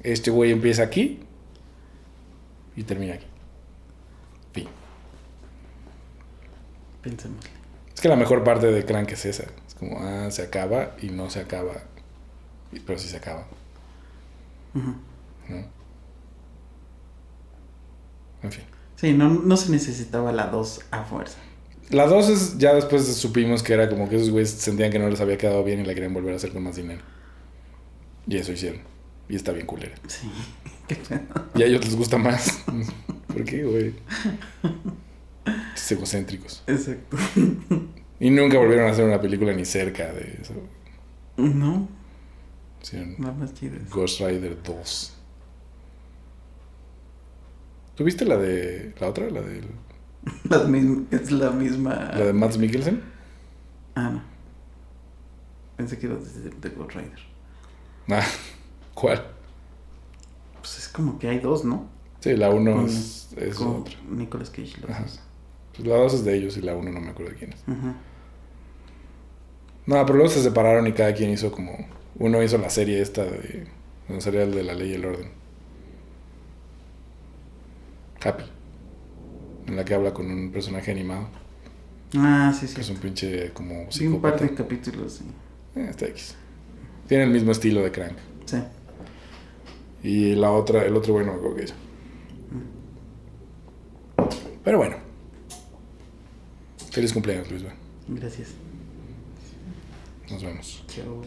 Este güey empieza aquí y termina aquí. Fin. Pensemos. Es que la mejor parte de Crank es esa. Es como, ah, se acaba y no se acaba. Pero sí se acaba. ¿no? En fin. Sí, no, no se necesitaba la 2 a fuerza. La dos es, ya después supimos que era como que esos güeyes sentían que no les había quedado bien y la querían volver a hacer con más dinero. Y eso hicieron. Y está bien culera. Sí. Y a ellos les gusta más. ¿Por qué, güey? Egocéntricos. Exacto. Y nunca volvieron a hacer una película ni cerca de eso. No, Hicieron nada más chido. Ghost Rider 2. ¿Tuviste la de. la otra? La de. La misma, es la misma. La de Mads Mikkelsen? Ah, no. Pensé que iba desde The Ghost Rider. Ah, ¿cuál? Pues es como que hay dos, ¿no? Sí, la 1 Con- es, es Con otra. Nicolas Cage. los Ajá. dos. Pues la 2 es de ellos y la 1 no me acuerdo de quién es. Ajá. No, pero luego se separaron y cada quien hizo como. Uno hizo la serie esta de. donde salía el de la ley y el orden. Happy. En la que habla con un personaje animado. Ah, sí, sí. Es un pinche como Sí, un par de capítulos, sí. Eh, está X. Tiene el mismo estilo de Crank. Sí. Y la otra, el otro bueno, creo que hizo. Pero bueno. Feliz cumpleaños, Luis. Ben. Gracias. Nos vemos. Chao.